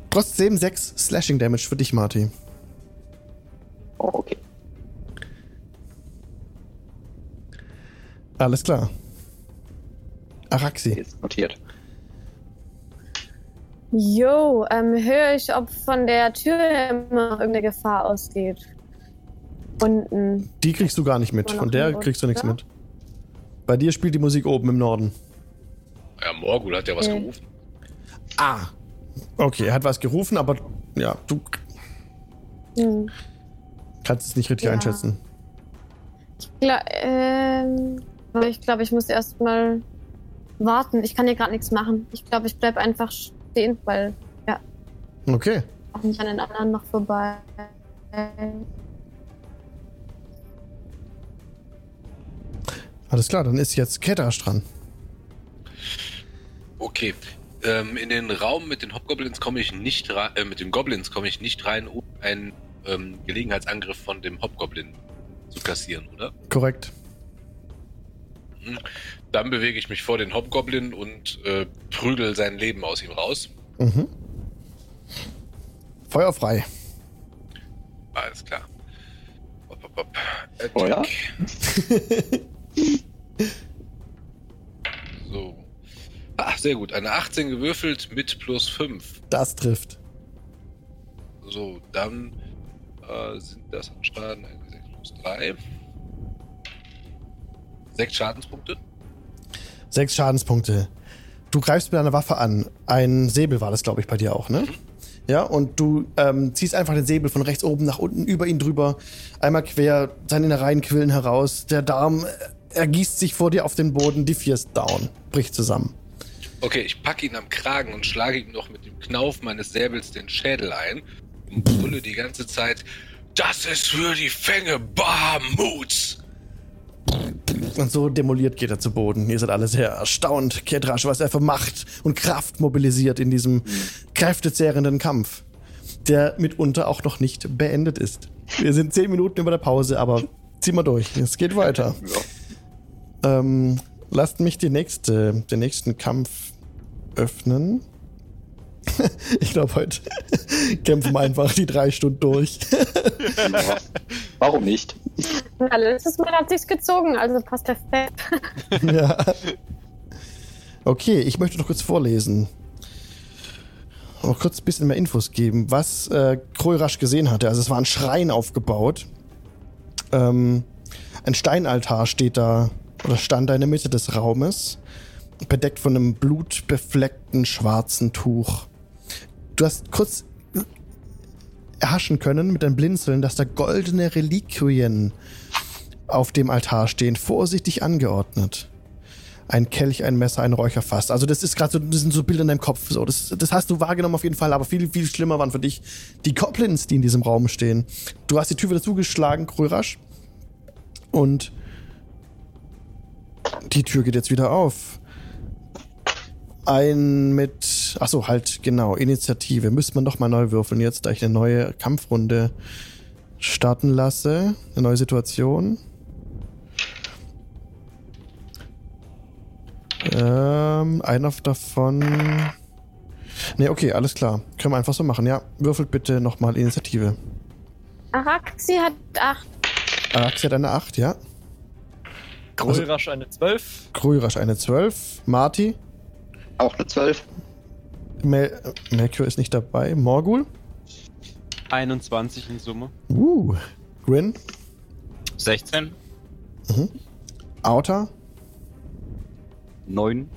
Trotzdem 6 Slashing Damage für dich, Marty. Oh, okay. Alles klar. Araxi. Ist notiert. Jo, ähm, höre ich, ob von der Tür immer irgendeine Gefahr ausgeht. Unten. Die kriegst du gar nicht mit. Von der kriegst du nichts mit. Bei dir spielt die Musik oben im Norden. Ja, Morgul hat ja was Okay. gerufen. Ah. Okay, er hat was gerufen, aber ja, du Hm. kannst es nicht richtig Ja. einschätzen. Gla ähm, aber ich glaube, ich muss erst mal warten. Ich kann hier gerade nichts machen. Ich glaube, ich bleib einfach stehen, weil Okay. auch nicht an den anderen noch vorbei. Alles klar, dann ist jetzt Kettasch dran. Okay. Ähm, in den Raum mit den Hobgoblins komme ich nicht rein, äh, mit den Goblins komme ich nicht rein, um einen ähm, Gelegenheitsangriff von dem Hobgoblin zu kassieren, oder? Korrekt. Dann bewege ich mich vor den Hobgoblin und äh, prügel sein Leben aus ihm raus. Mhm. Feuer frei. Alles klar. Hopp, hopp, hopp. Attack. Feuer? [laughs] So. Ah, sehr gut. Eine 18 gewürfelt mit plus 5. Das trifft. So, dann äh, sind das an Schaden 6 plus 3. 6 Schadenspunkte. Sechs Schadenspunkte. du greifst mit deiner Waffe an. Ein Säbel war das, glaube ich, bei dir auch, ne? Ja, und du ähm, ziehst einfach den Säbel von rechts oben nach unten über ihn drüber, einmal quer, seine Innereien quillen heraus, der Darm äh, ergießt sich vor dir auf den Boden, die Vier ist down, bricht zusammen. Okay, ich packe ihn am Kragen und schlage ihm noch mit dem Knauf meines Säbels den Schädel ein und brülle die ganze Zeit: Das ist für die Fänge Bahamuts! Und so demoliert geht er zu Boden. Ihr seid alle sehr erstaunt, Kedrasch, was er für Macht und Kraft mobilisiert in diesem kräftezehrenden Kampf, der mitunter auch noch nicht beendet ist. Wir sind zehn Minuten über der Pause, aber zieh mal durch. Es geht weiter. [laughs] Ähm, lasst mich die nächste, den nächsten Kampf öffnen. [laughs] ich glaube, heute [laughs] kämpfen wir einfach die drei Stunden durch. [laughs] Warum nicht? Ja, letztes Mal hat sich's gezogen, also passt perfekt. ja. Okay, ich möchte noch kurz vorlesen. Noch kurz ein bisschen mehr Infos geben, was äh, Kroirasch gesehen hatte. Also es war ein Schrein aufgebaut. Ähm, ein Steinaltar steht da oder stand da in der Mitte des Raumes, bedeckt von einem blutbefleckten schwarzen Tuch. Du hast kurz erhaschen können mit einem Blinzeln, dass da goldene Reliquien auf dem Altar stehen, vorsichtig angeordnet. Ein Kelch, ein Messer, ein Räucherfass. Also das ist gerade so, das sind so Bilder in deinem Kopf. So, das, das hast du wahrgenommen auf jeden Fall, aber viel, viel schlimmer waren für dich die Goblins, die in diesem Raum stehen. Du hast die Tür wieder zugeschlagen, Krörasch. Und die Tür geht jetzt wieder auf. Ein mit, ach so, halt, genau, Initiative. Müsste man doch mal neu würfeln jetzt, da ich eine neue Kampfrunde starten lasse. Eine neue Situation. Ähm, einer davon. Ne, okay, alles klar. Können wir einfach so machen. Ja, würfelt bitte nochmal Initiative. Araxi hat 8. Araxi hat eine 8, ja. Grölrasch eine 12. Krürasch eine 12. Marty. Auch eine 12. Mel Melchior ist nicht dabei. Morgul. 21 in Summe. Uh. Grin. 16. Auta. Neun.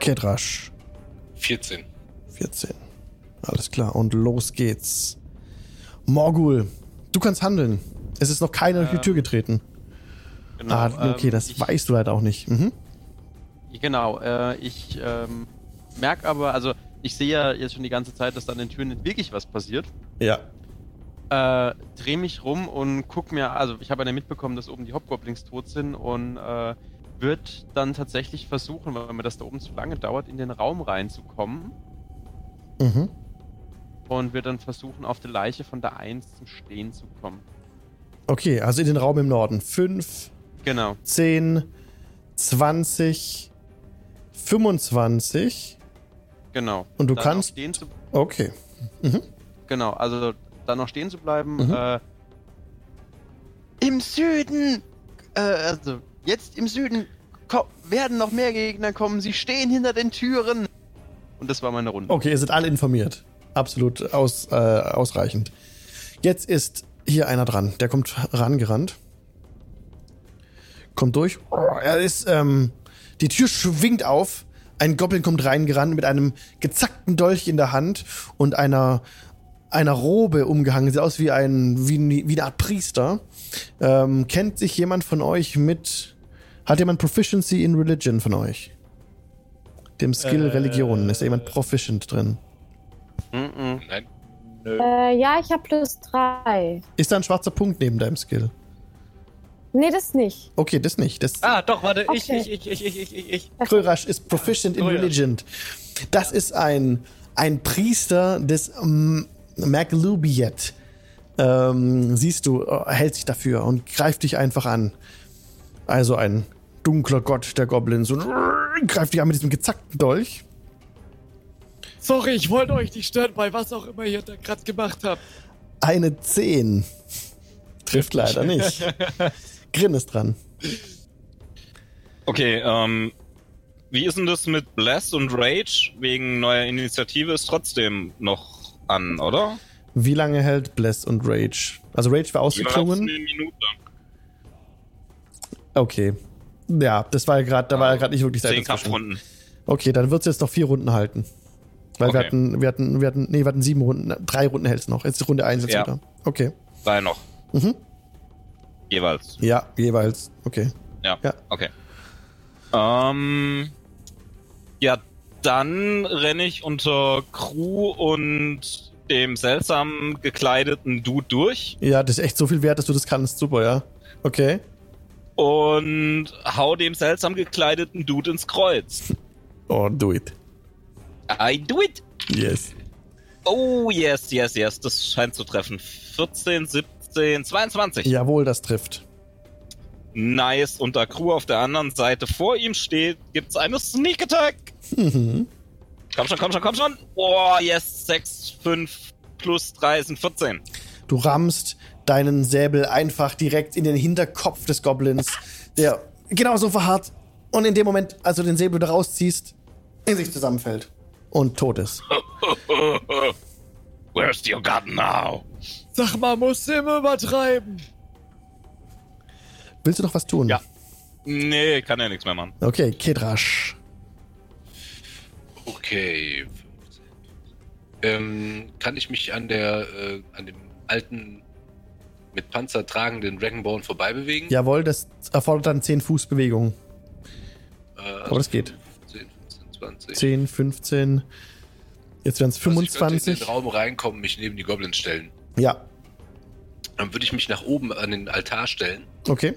Kedrasch. 14. 14. Alles klar. Und los geht's. Morgul. Du kannst handeln. Es ist noch keiner durch die Tür getreten. Genau, ah, okay, ähm, das ich, weißt du leider auch nicht. Mhm. Genau, äh, ich ähm, merke aber, also ich sehe ja jetzt schon die ganze Zeit, dass da an den Türen nicht wirklich was passiert. Ja. Äh, dreh mich rum und guck mir, also ich habe ja mitbekommen, dass oben die Hobgoblins tot sind und äh, wird dann tatsächlich versuchen, weil mir das da oben zu lange dauert, in den Raum reinzukommen Mhm. und wird dann versuchen, auf der Leiche von der 1 zum Stehen zu kommen. Okay, also in den Raum im Norden. 5, Genau. 10, 20, 25. Genau. Und du Dann kannst- zu, Okay. genau, also dann noch stehen zu bleiben. Mhm. Äh, Im Süden! Äh, also, jetzt im Süden werden noch mehr Gegner kommen. Sie stehen hinter den Türen. Und das war meine Runde. Okay, ihr seid alle informiert. Absolut aus, äh, ausreichend. Jetzt ist hier einer dran. Der kommt rangerannt. Kommt durch. Oh, er ist, ähm, die Tür schwingt auf. Ein Goblin kommt reingerannt mit einem gezackten Dolch in der Hand und einer, einer Robe umgehangen. Sieht aus wie ein, wie, wie eine Art Priester. Ähm, kennt sich jemand von euch mit, hat jemand Proficiency in Religion von euch? Dem Skill Äh, Religion. Ist da jemand proficient drin? Mhm. Nein. Nö. Äh, ja, ich habe plus 3. Ist da ein schwarzer Punkt neben deinem Skill? Nee, das nicht. Okay, das nicht. Das Ah, doch, warte, ich, Okay. ich, ich, ich, ich, ich, ich, ich. Krörasch ist proficient in Oh ja. Religion. Das ist ein, ein Priester des ähm, Maglubiet. Ähm, siehst du, er hält sich dafür und greift dich einfach an. Also ein dunkler Gott der Goblins und greift dich an mit diesem gezackten Dolch. Sorry, ich wollte euch nicht stören bei was auch immer ihr da gerade gemacht habt. Eine 10. Trifft leider nicht. [laughs] Grin ist dran. Okay, ähm, wie ist denn das mit Bless und Rage? Wegen neuer Initiative ist trotzdem noch an, oder? Wie lange hält Bless und Rage? Also Rage war ausgeklungen. eine Minute. Okay. Ja, das war ja gerade, da war ja gerade nicht wirklich Zeit Zehn. Kampfrunden. Okay, dann wird es jetzt noch vier Runden halten. Weil wir Okay. hatten, wir hatten, wir hatten, nee, wir hatten sieben Runden, drei Runden hält es noch. Jetzt ist Runde eins jetzt Ja. wieder. Okay. Drei noch. Mhm. Jeweils. Ja, jeweils. Okay. Ja. Ja. Okay. Ähm, ja, dann renne ich unter Crew und dem seltsam gekleideten Dude durch Ja, das ist echt so viel wert, dass du das kannst. Super, ja. Okay. und hau dem seltsam gekleideten Dude ins Kreuz. Oh, do it. I do it. Yes. Oh, yes, yes, yes. Das scheint zu treffen. 14, 17, 22. Jawohl, das trifft. Nice. Und da Crew auf der anderen Seite vor ihm steht, gibt's eine Sneak Attack. Mhm. Komm schon, komm schon, komm schon. Oh, yes. 6, 5 plus 3 sind 14. Du rammst deinen Säbel einfach direkt in den Hinterkopf des Goblins, der genauso verharrt und in dem Moment, als du den Säbel da rausziehst, in sich zusammenfällt und tot ist. [laughs] Where's your gun now? Sag mal, musst du immer übertreiben. Willst du noch was tun? Ja. Nee, kann ja nichts mehr machen. Okay, Kedrasch. Okay. 15. Ähm, kann ich mich an der, äh, an dem alten, mit Panzer tragenden Dragonborn vorbei bewegen? Jawohl, das erfordert dann 10 Fuß Bewegung. Äh, Aber das geht. 10, 15, 20. 10, 15. Jetzt wären es Also ich könnte in 25. den Raum reinkommen, mich neben die Goblins stellen. Ja, Dann würde ich mich nach oben an den Altar stellen okay.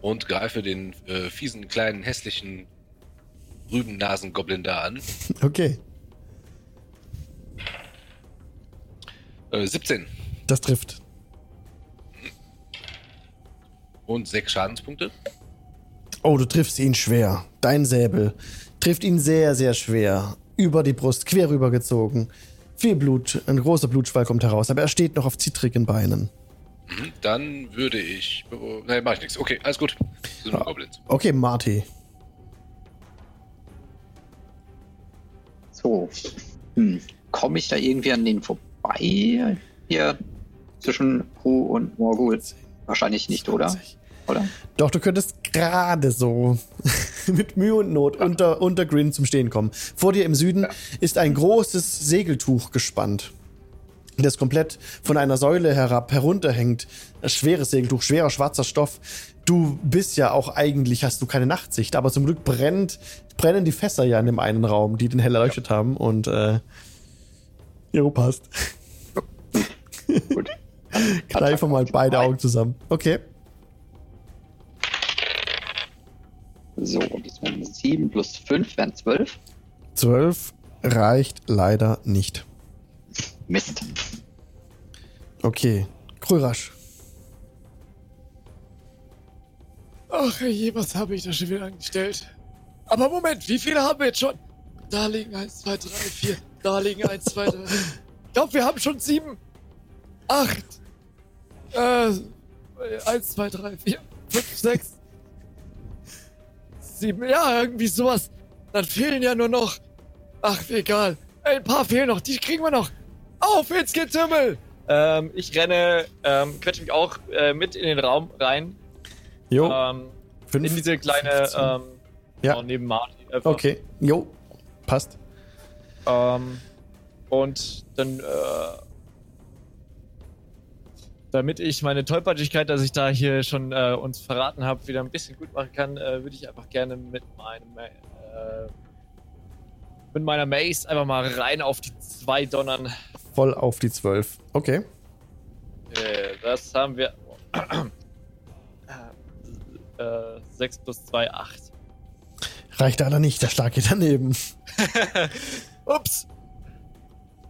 und greife den äh, fiesen, kleinen, hässlichen Rübennasen-Goblin da an. Okay. Äh, 17 Das trifft. und 6 Schadenspunkte. Oh, du triffst ihn schwer. Dein Säbel trifft ihn sehr, sehr schwer. Über die Brust, quer rübergezogen. Viel Blut, ein großer Blutschwall kommt heraus, aber er steht noch auf zittrigen Beinen. Mhm. Dann würde ich. Oh, nein, mach ich nichts. Okay, alles gut. Das sind nur Goblins. Okay, Marty. So. Hm. Komme ich da irgendwie an den vorbei? Hier zwischen Hu und Morgul? Wahrscheinlich nicht, oder? 20. Oder? Doch, du könntest gerade so [laughs] mit Mühe und Not unter, unter Grin zum Stehen kommen. Vor dir im Süden ist ein großes Segeltuch gespannt, das komplett von einer Säule herab herunterhängt. Ein schweres Segeltuch, schwerer schwarzer Stoff. Du bist ja auch eigentlich, hast du keine Nachtsicht, aber zum Glück brennt, brennen die Fässer ja in dem einen Raum, die den hell erleuchtet haben und äh, jo, passt. Gut. [laughs] Kneife mal beide Augen zusammen. Okay. So, das wären 7 plus 5 wären 12. 12 reicht leider nicht. Mist. Okay. Krürasch. Ach je, was habe ich da schon wieder angestellt? Aber Moment, wie viele haben wir jetzt schon? Da liegen 1, 2, 3, 4. Da liegen 1, 2, 3. Ich glaube, wir haben schon 7. 8. Äh, 1, 2, 3, 4, 5, 6. 7. Ja, irgendwie sowas. Dann fehlen ja nur noch. Ach, egal. Ein paar fehlen noch. Die kriegen wir noch. Auf ins Getümmel! Ähm, ich renne, ähm, quetsche mich auch äh, mit in den Raum rein. Jo. Ähm, fünf, in diese kleine, 15. ähm, Ja. genau, neben Marty. Einfach. Okay. Jo. Passt. Ähm, und dann, äh, damit ich meine Tollpatschigkeit, dass ich da hier schon äh, uns verraten habe, wieder ein bisschen gut machen kann, äh, würde ich einfach gerne mit meinem, äh, mit meiner Mace einfach mal rein auf die zwei donnern. Voll auf die 12. Okay. Äh, das haben wir. [clears throat] Äh, 6 plus 2, 8. Reicht leider nicht. Der Schlag geht daneben. [laughs] Ups!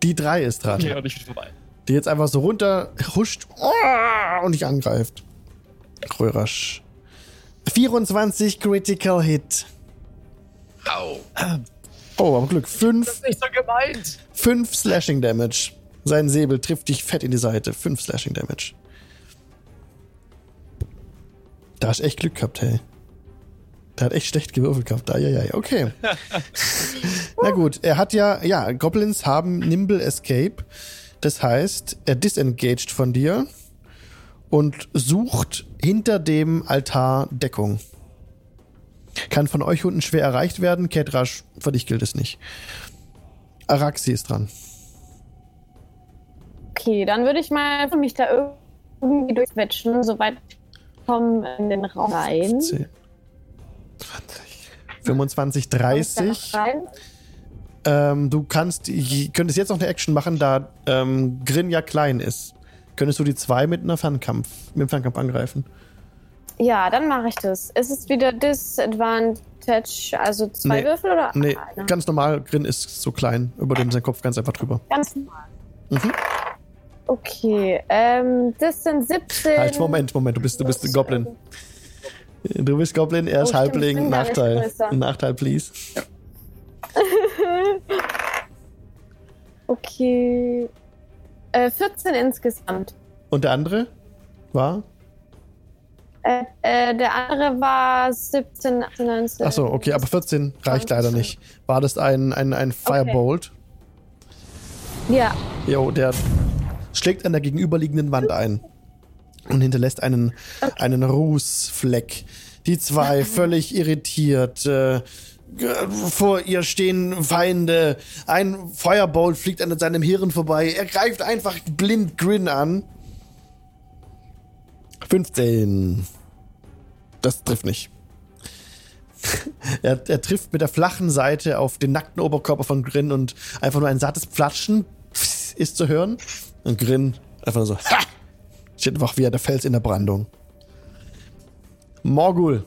Die 3 ist dran. Okay, und ich bin vorbei. Die jetzt einfach so runter huscht und dich angreift. Krörasch. 24 Critical Hit. Au. Oh, aber Glück. Das 5 ist nicht so gemeint! Fünf Slashing Damage. Sein Säbel trifft dich fett in die Seite. Fünf Slashing Damage. Da hast du echt Glück gehabt, hey. Der hat echt schlecht gewürfelt gehabt. Eieiei, okay. [laughs] Na gut, er hat ja, ja, Goblins haben Nimble Escape. Das heißt, er disengaged von dir und sucht hinter dem Altar Deckung. Kann von euch unten schwer erreicht werden. Ketrasch, für dich gilt es nicht. Araxi ist dran. Okay, dann würde ich mal für mich da irgendwie durchquetschen, soweit ich komme in den Raum rein. 10, 20, 25, Komm ich da 30. Ähm, du kannst, könntest jetzt noch eine Action machen, da ähm, Grin ja klein ist. Könntest du die zwei mit einer Fernkampf, mit dem Fernkampf angreifen? Ja, dann mache ich das. Ist es wieder Disadvantage, also zwei Nee. Würfel oder Nee, einer? ganz normal. Grin ist so klein, über dem sein Kopf ganz einfach drüber. Ganz normal. Mhm. Okay, ähm, das sind 17. Halt, Moment, Moment, du bist, du bist ein Goblin. Du bist Goblin, er ist Oh, Halbling, Nachteil. Nachteil, please. [laughs] okay. Äh, 14 insgesamt. Und der andere war? Äh, äh, der andere war 17, 18, 19. Achso, okay, aber 14 reicht leider nicht. War das ein, ein, ein Firebolt? Ja, Jo, der schlägt an der gegenüberliegenden Wand ein und hinterlässt einen, einen Rußfleck. Die zwei [laughs] völlig irritiert. Äh, vor ihr stehen Feinde. Ein Firebolt fliegt an seinem Hirn vorbei. Er greift einfach blind Grin an. 15. Das trifft nicht. [laughs] er, er trifft mit der flachen Seite auf den nackten Oberkörper von Grin und einfach nur ein sattes Platschen ist zu hören. Und Grin einfach nur so, ha! Steht einfach wie der Fels in der Brandung. Morgul.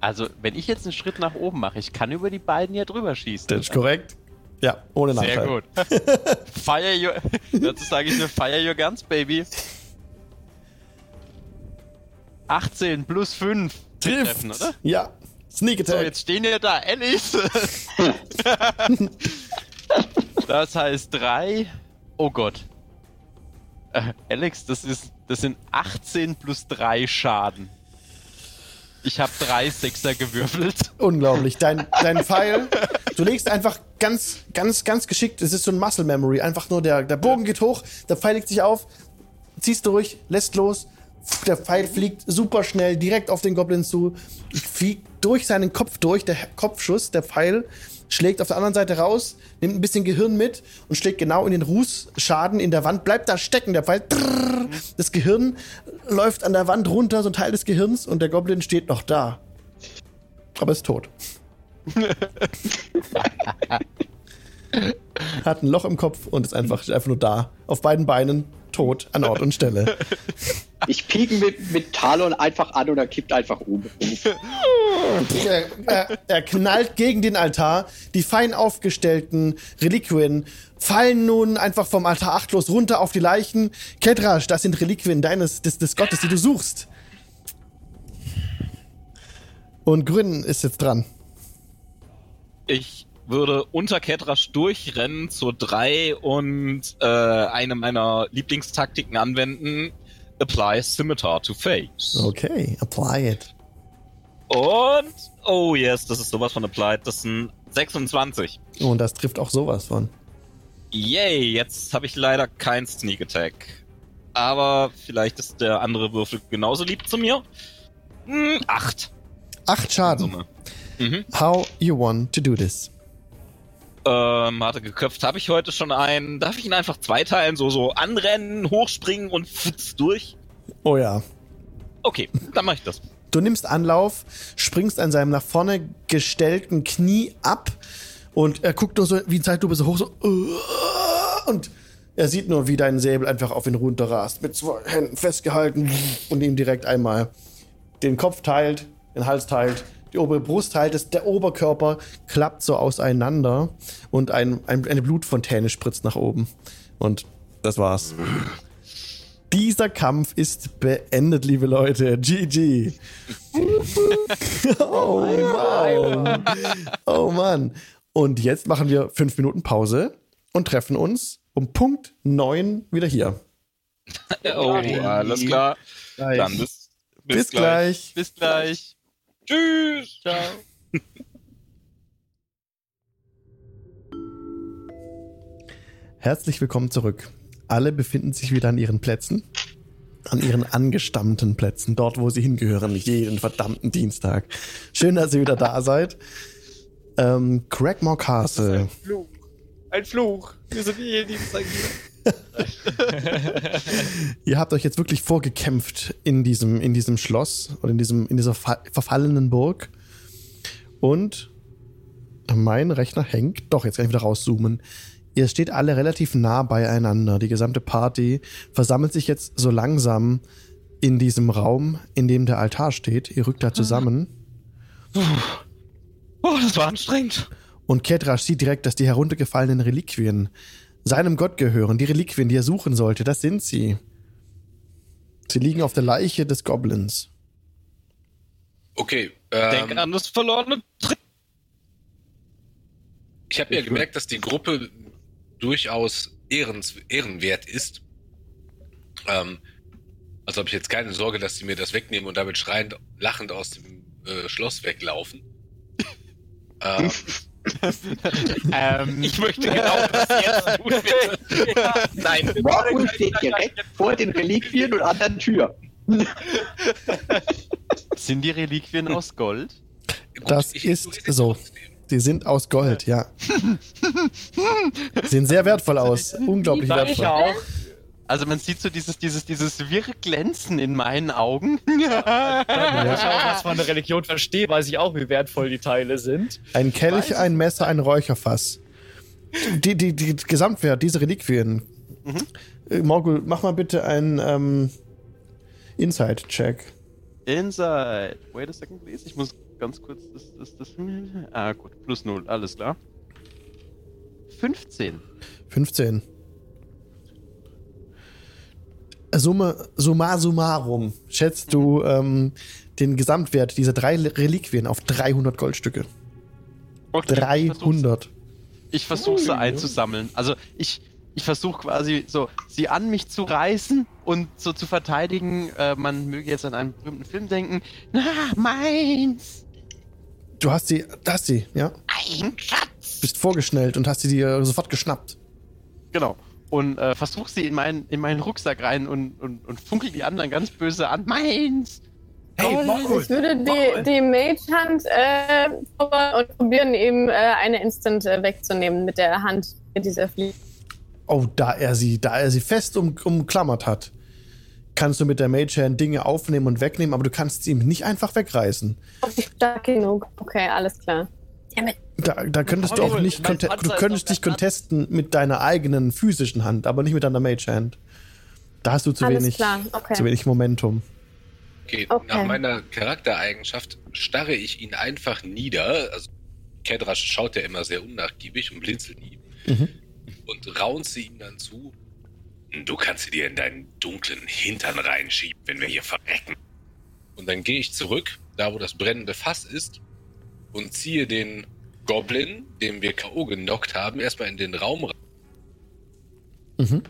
Also, wenn ich jetzt einen Schritt nach oben mache, ich kann über die beiden hier drüber schießen. Das ist korrekt. Ja, ohne Nachteil. Sehr gut. [laughs] fire your, dazu sage ich nur Fire your guns, baby. 18 plus 5. Trifft. Treffen, oder? Ja. Sneak So, Attack. jetzt stehen wir da, Alice. [laughs] das heißt 3. Oh Gott. Äh, Alex, das ist das sind 18 plus 3 Schaden. Ich habe drei Sechser gewürfelt. Unglaublich. Dein, dein Pfeil, du legst einfach ganz, ganz, ganz geschickt, es ist so ein Muscle Memory. Einfach nur der, der Bogen geht hoch, der Pfeil legt sich auf, ziehst durch, lässt los. Der Pfeil fliegt super schnell direkt auf den Goblin zu, fliegt durch seinen Kopf durch, der Kopfschuss, der Pfeil schlägt auf der anderen Seite raus, nimmt ein bisschen Gehirn mit und schlägt genau in den Rußschaden in der Wand, bleibt da stecken, der Pfeil. Trrr, das Gehirn läuft an der Wand runter, so ein Teil des Gehirns, und der Goblin steht noch da. Aber ist tot. [laughs] Hat ein Loch im Kopf und ist einfach, ist einfach nur da. Auf beiden Beinen, tot, an Ort und Stelle. [laughs] Ich pieke mit, mit Talon einfach an und er kippt einfach um. er, er, er knallt gegen den Altar. Die fein aufgestellten Reliquien fallen nun einfach vom Altar achtlos runter auf die Leichen. Kedrasch, das sind Reliquien deines, des, des Gottes, die du suchst. Und Grün ist jetzt dran. Ich würde unter Ketrasch durchrennen zur 3 und äh, eine meiner Lieblingstaktiken anwenden. Apply Scimitar to Face. Okay, apply it. Und, oh yes, das ist sowas von applied. Das sind 26. Und das trifft auch sowas von. Yay, jetzt habe ich leider kein Sneak Attack. Aber vielleicht ist der andere Würfel genauso lieb zu mir. Hm, 8. Acht Schaden. Summe. Mhm. How you want to do this? Ähm, hatte geköpft, habe ich heute schon einen. Darf ich ihn einfach zweiteilen? So, so anrennen, hochspringen und futz durch? Oh ja. Okay, dann mache ich das. Du nimmst Anlauf, springst an seinem nach vorne gestellten Knie ab und er guckt nur so wie in Zeitlupe so hoch, so "Uah!" und er sieht nur, wie dein Säbel einfach auf ihn runterrast, mit zwei Händen festgehalten und ihm direkt einmal den Kopf teilt, den Hals teilt, die obere Brust das- der Oberkörper klappt so auseinander und ein, ein, eine Blutfontäne spritzt nach oben. Und das war's. Dieser Kampf ist beendet, liebe Leute. GG. [laughs] oh Mann. Oh Mann. Und jetzt machen wir fünf Minuten Pause und treffen uns um Punkt 9 wieder hier. Oh, alles klar. Dann bis, Bis, gleich. Bis gleich. Tschüss. Ciao. Herzlich willkommen zurück. Alle befinden sich wieder an ihren Plätzen. An ihren angestammten Plätzen, dort, wo sie hingehören, jeden verdammten Dienstag. Schön, dass ihr wieder da seid. Ähm, Craigmore Castle. Fluch. Ein Fluch. Wir sind jeden Dienstag hier. [laughs] Ihr habt euch jetzt wirklich vorgekämpft in diesem, in diesem Schloss oder in, diesem, in dieser fa- verfallenen Burg. Und mein Rechner hängt. Doch, jetzt kann ich wieder rauszoomen. Ihr steht alle relativ nah beieinander. Die gesamte Party versammelt sich jetzt so langsam in diesem Raum, in dem der Altar steht. Ihr rückt da zusammen. Oh, das war anstrengend. Und Kedrasch sieht direkt, dass die heruntergefallenen Reliquien seinem Gott gehören. Die Reliquien, die er suchen sollte, das sind sie. Sie liegen auf der Leiche des Goblins. Okay. Ähm, Denk an das verlorene Trick. Ich habe ja gemerkt, dass die Gruppe durchaus ehrens, ehrenwert ist. Ähm, also habe ich jetzt keine Sorge, dass sie mir das wegnehmen und damit schreiend, lachend aus dem äh, Schloss weglaufen. [laughs] ähm, [laughs] Ähm, Ich möchte genau das jetzt tun, bitte. Nein, Morgul steht direkt vor den Reliquien und an der Tür. [laughs] sind die Reliquien aus Gold? gut, Das ich ist so. Sie sind aus Gold, ja. [laughs] Sehen sehr wertvoll aus. Unglaublich Sag ich wertvoll. auch. Also man sieht so dieses, dieses, dieses wirre Glänzen in meinen Augen. Wenn ich auch was von der Religion verstehe, weiß ich auch, wie wertvoll die Teile sind. Ein Kelch, ein Messer, ein Räucherfass. Die, die, die Gesamtwert, diese Reliquien. Äh, Morgul, mach mal bitte einen ähm, Inside-Check. Inside. Wait a second, please. Ich muss ganz kurz das, das, das. Ah, gut. Plus 0, alles klar. 15. 15. Summe, summa summarum schätzt du ähm, den Gesamtwert dieser drei Reliquien auf 300 Goldstücke. Okay, 300. Ich versuche sie einzusammeln. Also ich, ich versuche quasi so, sie an mich zu reißen und so zu verteidigen. Äh, man möge jetzt an einen berühmten Film denken. Na, meins! Du hast sie, da hast sie, ja. Ein Schatz! Bist vorgeschnellt und hast sie dir sofort geschnappt. Genau. Und äh, versuche sie in meinen, in meinen Rucksack rein und, und, und funkel die anderen ganz böse an. Meins! Hey, Oh, ich würde die, die Mage-Hand äh, zaubern und probieren, ihm äh, eine Instant äh, wegzunehmen mit der Hand, mit dieser Fliege. Oh, da er sie, da er sie fest um, umklammert hat, kannst du mit der Mage Hand Dinge aufnehmen und wegnehmen, aber du kannst sie ihm nicht einfach wegreißen. Stark genug. Okay, alles klar. Da, da könntest du auch nicht, du könntest dich contesten mit deiner eigenen physischen Hand, aber nicht mit deiner Mage Hand. Da hast du zu Alles wenig, okay. zu wenig Momentum. Okay, Okay. nach meiner Charaktereigenschaft starre ich ihn einfach nieder. Also Kedrasch schaut ja immer sehr unnachgiebig und blinzelt ihm. Mhm. Und raunze ihm dann zu. Du kannst sie dir in deinen dunklen Hintern reinschieben, wenn wir hier verrecken. Und dann gehe ich zurück, da wo das brennende Fass ist, und ziehe den Goblin, den wir K.O. genockt haben, erstmal in den Raum rein. Mhm.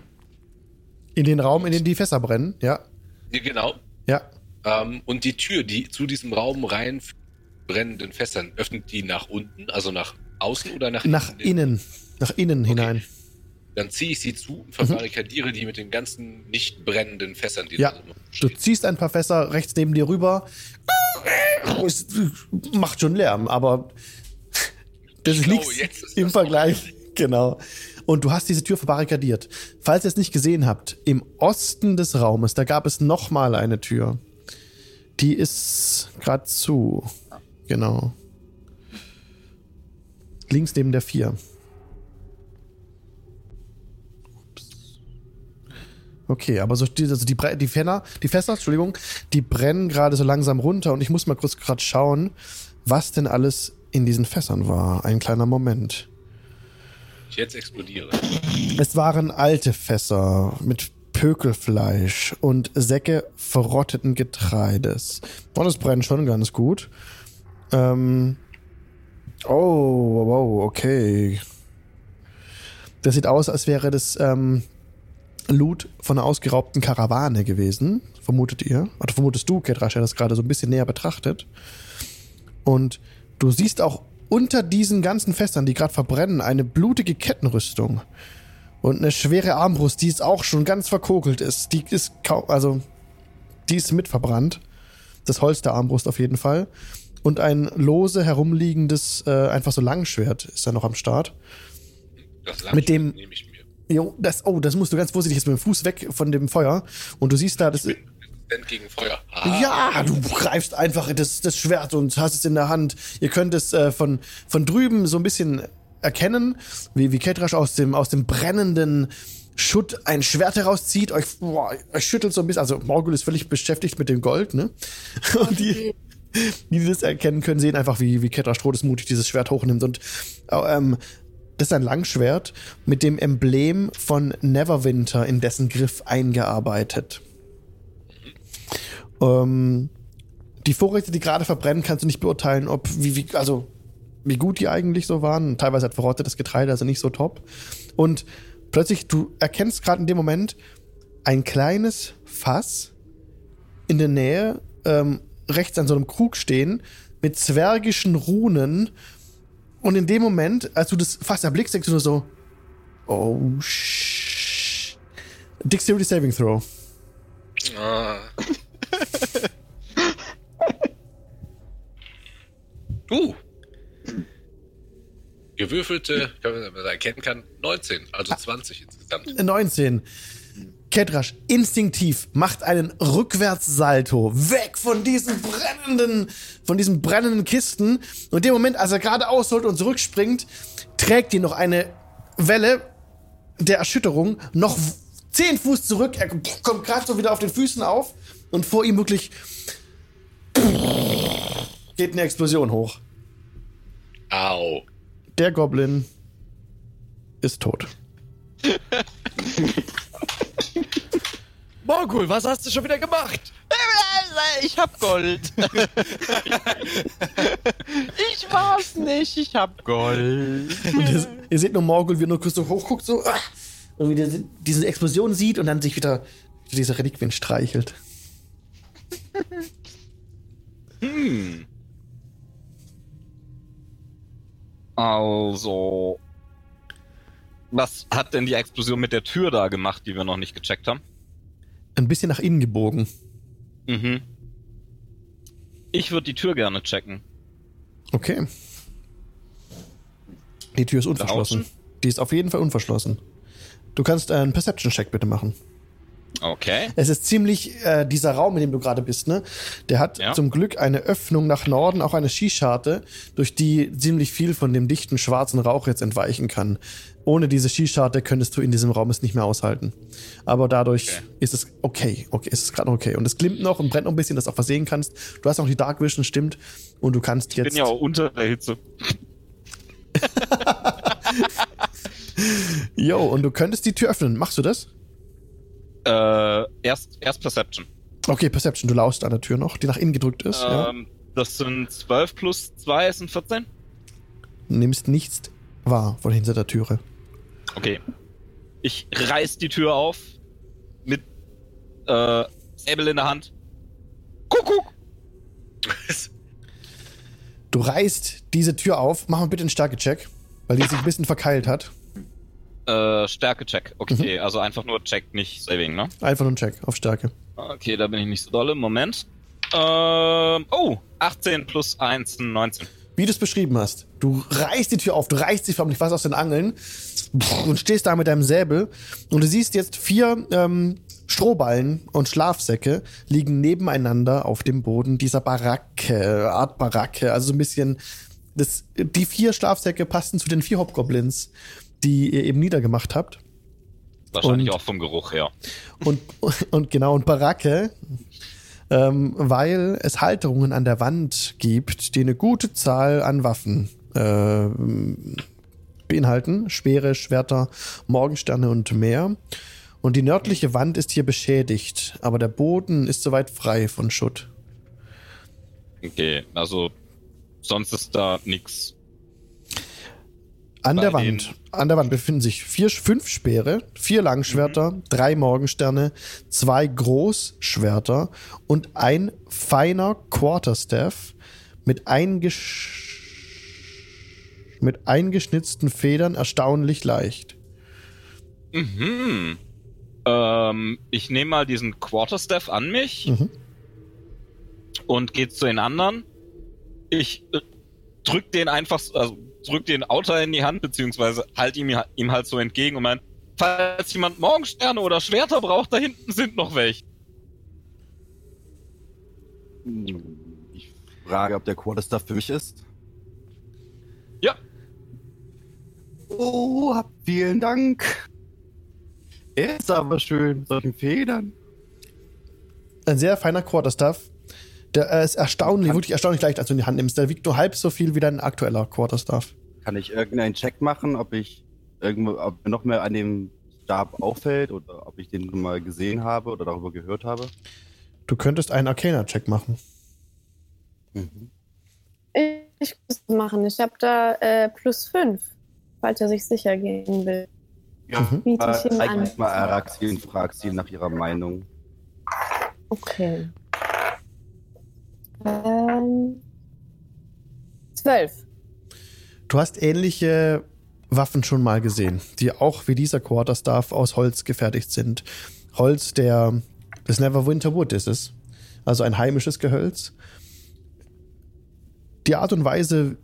In den Raum, in den die Fässer brennen, ja. Genau. Ja. Ähm, und die Tür, die zu diesem Raum rein brennenden Fässern, öffnet die nach unten, also nach außen oder nach, Nach innen. Nach innen Okay. hinein. Dann ziehe ich sie zu und verbarrikadiere die mit den ganzen nicht brennenden Fässern, die Ja. da so Du stehen. ziehst ein paar Fässer rechts neben dir rüber. Es macht schon Lärm, aber das ist nichts im Vergleich. Genau. Und du hast diese Tür verbarrikadiert. Falls ihr es nicht gesehen habt, im Osten des Raumes, da gab es nochmal eine Tür. Die ist gerade zu. Genau. Links neben der 4. Okay, aber so die, also die, die, Fenner, die Fässer, Entschuldigung, die brennen gerade so langsam runter und ich muss mal kurz gerade schauen, was denn alles in diesen Fässern war. Ein kleiner Moment. Ich jetzt explodiere. Es waren alte Fässer mit Pökelfleisch und Säcke verrotteten Getreides. Und das brennt schon ganz gut. Ähm. Oh, wow, okay. Das sieht aus, als wäre das ähm, Loot von einer ausgeraubten Karawane gewesen. Vermutet ihr? Oder vermutest du, Kedrasch, der das gerade so ein bisschen näher betrachtet. Und du siehst auch unter diesen ganzen Fässern, die gerade verbrennen, eine blutige Kettenrüstung. Und eine schwere Armbrust, die ist auch schon ganz verkokelt ist. Die ist kaum, also die ist mit verbrannt. Das Holz der Armbrust auf jeden Fall. Und ein lose herumliegendes, äh, einfach so Langschwert ist da noch am Start. Das Mit dem- nehme ich mir. Jo, das, oh, das musst du ganz vorsichtig jetzt mit dem Fuß weg von dem Feuer. Und du siehst da, das, Resistent gegen Feuer. Ah, Ja, du greifst einfach das, das Schwert und hast es in der Hand. Ihr könnt es äh, von, von drüben so ein bisschen erkennen, wie, wie Ketrasch aus dem, aus dem brennenden Schutt ein Schwert herauszieht. Euch, boah, euch schüttelt so ein bisschen. Also Morgul ist völlig beschäftigt mit dem Gold, ne? [laughs] Und die, die das erkennen können, sehen einfach, wie, wie Ketrasch todesmutig dieses Schwert hochnimmt. Und ähm, das ist ein Langschwert mit dem Emblem von Neverwinter in dessen Griff eingearbeitet. Ähm, die Vorräte, die gerade verbrennen, kannst du nicht beurteilen, ob wie, wie also wie gut die eigentlich so waren. Teilweise hat verrottetes Getreide, also nicht so top. Und plötzlich, du erkennst gerade in dem Moment ein kleines Fass in der Nähe, ähm, rechts an so einem Krug stehen, mit zwergischen Runen. Und in dem Moment, als du das Fass erblickst, denkst du nur so, oh, sh Dexterity Saving Throw. Ah. [laughs] uh. Gewürfelte, wenn man das erkennen kann, 19, also 20 insgesamt. 19. Ketrasch instinktiv macht einen Rückwärtssalto weg von diesen brennenden, von diesen brennenden Kisten. Und in dem Moment, als er gerade ausholt und zurückspringt, trägt ihn noch eine Welle der Erschütterung noch 10 Fuß zurück. Er kommt gerade so wieder auf den Füßen auf und vor ihm wirklich geht eine Explosion hoch. Au. Der Goblin ist tot. [laughs] Morgul, was hast du schon wieder gemacht? Ich hab Gold. ich war's nicht, ich hab Gold. Und ihr, ihr seht nur Morgul, wie er nur kurz so hochguckt, so, ah, und wieder diese Explosion sieht und dann sich wieder diese Reliquien streichelt. Hm. Also. Was hat denn die Explosion mit der Tür da gemacht, die wir noch nicht gecheckt haben? Ein bisschen nach innen gebogen. Mhm. Ich würde die Tür gerne checken. Okay. Die Tür ist unverschlossen. Die ist auf jeden Fall unverschlossen. Du kannst einen Perception-Check bitte machen. Okay. Es ist ziemlich, äh, dieser Raum, in dem du gerade bist, ne? Der hat Ja. zum Glück eine Öffnung nach Norden, auch eine Skischarte, durch die ziemlich viel von dem dichten schwarzen Rauch jetzt entweichen kann. Ohne diese Skischarte könntest du in diesem Raum es nicht mehr aushalten. Aber dadurch Okay. ist es okay. Okay, ist es gerade noch okay. Und es glimmt noch und brennt noch ein bisschen, dass du auch versehen kannst. Du hast auch die Dark Vision, stimmt. Und du kannst Ich jetzt. bin ja auch unter der Hitze. [laughs] Jo, und du könntest die Tür öffnen. Machst du das? Äh, erst, erst Perception. Okay, Perception, du laust an der Tür noch, die nach innen gedrückt ist. ja. Ähm, das sind 12 plus 2 sind 14. Nimmst nichts wahr von hinter der Türe. Okay. Ich reiß die Tür auf mit äh, Säbel in der Hand. Kuckuck! Du reißt diese Tür auf. Mach mal bitte einen Stärke-Check, weil die sich ein bisschen verkeilt hat. Äh, Stärke-Check. Mhm. Okay, also einfach nur Check, nicht Saving, ne? Einfach nur einen Check auf Stärke. Okay, da bin ich nicht so dolle. Moment. Ähm, oh, 18 plus 1, 19. Wie du es beschrieben hast. Du reißt die Tür auf, du reißt sie förmlich fast aus den Angeln und stehst da mit deinem Säbel und du siehst jetzt vier ähm, Strohballen und Schlafsäcke liegen nebeneinander auf dem Boden dieser Baracke, Art Baracke, also so ein bisschen. Das, die vier Schlafsäcke passen zu den vier Hobgoblins, die ihr eben niedergemacht habt. Wahrscheinlich Und- auch vom Geruch her. Und, und genau, und Baracke, ähm, weil es Halterungen an der Wand gibt, die eine gute Zahl an Waffen äh, beinhalten. Speere, Schwerter, Morgensterne und mehr. Und die nördliche Wand ist hier beschädigt, aber der Boden ist soweit frei von Schutt. Okay, also sonst ist da nix. An der Wand, an der Wand befinden sich vier, fünf Speere, vier Langschwerter, Mhm. drei Morgensterne, zwei Großschwerter und ein feiner Quarterstaff mit, eingesch mit eingeschnitzten Federn erstaunlich leicht. Mhm. Ähm, ich nehme mal diesen Quarterstaff an mich Mhm. und gehe zu den anderen. Ich äh, drück den einfach, also drück den Outer in die Hand, beziehungsweise halt ihm, ihm halt so entgegen und mein, falls jemand Morgensterne oder Schwerter braucht, da hinten sind noch welche. Ich frage, ob der Quarterstaff für mich ist. Ja. Oh, hab vielen Dank. Er ist aber schön, mit solchen Federn. Ein sehr feiner Quarterstaff. Der äh, ist erstaunlich, wirklich erstaunlich leicht, als du in die Hand nimmst. Der wiegt nur halb so viel wie dein aktueller Quarterstaff. Kann ich irgendeinen Check machen, ob ich irgendwo, ob mir noch mehr an dem Stab auffällt oder ob ich den mal gesehen habe oder darüber gehört habe? Du könntest einen Arcana-Check machen. Mhm. Ich muss es machen. Ich habe da äh, plus 5, falls er sich sicher gehen will. Ja, Mhm. Biete ich ihm zeig an. mich mal Araxi und frag sie nach ihrer Meinung. Okay. Ähm, 12. Du hast ähnliche Waffen schon mal gesehen, die auch wie dieser Quarterstaff aus Holz gefertigt sind. Holz der des Neverwinter Wood ist es. Also ein heimisches Gehölz. Die Art und Weise,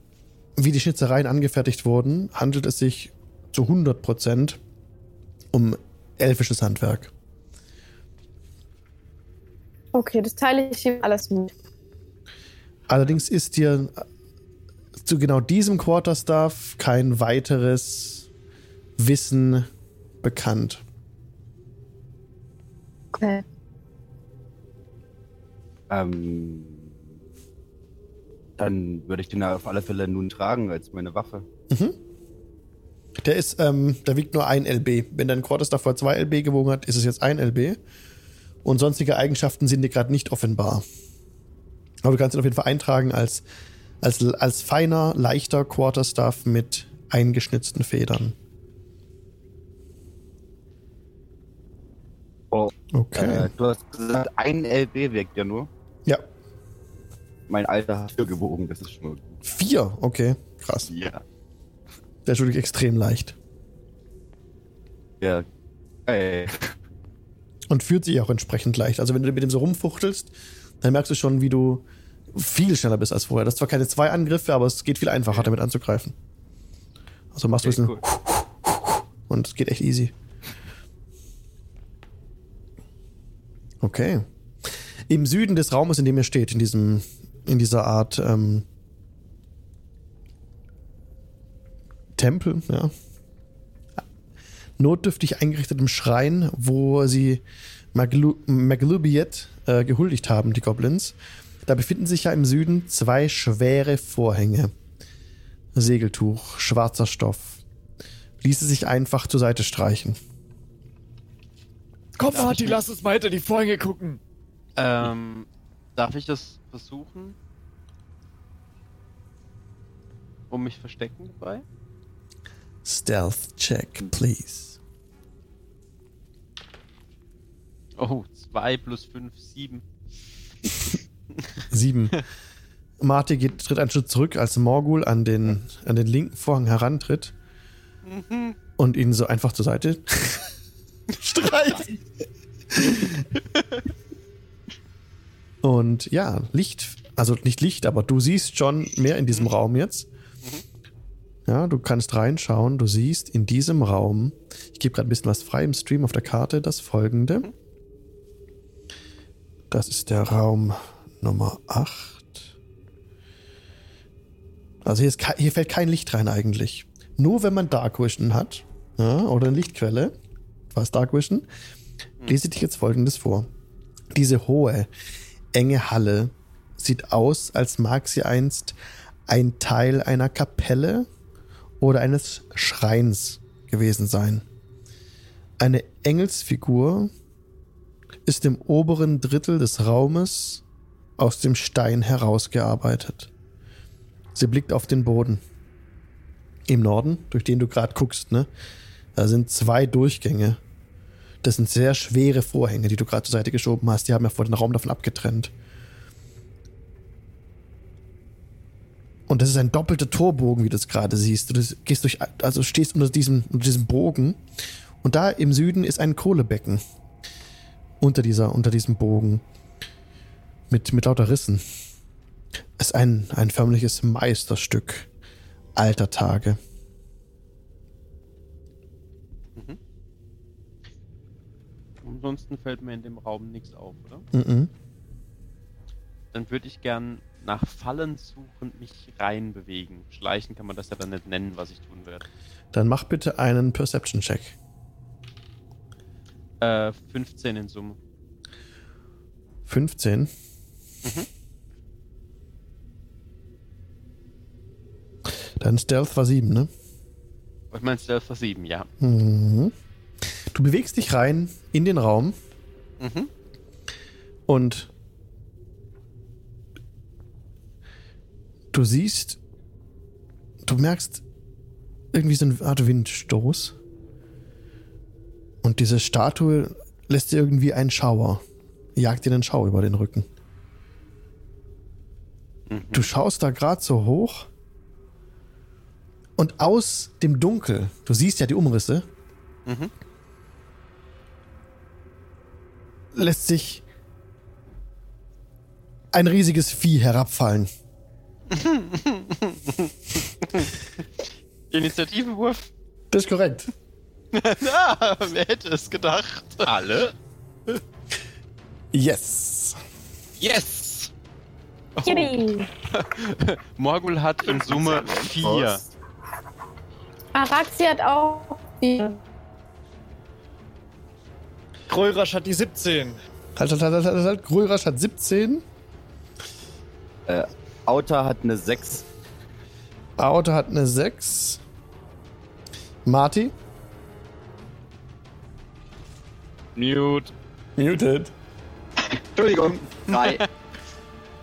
wie die Schnitzereien angefertigt wurden, handelt es sich zu 100% um elfisches Handwerk. Okay, das teile ich ihm alles mit. Allerdings ist dir zu genau diesem Quarterstaff kein weiteres Wissen bekannt. Okay. Ähm, dann würde ich den auf alle Fälle nun tragen als meine Waffe. Mhm. Der ist, ähm, der wiegt nur ein LB. Wenn dein Quarterstaff vor zwei LB gewogen hat, ist es jetzt ein LB. Und sonstige Eigenschaften sind dir gerade nicht offenbar. Aber du kannst ihn auf jeden Fall eintragen als, als, als feiner, leichter Quarterstaff mit eingeschnitzten Federn. Oh, Okay. Äh, du hast gesagt, ein LB wirkt ja nur. Ja. Mein Alter hat vier gewogen, das ist schon gut. Vier, okay. Krass. Ja. Der ist wirklich extrem leicht. Ja. Ey. Und fühlt sich auch entsprechend leicht. Also wenn du mit dem so rumfuchtelst, dann merkst du schon, wie du viel schneller bist als vorher. Das ist zwar keine zwei Angriffe, aber es geht viel einfacher, damit anzugreifen. Also machst du ein Okay, bisschen cool. und es geht echt easy. Okay. Im Süden des Raumes, in dem ihr steht, in diesem, in dieser Art ähm, Tempel, ja. Notdürftig eingerichtetem Schrein, wo sie Maglu Maglubiet äh, gehuldigt haben, die Goblins. Da befinden sich ja im Süden zwei schwere Vorhänge. Segeltuch, schwarzer Stoff. Ließe sich einfach zur Seite streichen. Komm, Martin, lass uns mal hinter die Vorhänge gucken. Ähm, darf ich das versuchen? Um mich verstecken dabei? Stealth check, please. Oh, 2 plus 5, 7. Sieben. [laughs] Marty geht, tritt einen Schritt zurück, als Morgul an den, an den linken Vorhang herantritt und ihn so einfach zur Seite [laughs] streicht. und ja, Licht, also nicht Licht, aber du siehst schon mehr in diesem Raum jetzt. Ja, du kannst reinschauen, du siehst in diesem Raum, ich gebe gerade ein bisschen was frei im Stream auf der Karte, das folgende. Das ist der Raum Nummer 8. Also hier, ist, hier fällt kein Licht rein eigentlich. Nur wenn man Dark Vision hat ja, oder eine Lichtquelle, was Dark Vision, lese ich dich jetzt folgendes vor. Diese hohe, enge Halle sieht aus, als mag sie einst ein Teil einer Kapelle oder eines Schreins gewesen sein. Eine Engelsfigur ist im oberen Drittel des Raumes aus dem Stein herausgearbeitet. Sie blickt auf den Boden. Im Norden, durch den du gerade guckst, ne? Da sind zwei Durchgänge. Das sind sehr schwere Vorhänge, die du gerade zur Seite geschoben hast. Die haben ja vor den Raum davon abgetrennt. Und das ist ein doppelter Torbogen, wie du es gerade siehst. Du gehst durch, also stehst unter diesem, unter diesem Bogen Und da im Süden ist ein Kohlebecken. Unter, dieser, unter diesem Bogen. Mit, mit lauter Rissen. Es ist ein, ein förmliches Meisterstück alter Tage. Ansonsten fällt mir in dem Raum nichts auf, oder? Mhm. Dann würde ich gern nach Fallen suchend mich reinbewegen. Schleichen kann man das ja dann nicht nennen, was ich tun werde. Dann mach bitte einen Perception-Check. Äh, 15 in Summe. 15. Dein Stealth war 7, ne? Ich meine, Stealth war 7, ja. Mhm. Du bewegst dich rein in den Raum Mhm. und du siehst, du merkst irgendwie so eine Art Windstoß. Und diese Statue lässt dir irgendwie einen Schauer, jagt dir einen Schauer über den Rücken. Mhm. Du schaust da gerade so hoch und aus dem Dunkel, du siehst ja die Umrisse, Mhm. lässt sich ein riesiges Vieh herabfallen. [laughs] Initiativenwurf? Das ist korrekt. [laughs] ah, wer hätte es gedacht? Alle? Yes. Yes! Yippie. [laughs] Morgul hat in Summe 4. Araxi hat auch vier. Kreurasch hat die 17. Halt, halt, halt, halt, halt, halt. Grörasch hat 17. Auta hat eine 6. Aota hat eine 6. Marty? Mute. Muted. Entschuldigung. Drei.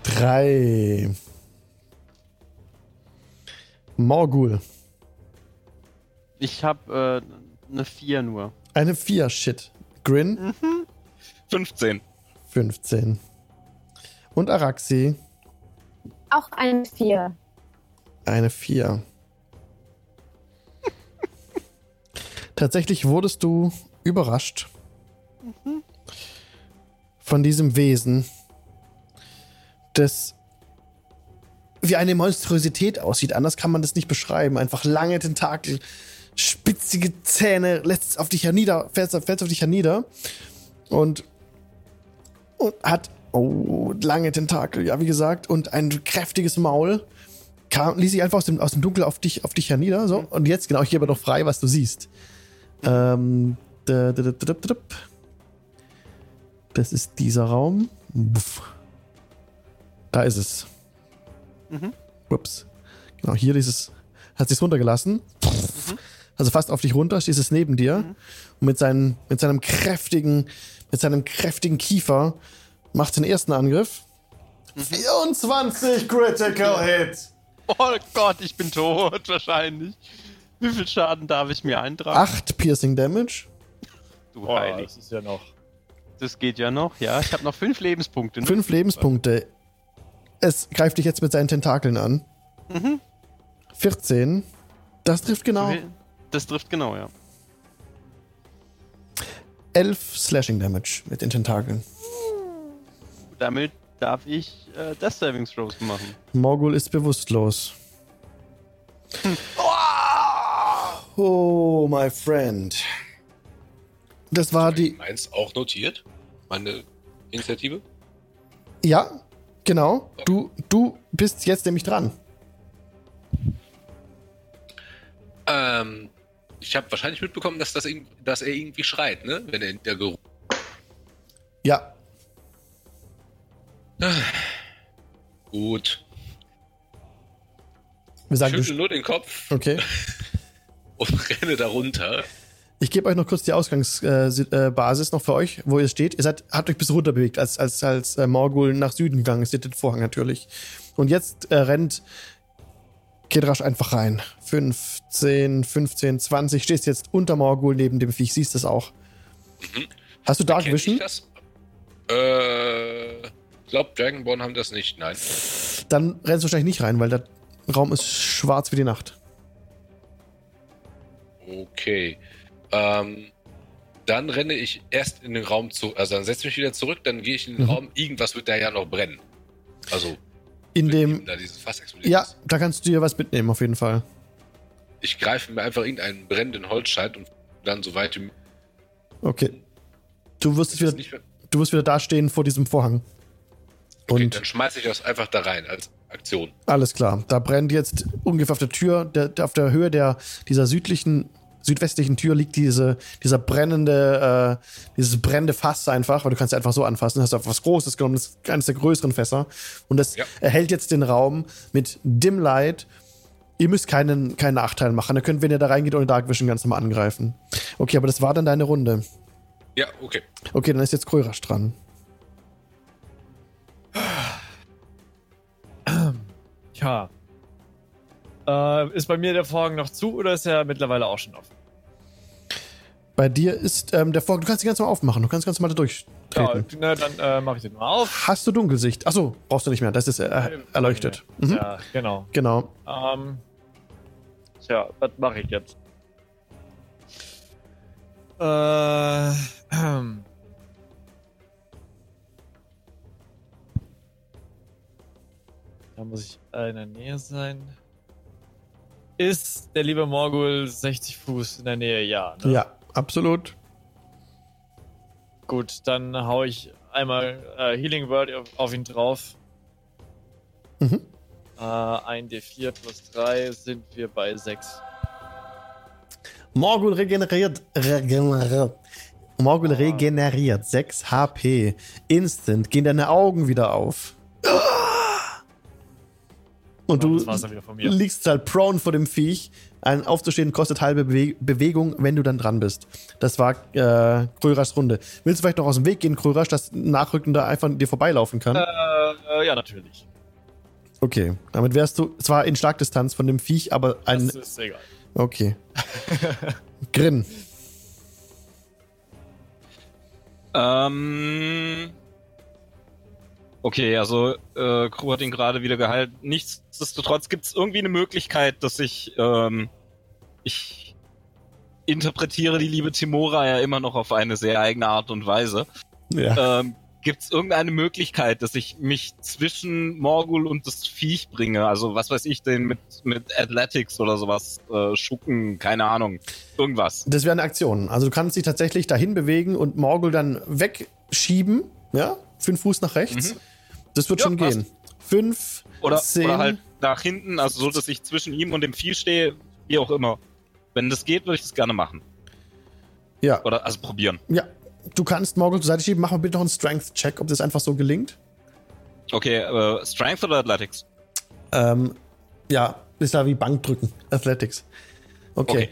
3. Morgul. Ich habe äh, eine 4 nur. Eine 4. Shit. Grin. 15. 15. Und Araxi. Auch ein vier. Eine 4. [laughs] Tatsächlich wurdest du überrascht von diesem Wesen, das wie eine Monstrosität aussieht. Anders kann man das nicht beschreiben. Einfach lange Tentakel, spitzige Zähne, lässt auf dich hernieder, fällt, fällt auf dich hernieder und, und hat oh, lange Tentakel, ja, wie gesagt, und ein kräftiges Maul kam, ließ sich einfach aus dem, aus dem Dunkel auf dich, auf dich hernieder. So. Und jetzt, genau, ich gebe noch frei, was du siehst. Ähm, Das ist dieser Raum. Buff. Da ist es. Mhm. Ups. Genau, hier dieses, hat sich's runtergelassen. Also fast auf dich runter, stehst es neben dir. Und mit, seinen, mit seinem kräftigen, mit seinem kräftigen Kiefer macht den ersten Angriff. 24 Critical Hit. Oh Gott, ich bin tot, wahrscheinlich. Wie viel Schaden darf ich mir eintragen? 8 Piercing Damage. du Boah, Heilig. das ist ja noch. Das geht ja noch, ja. Ich habe noch 5 Lebenspunkte. ne? 5 Lebenspunkte. Es greift dich jetzt mit seinen Tentakeln an. Mhm. 14. Das trifft genau. Das trifft genau, ja. 11 Slashing Damage mit den Tentakeln. Damit darf ich äh, Death Saving Throws machen. Morgul ist bewusstlos. Oh, my friend. Das war die. Meins auch notiert? Meine Initiative? Ja, genau. Du, du bist jetzt nämlich dran. Ähm, ich habe wahrscheinlich mitbekommen, dass, das, dass er irgendwie schreit, ne? Wenn er in der Geruch. Ja, Gut. wir sagen, Schüttel du, nur den Kopf okay. [laughs] und renne da runter. Ich gebe euch noch kurz die Ausgangsbasis äh, Basis noch für euch, wo ihr steht. Ihr seid, habt euch bis runter bewegt, als, als, als äh, Morgul nach Süden gegangen ist, den Vorhang natürlich. Und jetzt äh, rennt Kedrasch einfach rein. 15, 15, 20. Stehst jetzt unter Morgul neben dem Viech, siehst es auch. Hast du Dark Kenn ich Vision? das? Äh, ich glaube, Dragonborn haben das nicht. Nein. Dann rennst du wahrscheinlich nicht rein, weil der Raum ist schwarz wie die Nacht. Okay. Ähm, dann renne ich erst in den Raum zu, also dann setze ich mich wieder zurück, dann gehe ich in den Mhm. Raum, irgendwas wird da ja noch brennen. Also, In dem. da dieses Fass explodiert Ja, ist. da kannst du dir was mitnehmen, auf jeden Fall. Ich greife mir einfach irgendeinen brennenden Holzscheit und dann so weit wie Okay. Du wirst, wieder, du wirst wieder dastehen vor diesem Vorhang. Okay, Und dann schmeiße ich das einfach da rein als Aktion. alles klar. Da brennt jetzt ungefähr auf der Tür, der, der, auf der Höhe der, dieser südlichen, südwestlichen Tür liegt diese, dieser brennende, äh, dieses brennende Fass einfach, weil du kannst ja einfach so anfassen. Hast du was Großes genommen, das ist eines der größeren Fässer. Und das Ja. erhält jetzt den Raum mit Dim Light. Ihr müsst keinen, keinen Nachteil machen. Ihr könnt, wenn ihr da reingeht, ohne Dark Vision ganz normal angreifen. Okay, aber das war dann deine Runde. Ja, okay. Okay, dann ist jetzt Krörasch dran. Tja. Äh, ist bei mir der Vorhang noch zu oder ist er mittlerweile auch schon offen? Bei dir ist ähm, der Vorhang, du kannst ihn ganz normal aufmachen, du kannst ganz normal da Ja, durchtreten. na, dann äh, mache ich den mal auf. Hast du Dunkelsicht? Achso, brauchst du nicht mehr, das ist äh, erleuchtet. Mhm. Ja, genau. Genau. Ähm, tja, was mache ich jetzt? Äh, ähm. [clears throat] Da muss ich in der Nähe sein. Ist der liebe Morgul 60 Fuß in der Nähe? Ja. Ne? Ja, absolut. Gut, dann hau ich einmal äh, Healing Word auf, auf ihn drauf. Mhm. Äh, ein D4 plus 3 sind wir bei 6. Morgul regeneriert. regeneriert. Morgul regeneriert 6 HP. Instant gehen deine Augen wieder auf. [laughs] Und du liegst halt prone vor dem Viech. Ein Aufzustehen kostet halbe Bewe Bewegung, wenn du dann dran bist. Das war äh, Kröras Runde. Willst du vielleicht noch aus dem Weg gehen, Kröras, dass Nachrückender einfach an dir vorbeilaufen kann? Äh, äh, ja, natürlich. Okay, damit wärst du zwar in Schlagdistanz von dem Viech, aber ein. Das ist egal. Okay. [laughs] Grin. Ähm. Okay, also äh, Crew hat ihn gerade wieder geheilt. Nichtsdestotrotz gibt es irgendwie eine Möglichkeit, dass ich ähm, ich interpretiere die liebe Timora ja immer noch auf eine sehr eigene Art und Weise. Ja. Ähm, Gibt es irgendeine Möglichkeit, dass ich mich zwischen Morgul und das Viech bringe? Also was weiß ich denn mit, mit Athletics oder sowas, äh, Schucken, keine Ahnung, irgendwas. Das wäre eine Aktion. Also du kannst dich tatsächlich dahin bewegen und Morgul dann wegschieben. Ja? Fünf Fuß nach rechts. Mhm. Das wird Ja, schon passt. gehen. Fünf, Oder, zehn. oder halt nach hinten, also so, dass ich zwischen ihm und dem Vieh stehe, wie auch immer. Wenn das geht, würde ich das gerne machen. Ja, Oder also probieren. ja. Du kannst Morgul zur Seite schieben. Mach mal bitte noch einen Strength-Check, ob das einfach so gelingt. Okay, äh, Strength oder Athletics? Ähm, ja, ist da wie Bankdrücken. Athletics. Okay. Okay.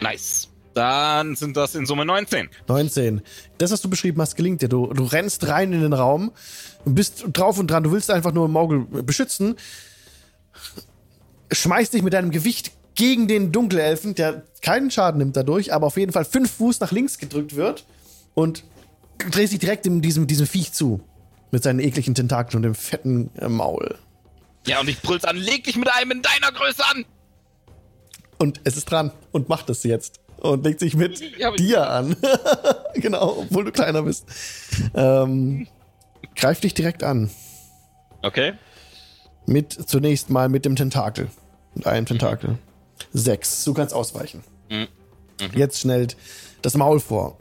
Nice. Dann sind das in Summe 19. 19. Das, was du beschrieben hast, gelingt dir. Du, du rennst rein in den Raum, bist drauf und dran, du willst einfach nur Morgul beschützen, schmeißt dich mit deinem Gewicht gegen den Dunkelelfen, der keinen Schaden nimmt dadurch, aber auf jeden Fall fünf Fuß nach links gedrückt wird und drehst dich direkt in diesem, diesem Viech zu. Mit seinen ekligen Tentakeln und dem fetten äh, Maul. Ja, und ich brüll's an, leg dich mit einem in deiner Größe an! Und es ist dran und macht es jetzt. Und legt sich mit [laughs] dir an. [laughs] genau, obwohl du kleiner bist. Ähm, greif dich direkt an. Okay. Mit zunächst mal mit dem Tentakel. Mit einem Tentakel. Sechs. Du kannst ausweichen. Mhm. Jetzt schnell das Maul vor.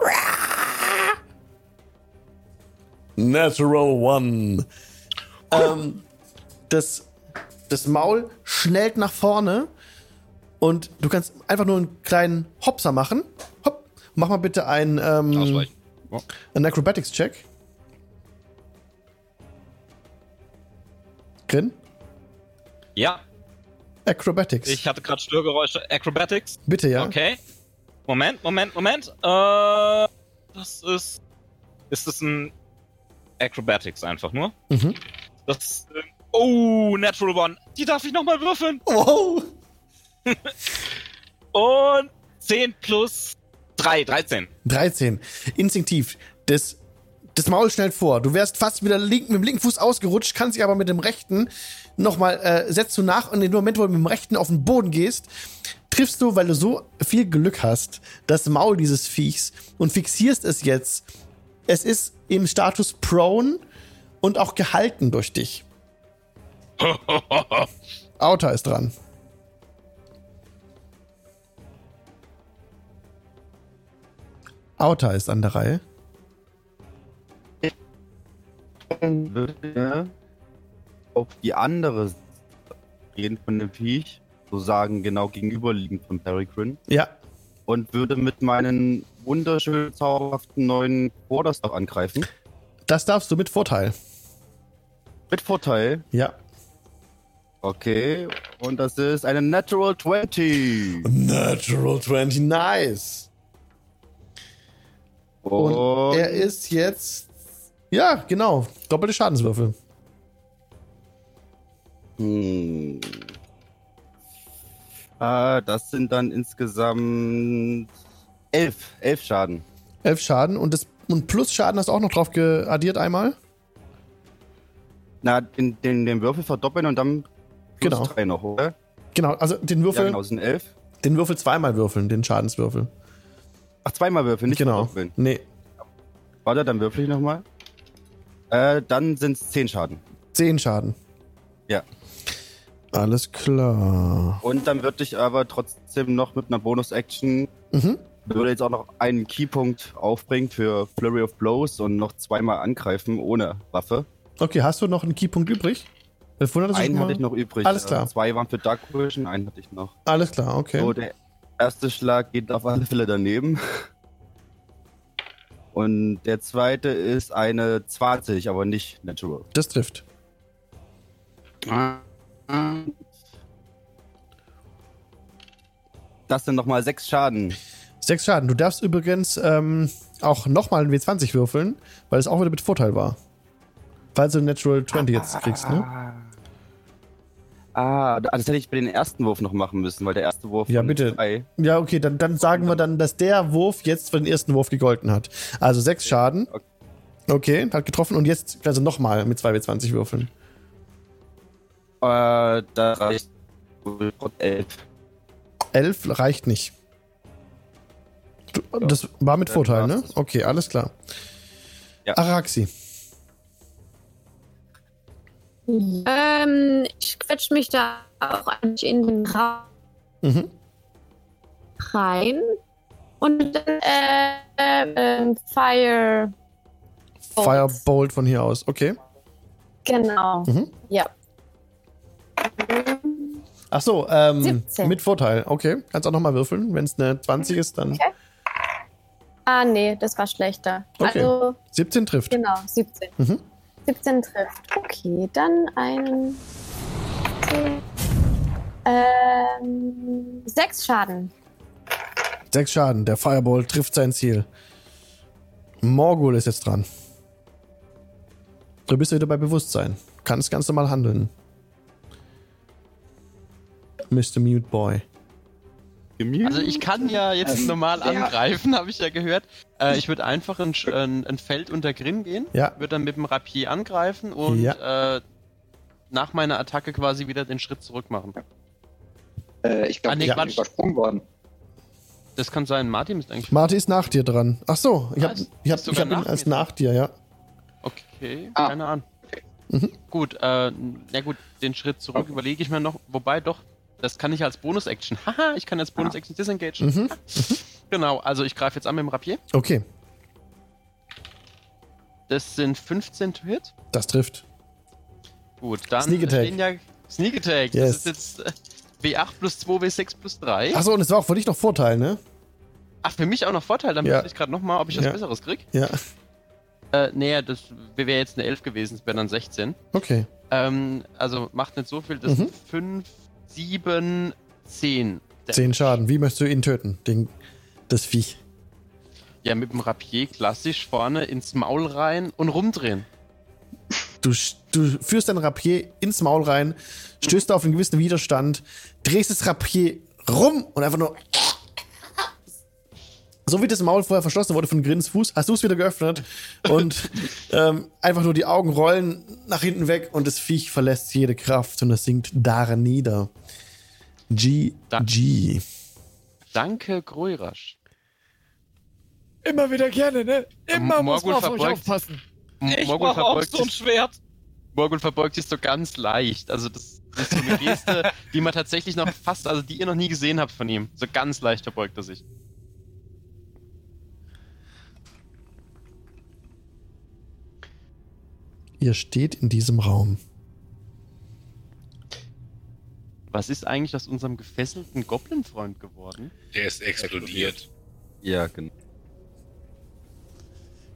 Natural One. Ähm, das, das Maul schnellt nach vorne und du kannst einfach nur einen kleinen Hopser machen. Hopp. Mach mal bitte einen, ähm, Ausweichen. einen Acrobatics-Check. Grin? Ja, Acrobatics. ich hatte gerade Störgeräusche. Acrobatics. Bitte, ja. Okay. Moment, Moment, Moment. Äh, das ist. Ist das ein Acrobatics einfach nur? Mhm. Das. Oh, Natural One. Die darf ich nochmal würfeln. Wow. [laughs] Und 10 plus 3, 13. 13. Instinktiv. Das, das Maul schnellt vor. Du wärst fast wieder link, mit dem linken Fuß ausgerutscht, kannst dich aber mit dem rechten nochmal, äh, setzt du nach und in dem Moment, wo du mit dem rechten auf den Boden gehst, triffst du, weil du so viel Glück hast, das Maul dieses Viechs und fixierst es jetzt. Es ist im Status prone und auch gehalten durch dich. [laughs] Auta ist dran. Auta ist an der Reihe. würde auf die andere gehen von dem Viech, sozusagen genau gegenüberliegend von Peregrine, Ja, und würde mit meinen wunderschönen, zauberhaften neuen Quarterstaff angreifen. das darfst du mit Vorteil. Mit Vorteil. Ja. Okay, und das ist eine Natural 20. Natural 20, nice. Und er ist jetzt. Ja, genau. Doppelte Schadenswürfel. Hm. Ah, das sind dann insgesamt elf, elf Schaden. Elf Schaden und, das, und plus Schaden hast du auch noch drauf geaddiert einmal. Na, den, den, den Würfel verdoppeln und dann plus Genau. drei noch, oder? Genau, also den Ja, Würfel, genau, das sind elf. den Würfel zweimal würfeln, den Schadenswürfel. Ach, zweimal Würfel, nicht genau. verdoppeln. Nee, Warte, dann würfel ich nochmal. Äh, dann sind es zehn Schaden. zehn Schaden. Ja. Alles klar. Und dann würde ich aber trotzdem noch mit einer Bonus-Action, Mhm. würde jetzt auch noch einen Keypunkt aufbringen für Flurry of Blows und noch zweimal angreifen ohne Waffe. Okay, hast du noch einen Keypunkt übrig? 500 ist schon Einen hatte ich noch übrig. Alles klar. Äh, zwei waren für Dark Vision, einen hatte ich noch. Alles klar, okay. So, der erste Schlag geht auf alle Fälle daneben. Und der zweite ist eine 20, aber nicht natural. Das trifft. Das sind nochmal sechs Schaden. Sechs Schaden. Du darfst übrigens ähm, auch nochmal einen W20 würfeln, weil es auch wieder mit Vorteil war. Falls du Natural 20 jetzt kriegst, ne? Ah, das hätte ich bei den ersten Wurf noch machen müssen, weil der erste Wurf Ja, bitte. zwei- Ja, okay, dann, dann sagen wir dann, dass der Wurf jetzt für den ersten Wurf gegolten hat. Also sechs Schaden. Okay, hat getroffen und jetzt also nochmal mit 2W20 würfeln. Äh, da reicht wohl elf. Elf reicht nicht. Das war mit Vorteil, ne? Okay, alles klar. Ja. Araxi. Ähm, ich quetsch mich da auch eigentlich in den Raum Mhm. rein. Und dann, äh, ähm, Fire. Bolt. Firebolt von hier aus. Okay. Genau. Mhm. Ja. Ach so, ähm, 17. mit Vorteil. Okay, kannst auch nochmal würfeln. Wenn es eine 20 ist, dann Okay. Ah, nee, das war schlechter. Okay. Also, 17 trifft. genau, 17. Mhm. 17 trifft. Okay, dann zehn, Ähm, sechs Schaden. Sechs Schaden. Der Firebolt trifft sein Ziel. Morgul ist jetzt dran. Du bist wieder bei Bewusstsein. Kannst ganz normal handeln. Mr. Mute Boy. Also ich kann ja jetzt Ähm, normal der- angreifen, habe ich ja gehört. Äh, ich würde einfach ein, ein, ein Feld unter Grin gehen, Ja. würde dann mit dem Rapier angreifen und Ja. äh, nach meiner Attacke quasi wieder den Schritt zurück machen. Äh, ich glaube, Ah, nee, haben Quatsch. übersprungen worden. Das kann sein. Martin ist eigentlich. Marty ist nach dir dran. Ach so, ich habe Was? ich hab, ich hab ihn nach als nach dir, ja. Okay, Ah. keine Ahnung. Mhm. Gut, äh, na gut, den Schritt zurück überlege ich mir noch. Wobei doch, das kann ich als Bonus-Action. [laughs] Haha, ich kann als Bonus-Action disengagen. Mhm. Genau, also ich greife jetzt an mit dem Rapier. Okay, Das sind 15 to hit. das trifft. Gut, dann Sneak Attack. stehen ja Sneak Attack. Yes. Das ist jetzt äh, W8 plus 2, W6 plus 3. Ach so, und es war auch für dich noch Vorteil, ne? Ach, für mich auch noch Vorteil. Dann Ja. ja. ich gerade nochmal, ob ich was Ja. Besseres krieg. Ja, Äh, nee, das wäre jetzt eine 11 gewesen, das wäre dann 16. okay. Ähm, also macht nicht so viel, das Mhm. sind 5, 7, 10. Zehn Schaden. Wie möchtest du ihn töten? Den, das Viech. Ja, mit dem Rapier klassisch vorne ins Maul rein und rumdrehen. Du, du führst dein Rapier ins Maul rein, stößt auf einen gewissen Widerstand, drehst das Rapier rum und einfach nur. So wie das Maul vorher verschlossen wurde von Grins Fuß, hast du es wieder geöffnet und [laughs] ähm, einfach nur die Augen rollen nach hinten weg und das Viech verlässt jede Kraft und es sinkt darin nieder. GG. Danke, Gruirasch. Immer wieder gerne, ne? Immer M- muss man auf Morgul euch verbeugt- aufpassen. Ich Morgul brauche auch verbeugt so ein sich- Schwert. Morgul verbeugt sich so ganz leicht. Also das, das ist so eine Geste, [laughs] die man tatsächlich noch fast, also die ihr noch nie gesehen habt von ihm. So ganz leicht verbeugt er sich. Ihr steht in diesem Raum. Was ist eigentlich aus unserem gefesselten Goblin-Freund geworden? Der ist explodiert. Ja, genau.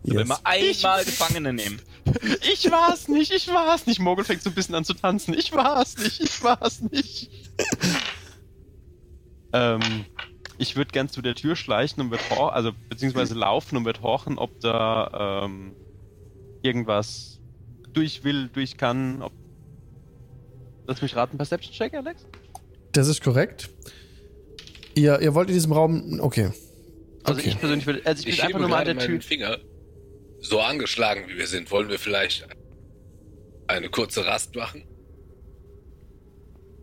Ich will Yes. mal einmal Gefangene nehmen. [laughs] Ich war's nicht, ich war's nicht. Morgul fängt so ein bisschen an zu tanzen. Ich war's nicht, ich war's nicht. [laughs] ähm, ich würde gern zu der Tür schleichen und wird also beziehungsweise laufen und wird horchen, ob da ähm, irgendwas durch will, durch kann. Ob... Lass mich raten, Perception Check, Alex? Das ist korrekt. Ihr, ihr wollt in diesem Raum. Okay. Also Okay. ich persönlich will, also ich Ich will einfach nur mal der Tür. Finger. So angeschlagen wie wir sind, wollen wir vielleicht eine kurze Rast machen?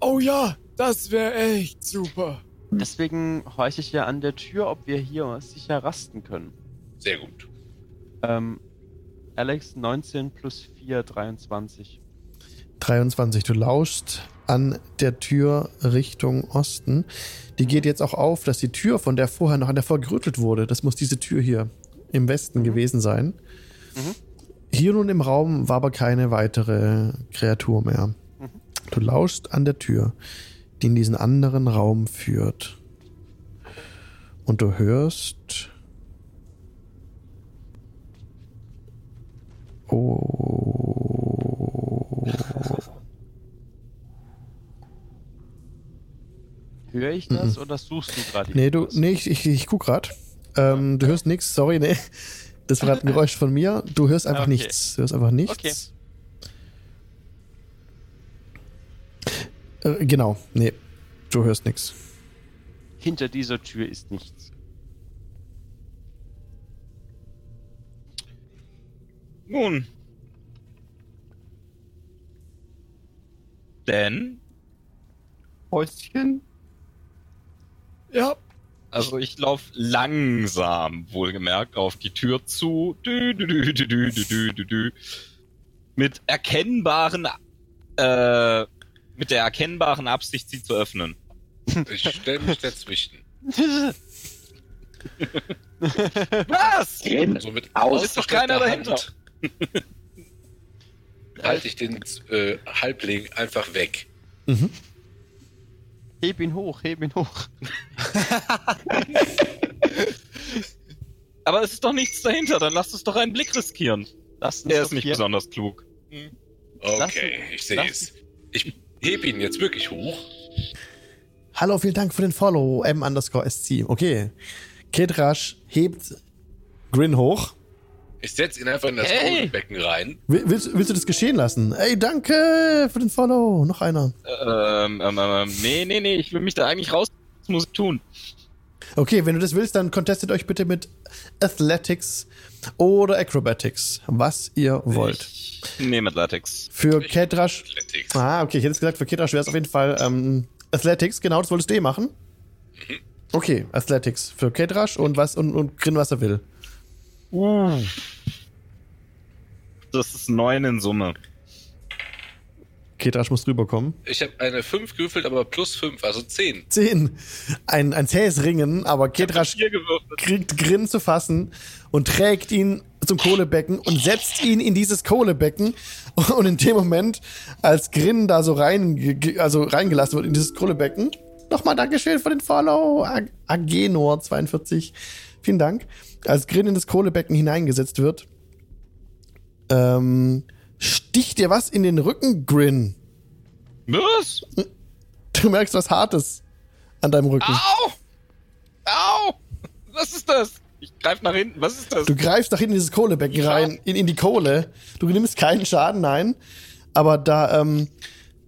Oh ja, das wäre echt super. Deswegen horche ich ja an der Tür, ob wir hier sicher rasten können. Sehr gut. Ähm, Alex, 19 plus 4, 23. 23. Du lauschst an der Tür Richtung Osten. Die geht jetzt auch auf, dass die Tür, von der vorher noch an der vergerüttelt wurde, das muss diese Tür hier im Westen gewesen sein. Mhm. Hier nun im Raum war aber keine weitere Kreatur mehr. Mhm. Du lauschst an der Tür, die in diesen anderen Raum führt. Und du hörst. Oh. Höre ich das oder suchst du gerade? Nee, du, nee, ich, ich, ich guck grad. Ähm, du hörst nichts, sorry, nee. Das war gerade ein Geräusch von mir. Du hörst einfach Okay. nichts. Du hörst einfach nichts. Äh, genau, nee. Du hörst nichts. Hinter dieser Tür ist nichts. Nun. Denn. Häuschen? Ja. Also ich laufe langsam, wohlgemerkt, auf die Tür zu. Dü, dü, dü, mit erkennbaren äh, mit der erkennbaren Absicht, sie zu öffnen. Ich stelle mich dazwischen. [laughs] Was? Drin. So mit aus ist doch keiner dahinter. Hand. Halte ich den äh, Halbling einfach weg. Mhm. Heb ihn hoch, heb ihn hoch. Aber es ist doch nichts dahinter, dann lasst uns doch einen Blick riskieren. Lass uns Er ist nicht hier- besonders klug. Okay, ich sehe lass- es. Ich heb ihn jetzt wirklich hoch. Hallo, vielen Dank für den Follow. M underscore SC. Okay. Kedrash hebt Grin hoch. Ich setze ihn einfach in das Hey! Kohlebecken rein. Will, willst, willst du das geschehen lassen? Ey, danke für den Follow. Noch einer. Ähm, ähm, ähm, nee, nee, nee, ich will mich da eigentlich raus. Was muss ich tun? Okay, wenn du das willst, dann contestet euch bitte mit Athletics oder Acrobatics, was ihr wollt. Ich nehme Latex. Für Ich- Kedrash. Athletics. Ah, okay, ich hätte jetzt gesagt, für Kedrash wäre es auf jeden Fall ähm, Athletics, genau, das wolltest du eh machen. Okay, Athletics für Kedrash und was und, und Grin, was er will. Das ist neun in Summe. Kedrash muss rüberkommen. Ich habe eine 5 gewürfelt, aber plus 5, also 10. 10. Ein, ein zähes Ringen, aber gewürfelt. kriegt Grin zu fassen und trägt ihn zum Kohlebecken und setzt ihn in dieses Kohlebecken. [laughs] Und in dem Moment, als Grin da so rein, also reingelassen wird in dieses Kohlebecken, nochmal Dankeschön für den Follow, Ag- Agenor42. Vielen Dank. Als Grin in das Kohlebecken hineingesetzt wird, ähm, sticht dir was in den Rücken, Grin. Was? Du merkst was Hartes an deinem Rücken. Au! Au! Was ist das? Ich greif nach hinten. Was ist das? Du greifst nach hinten in dieses Kohlebecken Ja. rein, in, in die Kohle. Du nimmst keinen Schaden, nein. Aber da, ähm,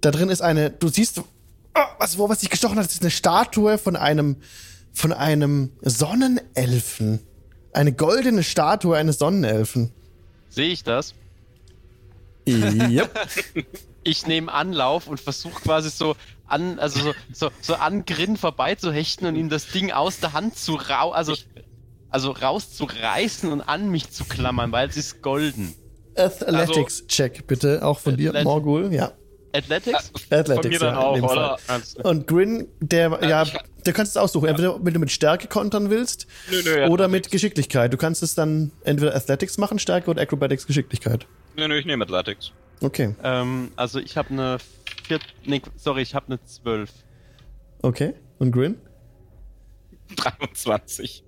da drin ist eine, du siehst, oh, was, wo was dich gestochen hat, das ist eine Statue von einem, von einem Sonnenelfen. Eine goldene Statue eines Sonnenelfen. Sehe ich das? Yep. [laughs] ich nehme Anlauf und versuche quasi so an, also so, so, so an Grin vorbeizuhechten und ihm das Ding aus der Hand zu rau, also, also rauszureißen und an mich zu klammern, weil es ist golden. Athletics-Check bitte, auch von dir, Athlet- Morgul. Ja, Athletics? Athletics. Von mir dann ja, auch, oder? Und Grin, der, ja, der kannst es aussuchen. Entweder wenn du mit Stärke kontern willst Nö, nö, oder mit Geschicklichkeit. Du kannst es dann entweder Athletics machen, Stärke oder Acrobatics, Geschicklichkeit. Nö, nö, ich nehme Athletics. Okay, Ähm, also ich habe eine vier, nee, sorry, ich habe eine 12. okay. Und Grin? 23.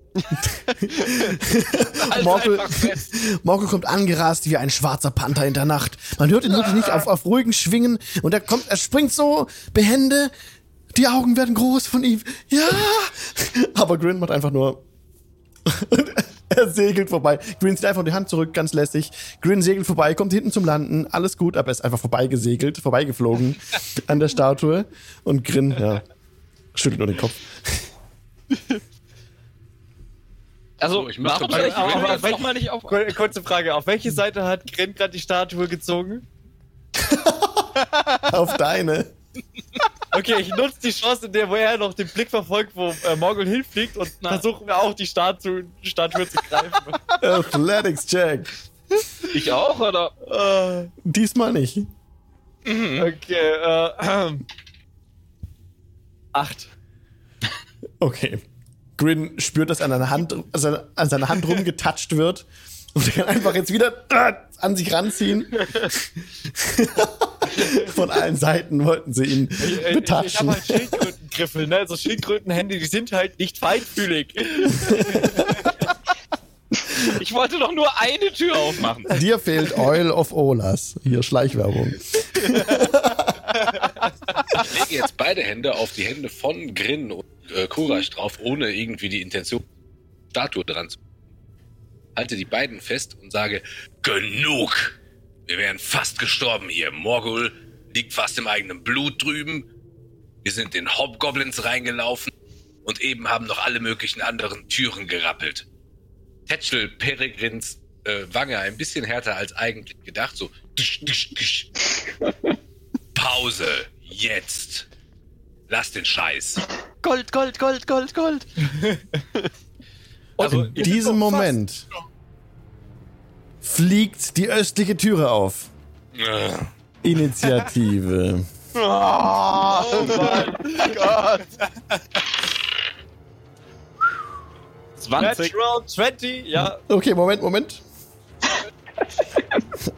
Morgul, Morgul kommt angerast wie ein schwarzer Panther in der Nacht. Man hört ihn wirklich nicht auf, auf ruhigen Schwingen und er kommt, er springt so behende. Die Augen werden groß von ihm. Ja! Aber Grin macht einfach nur. [laughs] er segelt vorbei. Grin zieht einfach die Hand zurück, ganz lässig. Grin segelt vorbei, kommt hinten zum Landen. Alles gut, aber er ist einfach vorbeigesegelt, vorbeigeflogen an der Statue. Und Grin, ja, schüttelt nur den Kopf. Also, So, ich müsste warum soll aber- welch- mal nicht auf... Kur- Kurze Frage, auf welche Seite hat Grin gerade die Statue gezogen? [laughs] Auf deine. Okay, ich nutze die Chance, in der wo er noch den Blick verfolgt, wo äh, Morgul hinfliegt und versuche mir auch die Statue, Statue zu greifen. Athletics-Check. Ich auch, oder? Äh, Diesmal nicht. okay, äh, ähm. Acht. Okay. Grin spürt, dass an seiner Hand, also an seiner Hand rumgetatscht wird und er [laughs] kann einfach jetzt wieder äh, an sich ranziehen. [laughs] Von allen Seiten wollten sie ihn Ich, ich, ich betatschen. habe halt Schildkrötengriffel, ne? So Schildkrötenhände, die sind halt nicht feinfühlig. [laughs] Ich wollte doch nur eine Tür aufmachen. Dir fehlt Oil of Olas. Hier Schleichwerbung. Ich lege jetzt beide Hände auf die Hände von Grin und äh, Kurash drauf, ohne irgendwie die Intention, Statue dran zu. Halte die beiden fest und sage: Genug! Wir wären fast gestorben hier. Morgul liegt fast im eigenen Blut drüben. Wir sind in Hobgoblins reingelaufen und eben haben noch alle möglichen anderen Türen gerappelt. Tetchel Peregrins äh, Wange ein bisschen härter als eigentlich gedacht, so tisch, tisch, tisch. [laughs] Pause. Jetzt. Lass den Scheiß. Gold, Gold, Gold, Gold, Gold. [laughs] Also, In diesem Moment fliegt die östliche Türe auf. Initiative. [laughs] Oh mein Gott. 20. Natural 20, ja. Okay, Moment, Moment.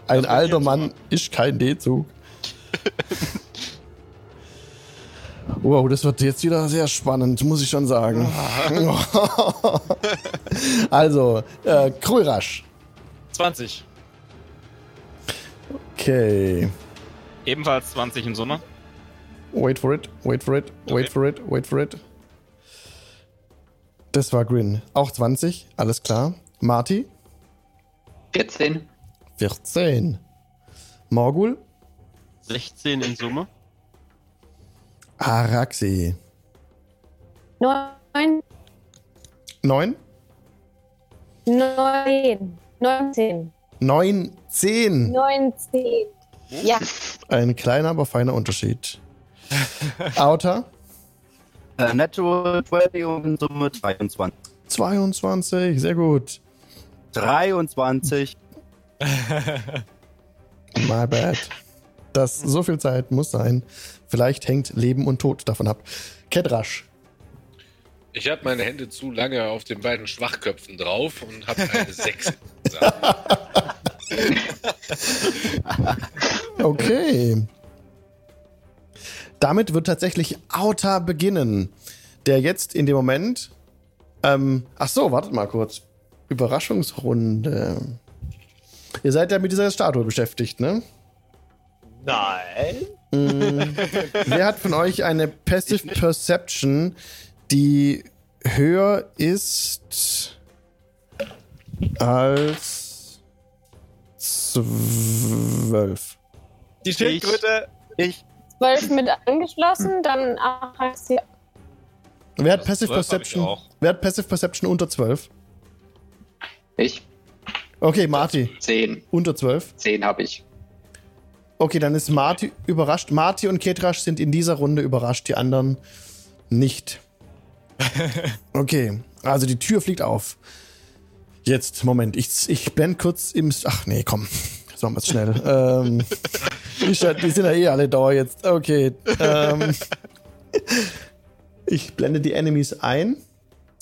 Ein alter Mann ist kein D-Zug. [laughs] Wow, das wird jetzt wieder sehr spannend, muss ich schon sagen. [laughs] also, äh, Krulrasch. 20. Okay. Ebenfalls 20 in Summe. Wait for it, wait for it, wait for it, wait for it. Das war Grin. Auch 20, alles klar. Marty, 14. 14. Morgul, 16 in Summe. Araxi. Neun, 9, neun, neunzehn, 9, 10. neunzehn. Ja, Ein kleiner, aber feiner Unterschied. Outer, Äh, Natural 20 und in Summe 22. 22, sehr gut. 23. My bad. Das, so viel Zeit muss sein. Vielleicht hängt Leben und Tod davon ab. Kedrasch, Ich habe meine Hände zu lange auf den beiden Schwachköpfen drauf und habe eine [laughs] 6 gesagt. [laughs] Okay. Damit wird tatsächlich Outer beginnen, der jetzt in dem Moment. Ähm, ach so, wartet mal kurz. Überraschungsrunde. Ihr seid ja mit dieser Statue beschäftigt, ne? Nein. Mm, Wer hat von euch eine Passive Perception, die höher ist als 12? Die Schildkröte. Ich. zwölf mit angeschlossen, dann Araxi. Wer hat Passive 12 hab ich Perception? Wer hat Passive Perception unter 12? Ich. Okay, Marty, 10. unter 12. 10 habe ich. Okay, dann ist Marty überrascht. Marty und Ketrasch sind in dieser Runde überrascht, die anderen nicht. [laughs] Okay, also die Tür fliegt auf. Jetzt, Moment, ich, ich blende kurz im. Ach nee, komm. Jetzt machen wir es schnell. [laughs] ähm, die, sind ja eh alle da jetzt. Okay. Ähm, [laughs] ich blende die Enemies ein.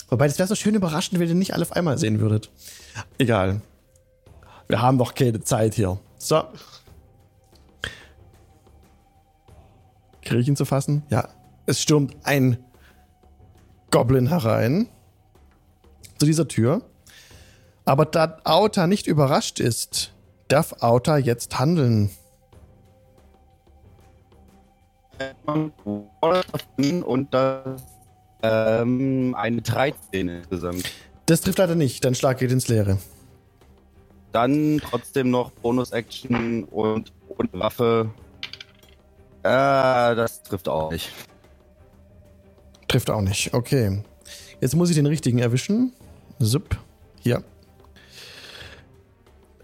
Wobei, das wäre so schön überraschend, wenn ihr nicht alle auf einmal sehen würdet. Egal. Wir haben doch keine Zeit hier. So. Kriege ich ihn zu fassen? Ja. Es stürmt ein Goblin herein. Zu dieser Tür. Aber da Auta nicht überrascht ist, darf Auta jetzt handeln. Und das ähm, eine 13 insgesamt. Das trifft leider nicht, dein Schlag geht ins Leere. Dann trotzdem noch Bonus-Action und, und Waffe. Äh, das trifft auch nicht. Trifft auch nicht. Okay. Jetzt muss ich den richtigen erwischen. Sup. Hier.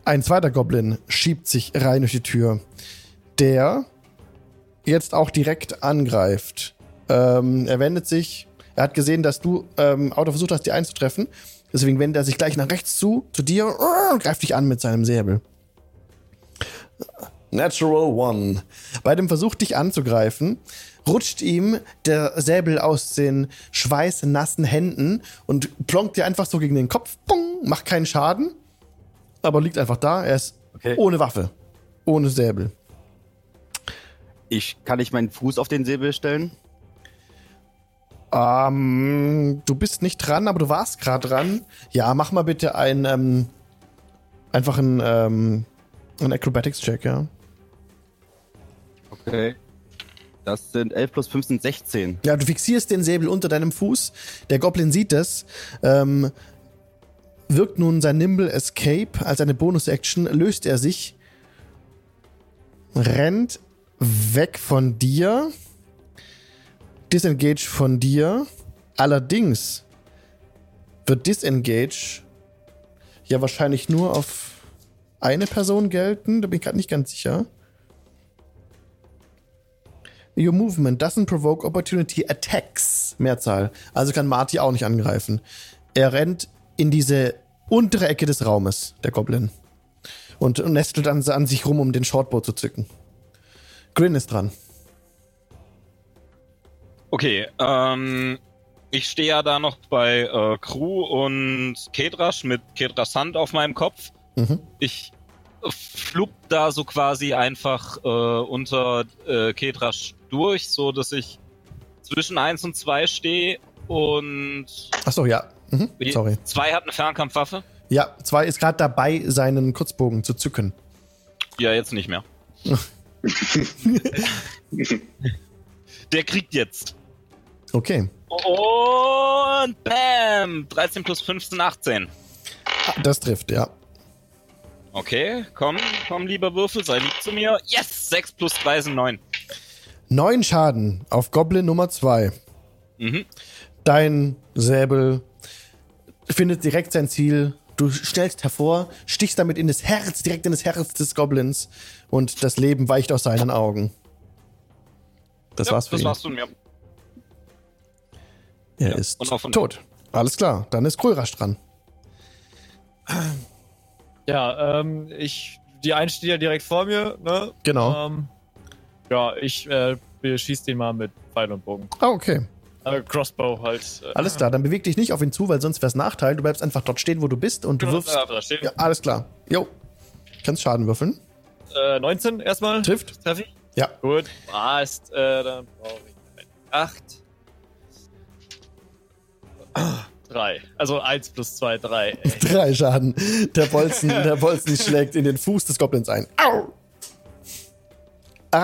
Ein zweiter Goblin schiebt sich rein durch die Tür. Der jetzt auch direkt angreift. Ähm, er wendet sich. Er hat gesehen, dass du ähm, Auto versucht hast, die einzutreffen. Deswegen wendet er sich gleich nach rechts zu, zu dir und greift dich an mit seinem Säbel. Natural One. Bei dem Versuch, dich anzugreifen, rutscht ihm der Säbel aus den schweißnassen Händen und plonkt dir einfach so gegen den Kopf. Pung, macht keinen Schaden, aber liegt einfach da. Er ist Okay. ohne Waffe, ohne Säbel. Ich kann ich meinen Fuß auf den Säbel stellen. Ähm, du bist nicht dran, aber du warst gerade dran. Ja, mach mal bitte ein, ähm, einfach ein, ähm, ein Acrobatics-Check, ja. Okay. Das sind 11 plus 5 sind 16. Ja, du fixierst den Säbel unter deinem Fuß. Der Goblin sieht es. Ähm, wirkt nun sein Nimble Escape als eine Bonus-Action, löst er sich, rennt weg von dir, disengage von dir. Allerdings wird disengage ja wahrscheinlich nur auf eine Person gelten. Da bin ich gerade nicht ganz sicher. Your movement doesn't provoke opportunity attacks. Mehrzahl. Also kann Marty auch nicht angreifen. Er rennt in diese untere Ecke des Raumes, der Goblin. Und nestelt an, an sich rum, um den Shortbow zu zücken. Grin ist dran. Okay, ähm, ich stehe ja da noch bei äh, Crew und Kedrasch mit Kedras Hand auf meinem Kopf. Mhm. Ich äh, flupp da so quasi einfach äh, unter äh, Kedrasch durch, so dass ich zwischen 1 und 2 stehe und Achso, ja. Mhm. Sorry. 2 hat eine Fernkampfwaffe. Ja, zwei ist gerade dabei, seinen Kurzbogen zu zücken. Ja, jetzt nicht mehr. [laughs] Der kriegt jetzt. Okay. Und bam! 13 plus 15, 18. Das trifft, ja. Okay, komm, komm, lieber Würfel, sei lieb zu mir. Yes! 6 plus 3 sind 9. Neun Schaden auf Goblin Nummer zwei. Mhm. Dein Säbel findet direkt sein Ziel. Du stellst hervor, stichst damit in das Herz, direkt in das Herz des Goblins und das Leben weicht aus seinen Augen. Das Ja, war's für das ihn. war's von mir. Er Ja, ist tot. Alles klar, dann ist Krörasch dran. [clears throat] Ja, ähm, ich. Die einen steht ja direkt vor mir, ne? Genau. Ähm, ja, ich äh, beschieß den mal mit Pfeil und Bogen. Ah, okay. Äh, Crossbow halt. Äh, Alles klar, dann beweg dich nicht auf ihn zu, weil sonst wär's Nachteil. Du bleibst einfach dort stehen, wo du bist und du wirfst. Äh, da steht. Ja, alles klar. Jo. Kannst Schaden würfeln. Äh, 19 erstmal. Trifft. Treff ich? Ja. Gut. Passt. Äh, dann brauche ich ein 8. 3. Also 1 plus 2, 3. [laughs] Drei Schaden. Der Bolzen, [laughs] der Bolzen schlägt in den Fuß des Goblins ein. Au!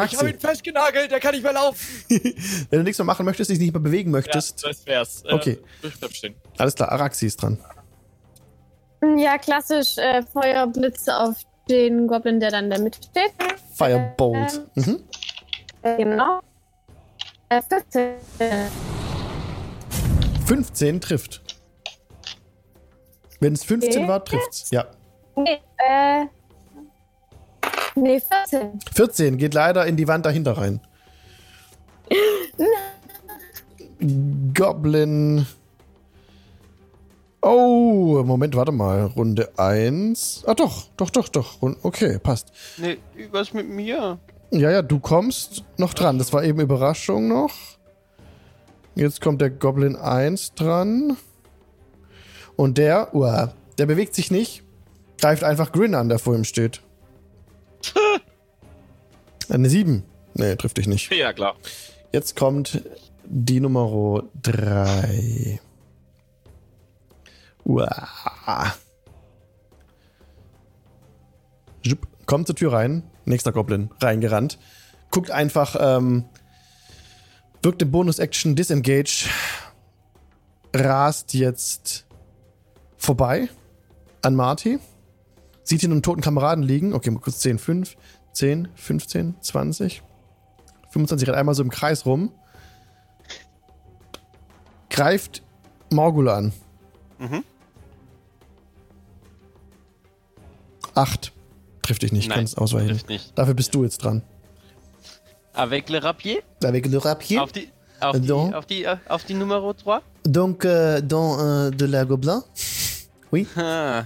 Ich habe ihn festgenagelt, der kann nicht mehr laufen. [laughs] wenn du nichts mehr machen möchtest, dich nicht mehr bewegen möchtest. Ja, das wär's. Äh, Okay. Stehen. Alles klar, Araxi ist dran. Ja, klassisch äh, Feuerblitze auf den Goblin, der dann in der Mitte steht. Firebolt. Mhm. Äh, genau. Äh, 14. 15 trifft. Wenn es 15 Okay. war, trifft's. Ja. Nee, äh. Nee, 14. 14 geht leider in die Wand dahinter rein. [laughs] Goblin. Oh, Moment, warte mal. Runde 1. Ah, doch, doch, doch, doch. Okay, passt. Nee, was mit mir? Ja, ja, du kommst noch dran. Das war eben Überraschung noch. Jetzt kommt der Goblin 1 dran. Und der, uah, der bewegt sich nicht. Greift einfach Grin an, der vor ihm steht. [laughs] Eine 7. Nee, trifft dich nicht. Ja, klar. Jetzt kommt die Nummer 3. Uah. Jupp, Kommt zur Tür rein. Nächster Goblin reingerannt. Guckt einfach, ähm, wirkt im Bonus-Action Disengage. Rast jetzt vorbei an Marty. Sieht ihn einen toten Kameraden liegen. Okay, mal kurz 10, 5, 10, 15, 20, 25 rennt einmal so im Kreis rum. Greift Morgul an. Mhm. Acht. Trifft dich nicht, Nein, kannst ausweichen. nicht. Dafür bist du jetzt dran. Avec le rapier? Avec le rapier. Auf die, auf die, auf die, auf die Nummer 3? Donc, euh, dans euh, de la Gobelin. Ah.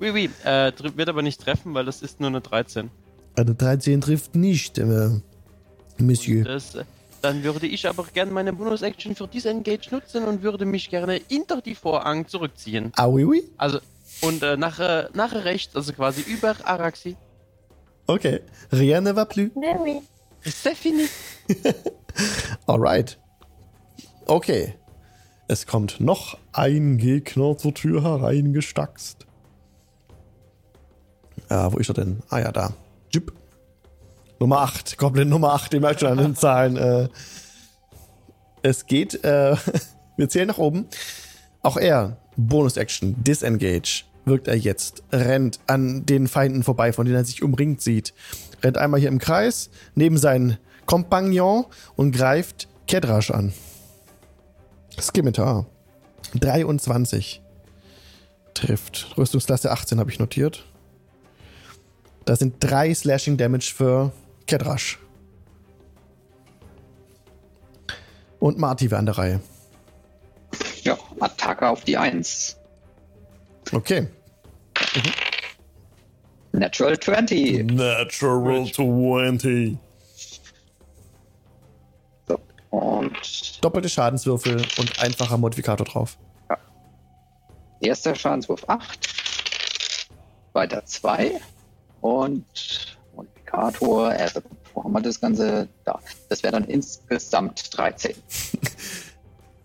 Oui, oui. Äh, wird aber nicht treffen, weil das ist nur eine 13. Eine 13 trifft nicht, äh, Monsieur. Das, äh, dann würde ich aber gerne meine Bonus-Action für Disengage nutzen und würde mich gerne hinter die Vorhang zurückziehen. Ah, oui, oui. Also, und äh, nach, äh, nach rechts, also quasi über Araxi. Okay. Rien ne va plus. Nee, oui. C'est fini. [laughs] Alright. Okay. Es kommt noch ein Gegner zur Tür hereingestackst. Ah, wo ist er denn? Ah ja, da. Jupp. Nummer 8. Goblin Nummer 8. Ihr merkt schon an den Zahlen. Äh, es geht, äh, [laughs] wir zählen nach oben. Auch er, Bonus-Action, Disengage, wirkt er jetzt. Rennt an den Feinden vorbei, von denen er sich umringt sieht. Rennt einmal hier im Kreis, neben seinen Kompagnon und greift Kedrash an. Skimitar. 23. Trifft. Rüstungsklasse 18 habe ich notiert. Das sind drei Slashing Damage für Kedrash. Und Marty wäre an der Reihe. Ja, Attacke auf die 1. Okay. Natural 20. Natural 20. Und Doppelte Schadenswürfel und einfacher Modifikator drauf. erster Schadenswurf 8. Weiter 2. Und Modifikator, also, wo haben wir das Ganze? Da. Das wäre dann insgesamt 13. [laughs]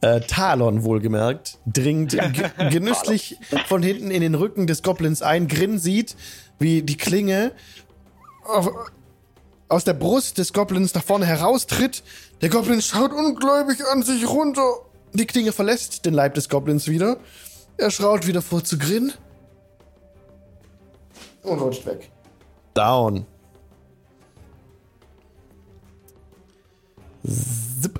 Äh, Talon wohlgemerkt, dringt [laughs] ge genüsslich von hinten in den Rücken des Goblins ein. Grin sieht, wie die Klinge auf, aus der Brust des Goblins nach vorne heraustritt. Der Goblin schaut ungläubig an sich runter. Die Klinge verlässt den Leib des Goblins wieder. Er schraut wieder vor zu Grin. Und rutscht weg. Down. Zip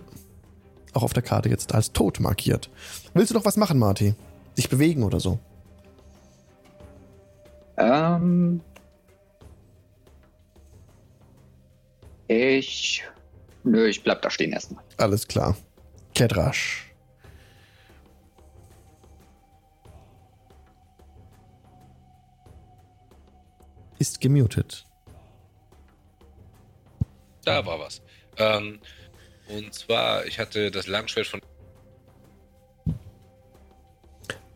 auch auf der Karte jetzt als tot markiert. Willst du noch was machen, Marty? Dich bewegen oder so? Ähm. Ich. Nö, ich bleib da stehen erstmal. Alles klar. Kedrash. Ist gemutet. Da war was. Ähm, und zwar, ich hatte das Langschwert von.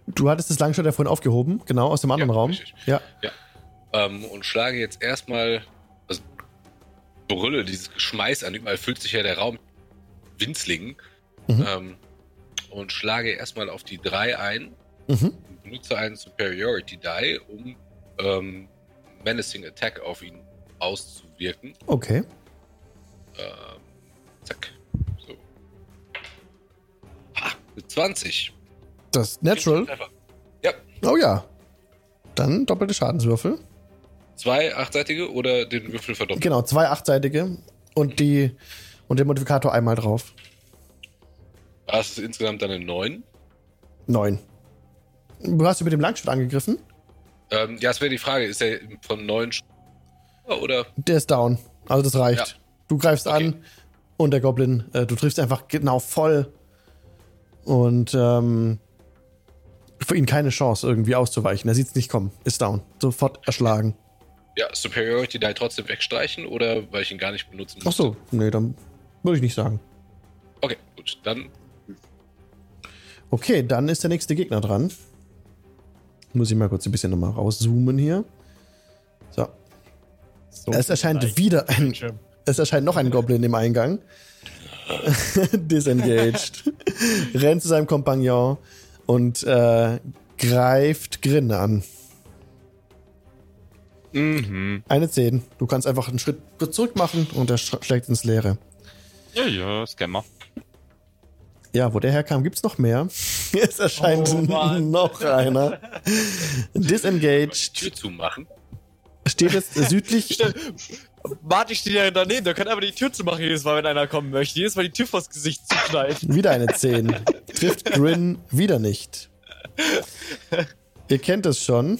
Du hattest das Langschwert ja vorhin aufgehoben, genau, aus dem anderen Ja, Raum. richtig. Ja. Ähm, und schlage jetzt erstmal. Brülle dieses Geschmeiß an. Überall füllt sich ja der Raum Winzlingen. Mhm. Ähm, und schlage erstmal auf die 3 ein. Mhm. und Benutze einen Superiority Die, um ähm, Menacing Attack auf ihn auszuwirken. Okay. Ähm, zack. So. Ha, mit 20. Das Natural. Ja, Oh ja. Dann doppelte Schadenswürfel. Zwei achtseitige oder den Würfel verdoppeln. Genau, zwei achtseitige und die und den Modifikator einmal drauf. Das ist insgesamt dann eine 9. Neun. Du hast mit dem Langschwert angegriffen? Ähm, ja, es wäre die Frage, ist er von 9 Oder? Der ist down. Also das reicht. Ja. Du greifst Okay. an und der Goblin, äh, du triffst einfach genau voll. Und ähm, für ihn keine Chance, irgendwie auszuweichen. Er sieht es nicht kommen. Ist down. Sofort erschlagen. Ja, Superiority Die trotzdem wegstreichen oder weil ich ihn gar nicht benutzen Ach so, nee, dann würde ich nicht sagen. Okay, gut. Dann Okay, dann ist der nächste Gegner dran. Muss ich mal kurz ein bisschen nochmal rauszoomen hier. So. So Es erscheint wieder ein. Es erscheint noch ein Goblin im Eingang. [laughs] Disengaged. Rennt zu seinem Kompagnon und äh, greift Grin an. Mhm. Eine 10. Du kannst einfach einen Schritt kurz zurück machen und er sch- schlägt ins Leere. Ja, ja, Scammer. Ja, wo der herkam, gibt's noch mehr. [laughs] Es erscheint Oh [laughs] noch einer. Disengaged. Tür zumachen. Steht jetzt südlich. [laughs] Martin steht ja daneben, der kann einfach die Tür zumachen jedes Mal, wenn einer kommen möchte. Jedes Mal die Tür vors Gesicht zuknallen. Wieder eine 10. Trifft Grin wieder nicht. Ihr kennt es schon.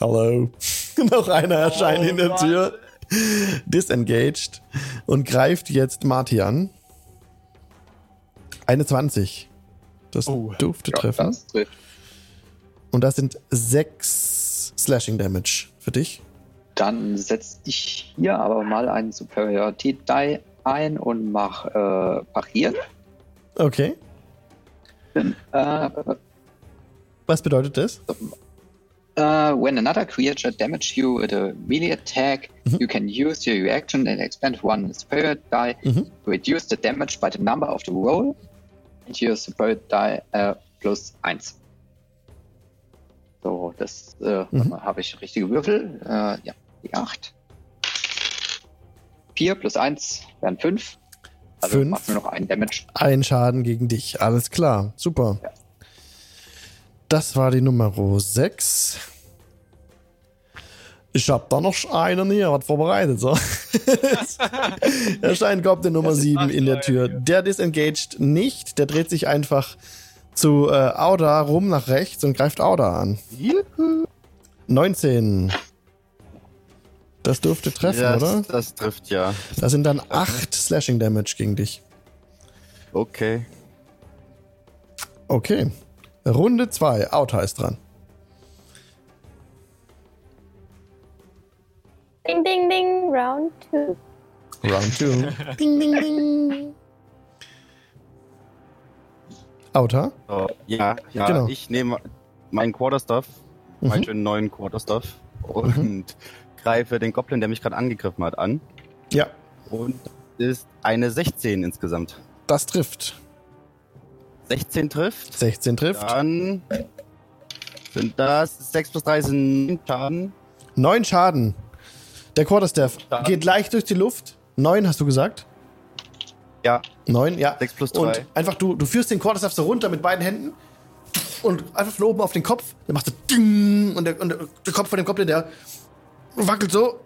Hallo. [laughs] Noch einer erscheint Oh in der Mann. Tür. Disengaged. Und greift jetzt Marty an. Eine 20. Das Oh. dürfte Ja, treffen. das trifft. Und das sind 6 Slashing Damage für dich. Dann setze ich hier aber mal einen Superiority Die ein und mach äh, parieren. Okay. Äh, Was bedeutet das? Uh, when another creature damage you with a melee attack, Mhm. you can use your reaction and expend one superior die Mhm. to reduce the damage by the number of the roll and your superior die uh, plus 1. So, das äh, Mhm. habe ich richtige Würfel. Äh, ja, die 8. 4 plus 1 wären 5. Also Fünf. macht nur noch einen Damage. Ein Schaden gegen dich. Alles klar. Super. Ja. Das war die Nummer 6. Ich hab da noch einen hier, was vorbereitet. So. [laughs] Erscheint Goblin Nummer Das 7 macht in der Tür. Der disengaged nicht. Der dreht sich einfach zu äh, Auda rum nach rechts und greift Auda an. 19. Das dürfte treffen, das, oder? Das trifft ja. Das sind dann 8 Slashing Damage gegen dich. Okay. Okay. Runde 2. Auta ist dran. Ding, ding, ding, round two. Round 2. [laughs] ding, ding, ding. Auta? So, ja, ja, Genau. ich nehme meinen Quarterstaff, Mhm. meinen schönen neuen Quarterstaff und [laughs] greife den Goblin, der mich gerade angegriffen hat, an. Ja, Und ist eine 16 insgesamt. das trifft. 16 trifft. 16 trifft. Dann sind das 6 plus 3 sind 9 Schaden. 9 Schaden. Der Quarterstaff Schaden. geht leicht durch die Luft. 9 hast du gesagt? Ja, 9, ja. 6 plus Und 2. einfach du, du führst den Quarterstaff so runter mit beiden Händen und einfach von oben auf den Kopf. Der macht so Ding und der, und der Kopf von dem Goblin, der wackelt so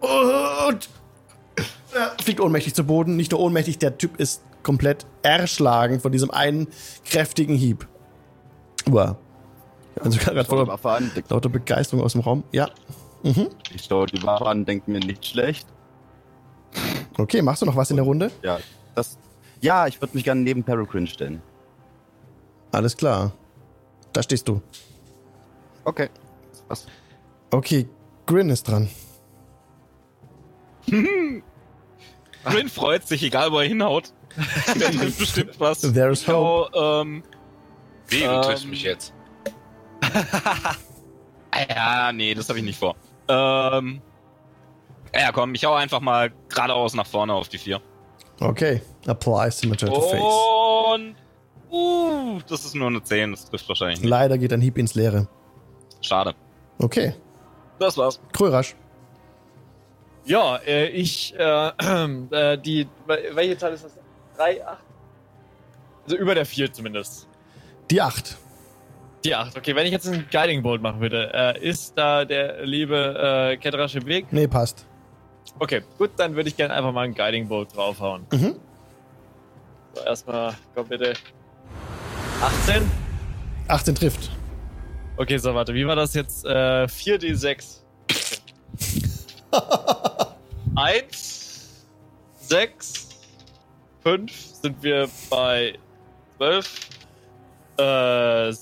und fliegt ohnmächtig zu Boden. Nicht nur ohnmächtig, der Typ ist komplett erschlagen von diesem einen kräftigen Hieb. Wow. Also gerade voller denk- lauter Begeisterung aus dem Raum. Ja. Mhm. ich schaue die Waffe an, denke mir nicht schlecht. Okay, machst du noch was in der Runde? Ja, das. Ja, ich würde mich gerne neben Peregrine stellen. Alles klar. Da stehst du. Okay. Was? Okay, Grin ist dran. [laughs] Grin freut sich, egal wo er hinhaut. Der trifft bestimmt was. There's hope. Schau, ähm, Wie, du Ähm, triffst mich jetzt. [laughs] ja, nee, das habe ich nicht vor. Ähm, ja, komm, ich hau einfach mal geradeaus nach vorne auf die vier. Okay, apply Symmetry to. Face. Und, uh, das ist nur eine 10, das trifft wahrscheinlich nicht. Leider geht ein Hieb ins Leere. Schade. Okay, Das war's. Krörasch. Ja, äh, ich, äh, [clears throat] äh, die, welche Zahl ist das? 3, 8? Also über der 4 zumindest. Die 8. Die 8, okay. Wenn ich jetzt einen Guiding Bolt machen würde, äh, ist da der liebe äh, Kedrasch im Weg? Nee, passt. Okay, gut, dann würde ich gerne einfach mal einen Guiding Bolt draufhauen. Mhm. So, erstmal, komm bitte. 18? 18 trifft. Okay, so, warte, wie war das jetzt? Äh, 4d6. 1, 6, 5 sind wir bei 12. Äh,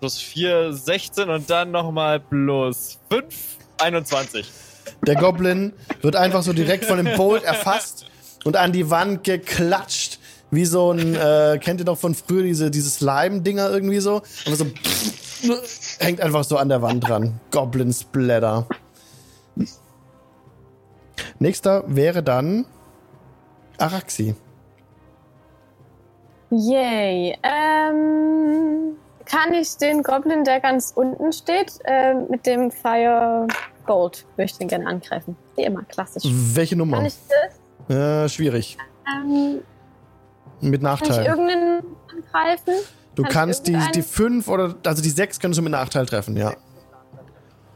plus 4, 16 und dann nochmal plus 5, 21. Der Goblin wird einfach so direkt von dem Bolt erfasst und an die Wand geklatscht. Wie so ein, äh, kennt ihr doch von früher diese, diese Slime-Dinger irgendwie so? Und so [laughs] hängt einfach so an der Wand dran. Goblin Splatter. Nächster wäre dann Araxi. Yay. Ähm, kann ich den Goblin, der ganz unten steht, äh, mit dem Firebolt, möchte ich den gerne angreifen. Wie immer, klassisch. Welche Kann Nummer? ich das? Äh, schwierig. Ähm, Mit kann ich Nachteil. irgendeinen angreifen? Du kann ich kannst die, die 5 oder, also die 6 kannst du mit Nachteil treffen, ja.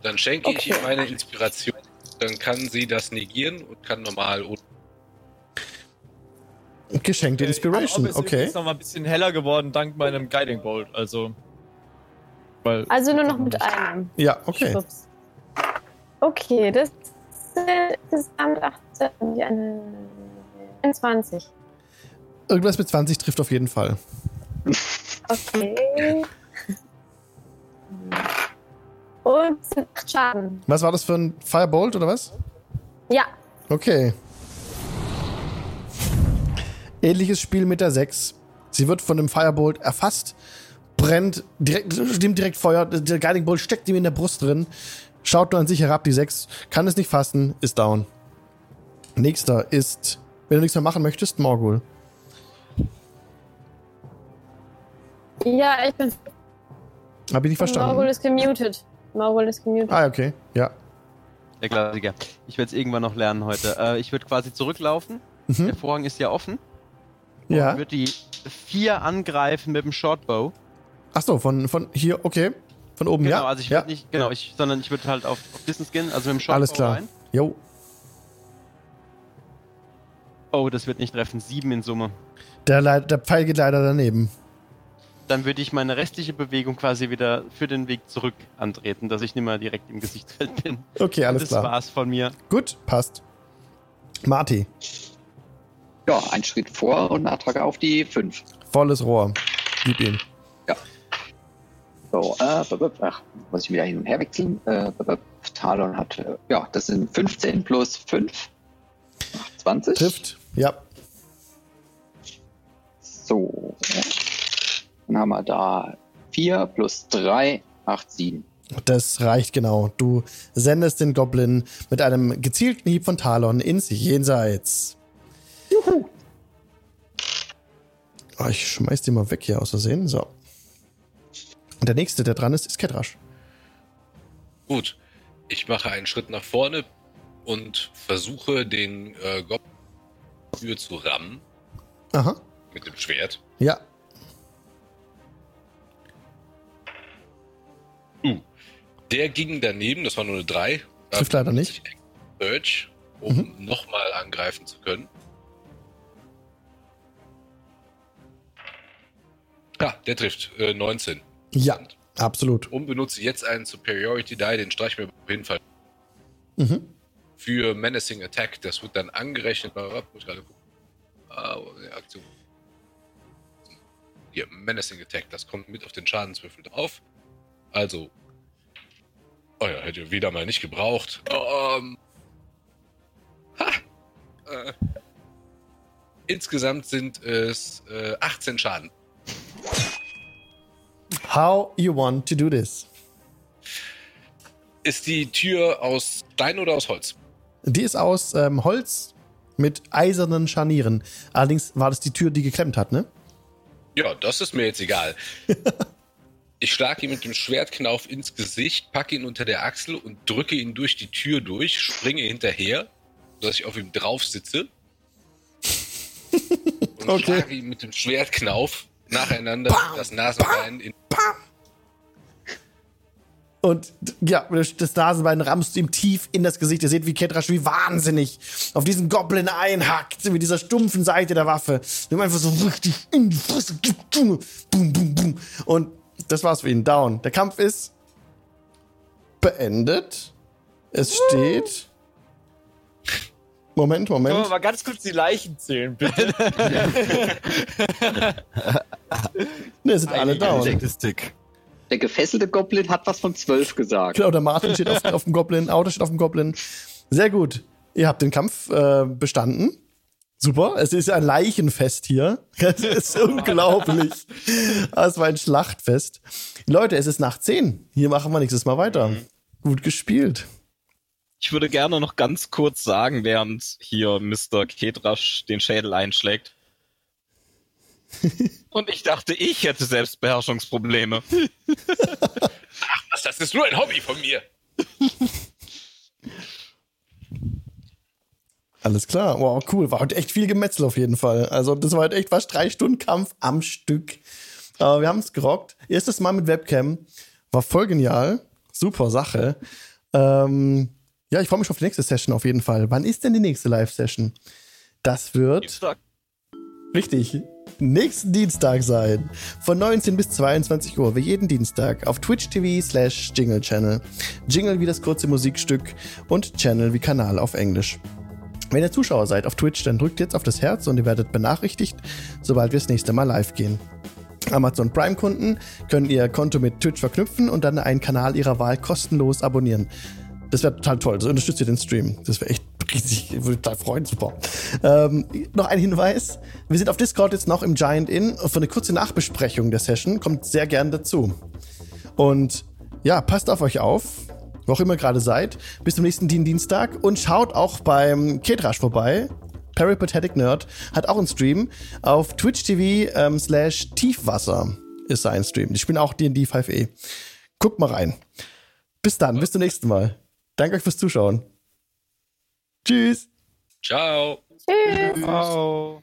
Dann schenke ich Okay. ihm eine Inspiration. Dann kann sie das negieren und kann normal. Geschenkte Inspiration, Ist okay. noch mal ein bisschen heller geworden dank meinem Guiding Bolt. Also. Weil Also nur noch mit einem. Ja, okay. Schwupps. Okay, das sind insgesamt 18, die eine 21. Irgendwas mit 20 trifft auf jeden Fall. Okay. Und sind 8 Schaden. Was war das für ein Firebolt oder was? Ja, Okay. Ähnliches Spiel mit der 6. Sie wird von dem Firebolt erfasst, brennt, direkt, stimmt direkt Feuer. Der Guiding Bolt steckt ihm in der Brust drin, schaut nur an sich herab, die 6, kann es nicht fassen, ist down. Nächster ist, wenn du nichts mehr machen möchtest, Morgul. ja, ich bin. Hab ich nicht Morgul verstanden? ist gemutet. Morgul ist gemutet. Ah, okay. Ja. Der Klassiker. Ich werde es irgendwann noch lernen heute. Äh, ich würde quasi zurücklaufen. Der Mhm. Vorhang ist ja offen. Ja. Ich würde die vier angreifen mit dem Shortbow. Ach so, von, von hier, okay. Von oben, Genau, ja? also ich ja. würde nicht, genau, ich, sondern ich würde halt auf, auf Distance gehen, also mit dem Shortbow Alles klar. rein. Jo. Oh, das wird nicht treffen. Sieben in Summe. Der, der Pfeil geht leider daneben. Dann würde ich meine restliche Bewegung quasi wieder für den Weg zurück antreten, dass ich nicht mehr direkt im Gesichtsfeld bin. Okay, alles das klar. war's von mir. Gut, passt. Marty, Ja, ein Schritt vor und eine Attacke auf die 5. volles Rohr. Gib ihm. So, äh, ach, muss ich wieder hin und her wechseln. Äh, Talon hat, äh, ja, das sind 15 plus 5. Macht 20. Trifft. Ja. So. Dann haben wir da 4 plus 3 macht 7. Das reicht genau. Du sendest den Goblin mit einem gezielten Hieb von Talon ins Jenseits. Oh, ich schmeiß den mal weg hier aus Versehen. So. Und der nächste, der dran ist, ist Ketrasch. Gut. Ich mache einen Schritt nach vorne und versuche den äh, Goblin zu rammen Aha. mit dem Schwert. Ja. Der ging daneben, das war nur eine 3. Trifft leider nicht. Search, um nochmal angreifen zu können. Ja, der trifft. Äh, 19. Ja, absolut. Und benutze jetzt einen Superiority Die, den streich mir auf jeden Fall Mhm. für Menacing Attack. Das wird dann angerechnet. Muss ich gerade gucken. Ah, Aktion. Hier, Menacing Attack. Das kommt mit auf den Schadenswürfel drauf. Also. Oh ja, hätte wieder mal nicht gebraucht. Ähm. Ha! Äh, insgesamt sind es äh, 18 Schaden. How you want to do this? Ist die Tür aus Stein oder aus Holz? Die ist aus ähm, Holz mit eisernen Scharnieren. Allerdings war das die Tür, die geklemmt hat, ne? Ja, das ist mir jetzt egal. [laughs] Ich schlage ihn mit dem Schwertknauf ins Gesicht, packe ihn unter der Achsel und drücke ihn durch die Tür durch, springe hinterher, sodass ich auf ihm drauf sitze. [laughs] Und Okay. schlage ihn mit dem Schwertknauf nacheinander das Nasenbein in. Und ja, das Nasenbein rammst du ihm tief in das Gesicht. Ihr seht, wie Ketrasch wie wahnsinnig auf diesen Goblin einhackt, mit dieser stumpfen Seite der Waffe. Dem einfach so richtig in die Fresse. Boom, boom, boom. Und das war's für ihn. Down. Der Kampf ist beendet. Es steht Moment, Können wir Moment. mal ganz kurz die Leichen zählen, bitte? [laughs] Ne, sind alle down. Statistik. Der gefesselte Goblin hat was von zwölf gesagt. Genau, der Martin steht auf, [laughs] auf dem Goblin, Auto steht auf dem Goblin. Sehr gut. Ihr habt den Kampf äh, bestanden. Super. Es ist ein Leichenfest hier. [laughs] Es ist unglaublich. Es war ein Schlachtfest. Leute, es ist nach 10. Hier machen wir nächstes Mal weiter. Gut gespielt. Ich würde gerne noch ganz kurz sagen, während hier Mr. Kedrasch den Schädel einschlägt. [laughs] Und ich dachte, ich hätte Selbstbeherrschungsprobleme. Was, das ist nur ein Hobby von mir. Alles klar. Wow, cool. War heute echt viel Gemetzel auf jeden Fall. Also, das war heute echt fast drei Stunden Kampf am Stück. Aber wir haben es gerockt. Erstes Mal mit Webcam. War voll genial. Super Sache. Ähm, ja, ich freue mich auf die nächste Session auf jeden Fall. Wann ist denn die nächste Live-Session? Das wird Dienstag. Richtig. Nächsten Dienstag sein. Von 19 bis 22 Uhr, wie jeden Dienstag, auf Twitch TV slash Jingle Channel. Jingle wie das kurze Musikstück und Channel wie Kanal auf Englisch. Wenn ihr Zuschauer seid auf Twitch, dann drückt jetzt auf das Herz und ihr werdet benachrichtigt, sobald wir das nächste Mal live gehen. Amazon Prime-Kunden können ihr Konto mit Twitch verknüpfen und dann einen Kanal ihrer Wahl kostenlos abonnieren. Das wäre total toll. Das unterstützt ihr den Stream. Das wäre echt riesig. Ich würde total freuen. Super. Ähm, noch ein Hinweis. Wir sind auf Discord jetzt noch im Giant Inn. Für eine kurze Nachbesprechung der Session kommt sehr gern dazu. Und ja, passt auf euch auf. Wo auch immer gerade seid. Bis zum nächsten Dien- Dienstag. Und schaut auch beim Kedrasch vorbei. Peripatetic Nerd hat auch einen Stream auf Twitch TV ähm, slash Tiefwasser ist sein Stream. Die spielen auch D&D 5e. Guckt mal rein. Bis dann, bis zum nächsten Mal. Danke euch fürs Zuschauen. Tschüss. Ciao. Tschüss. Oh.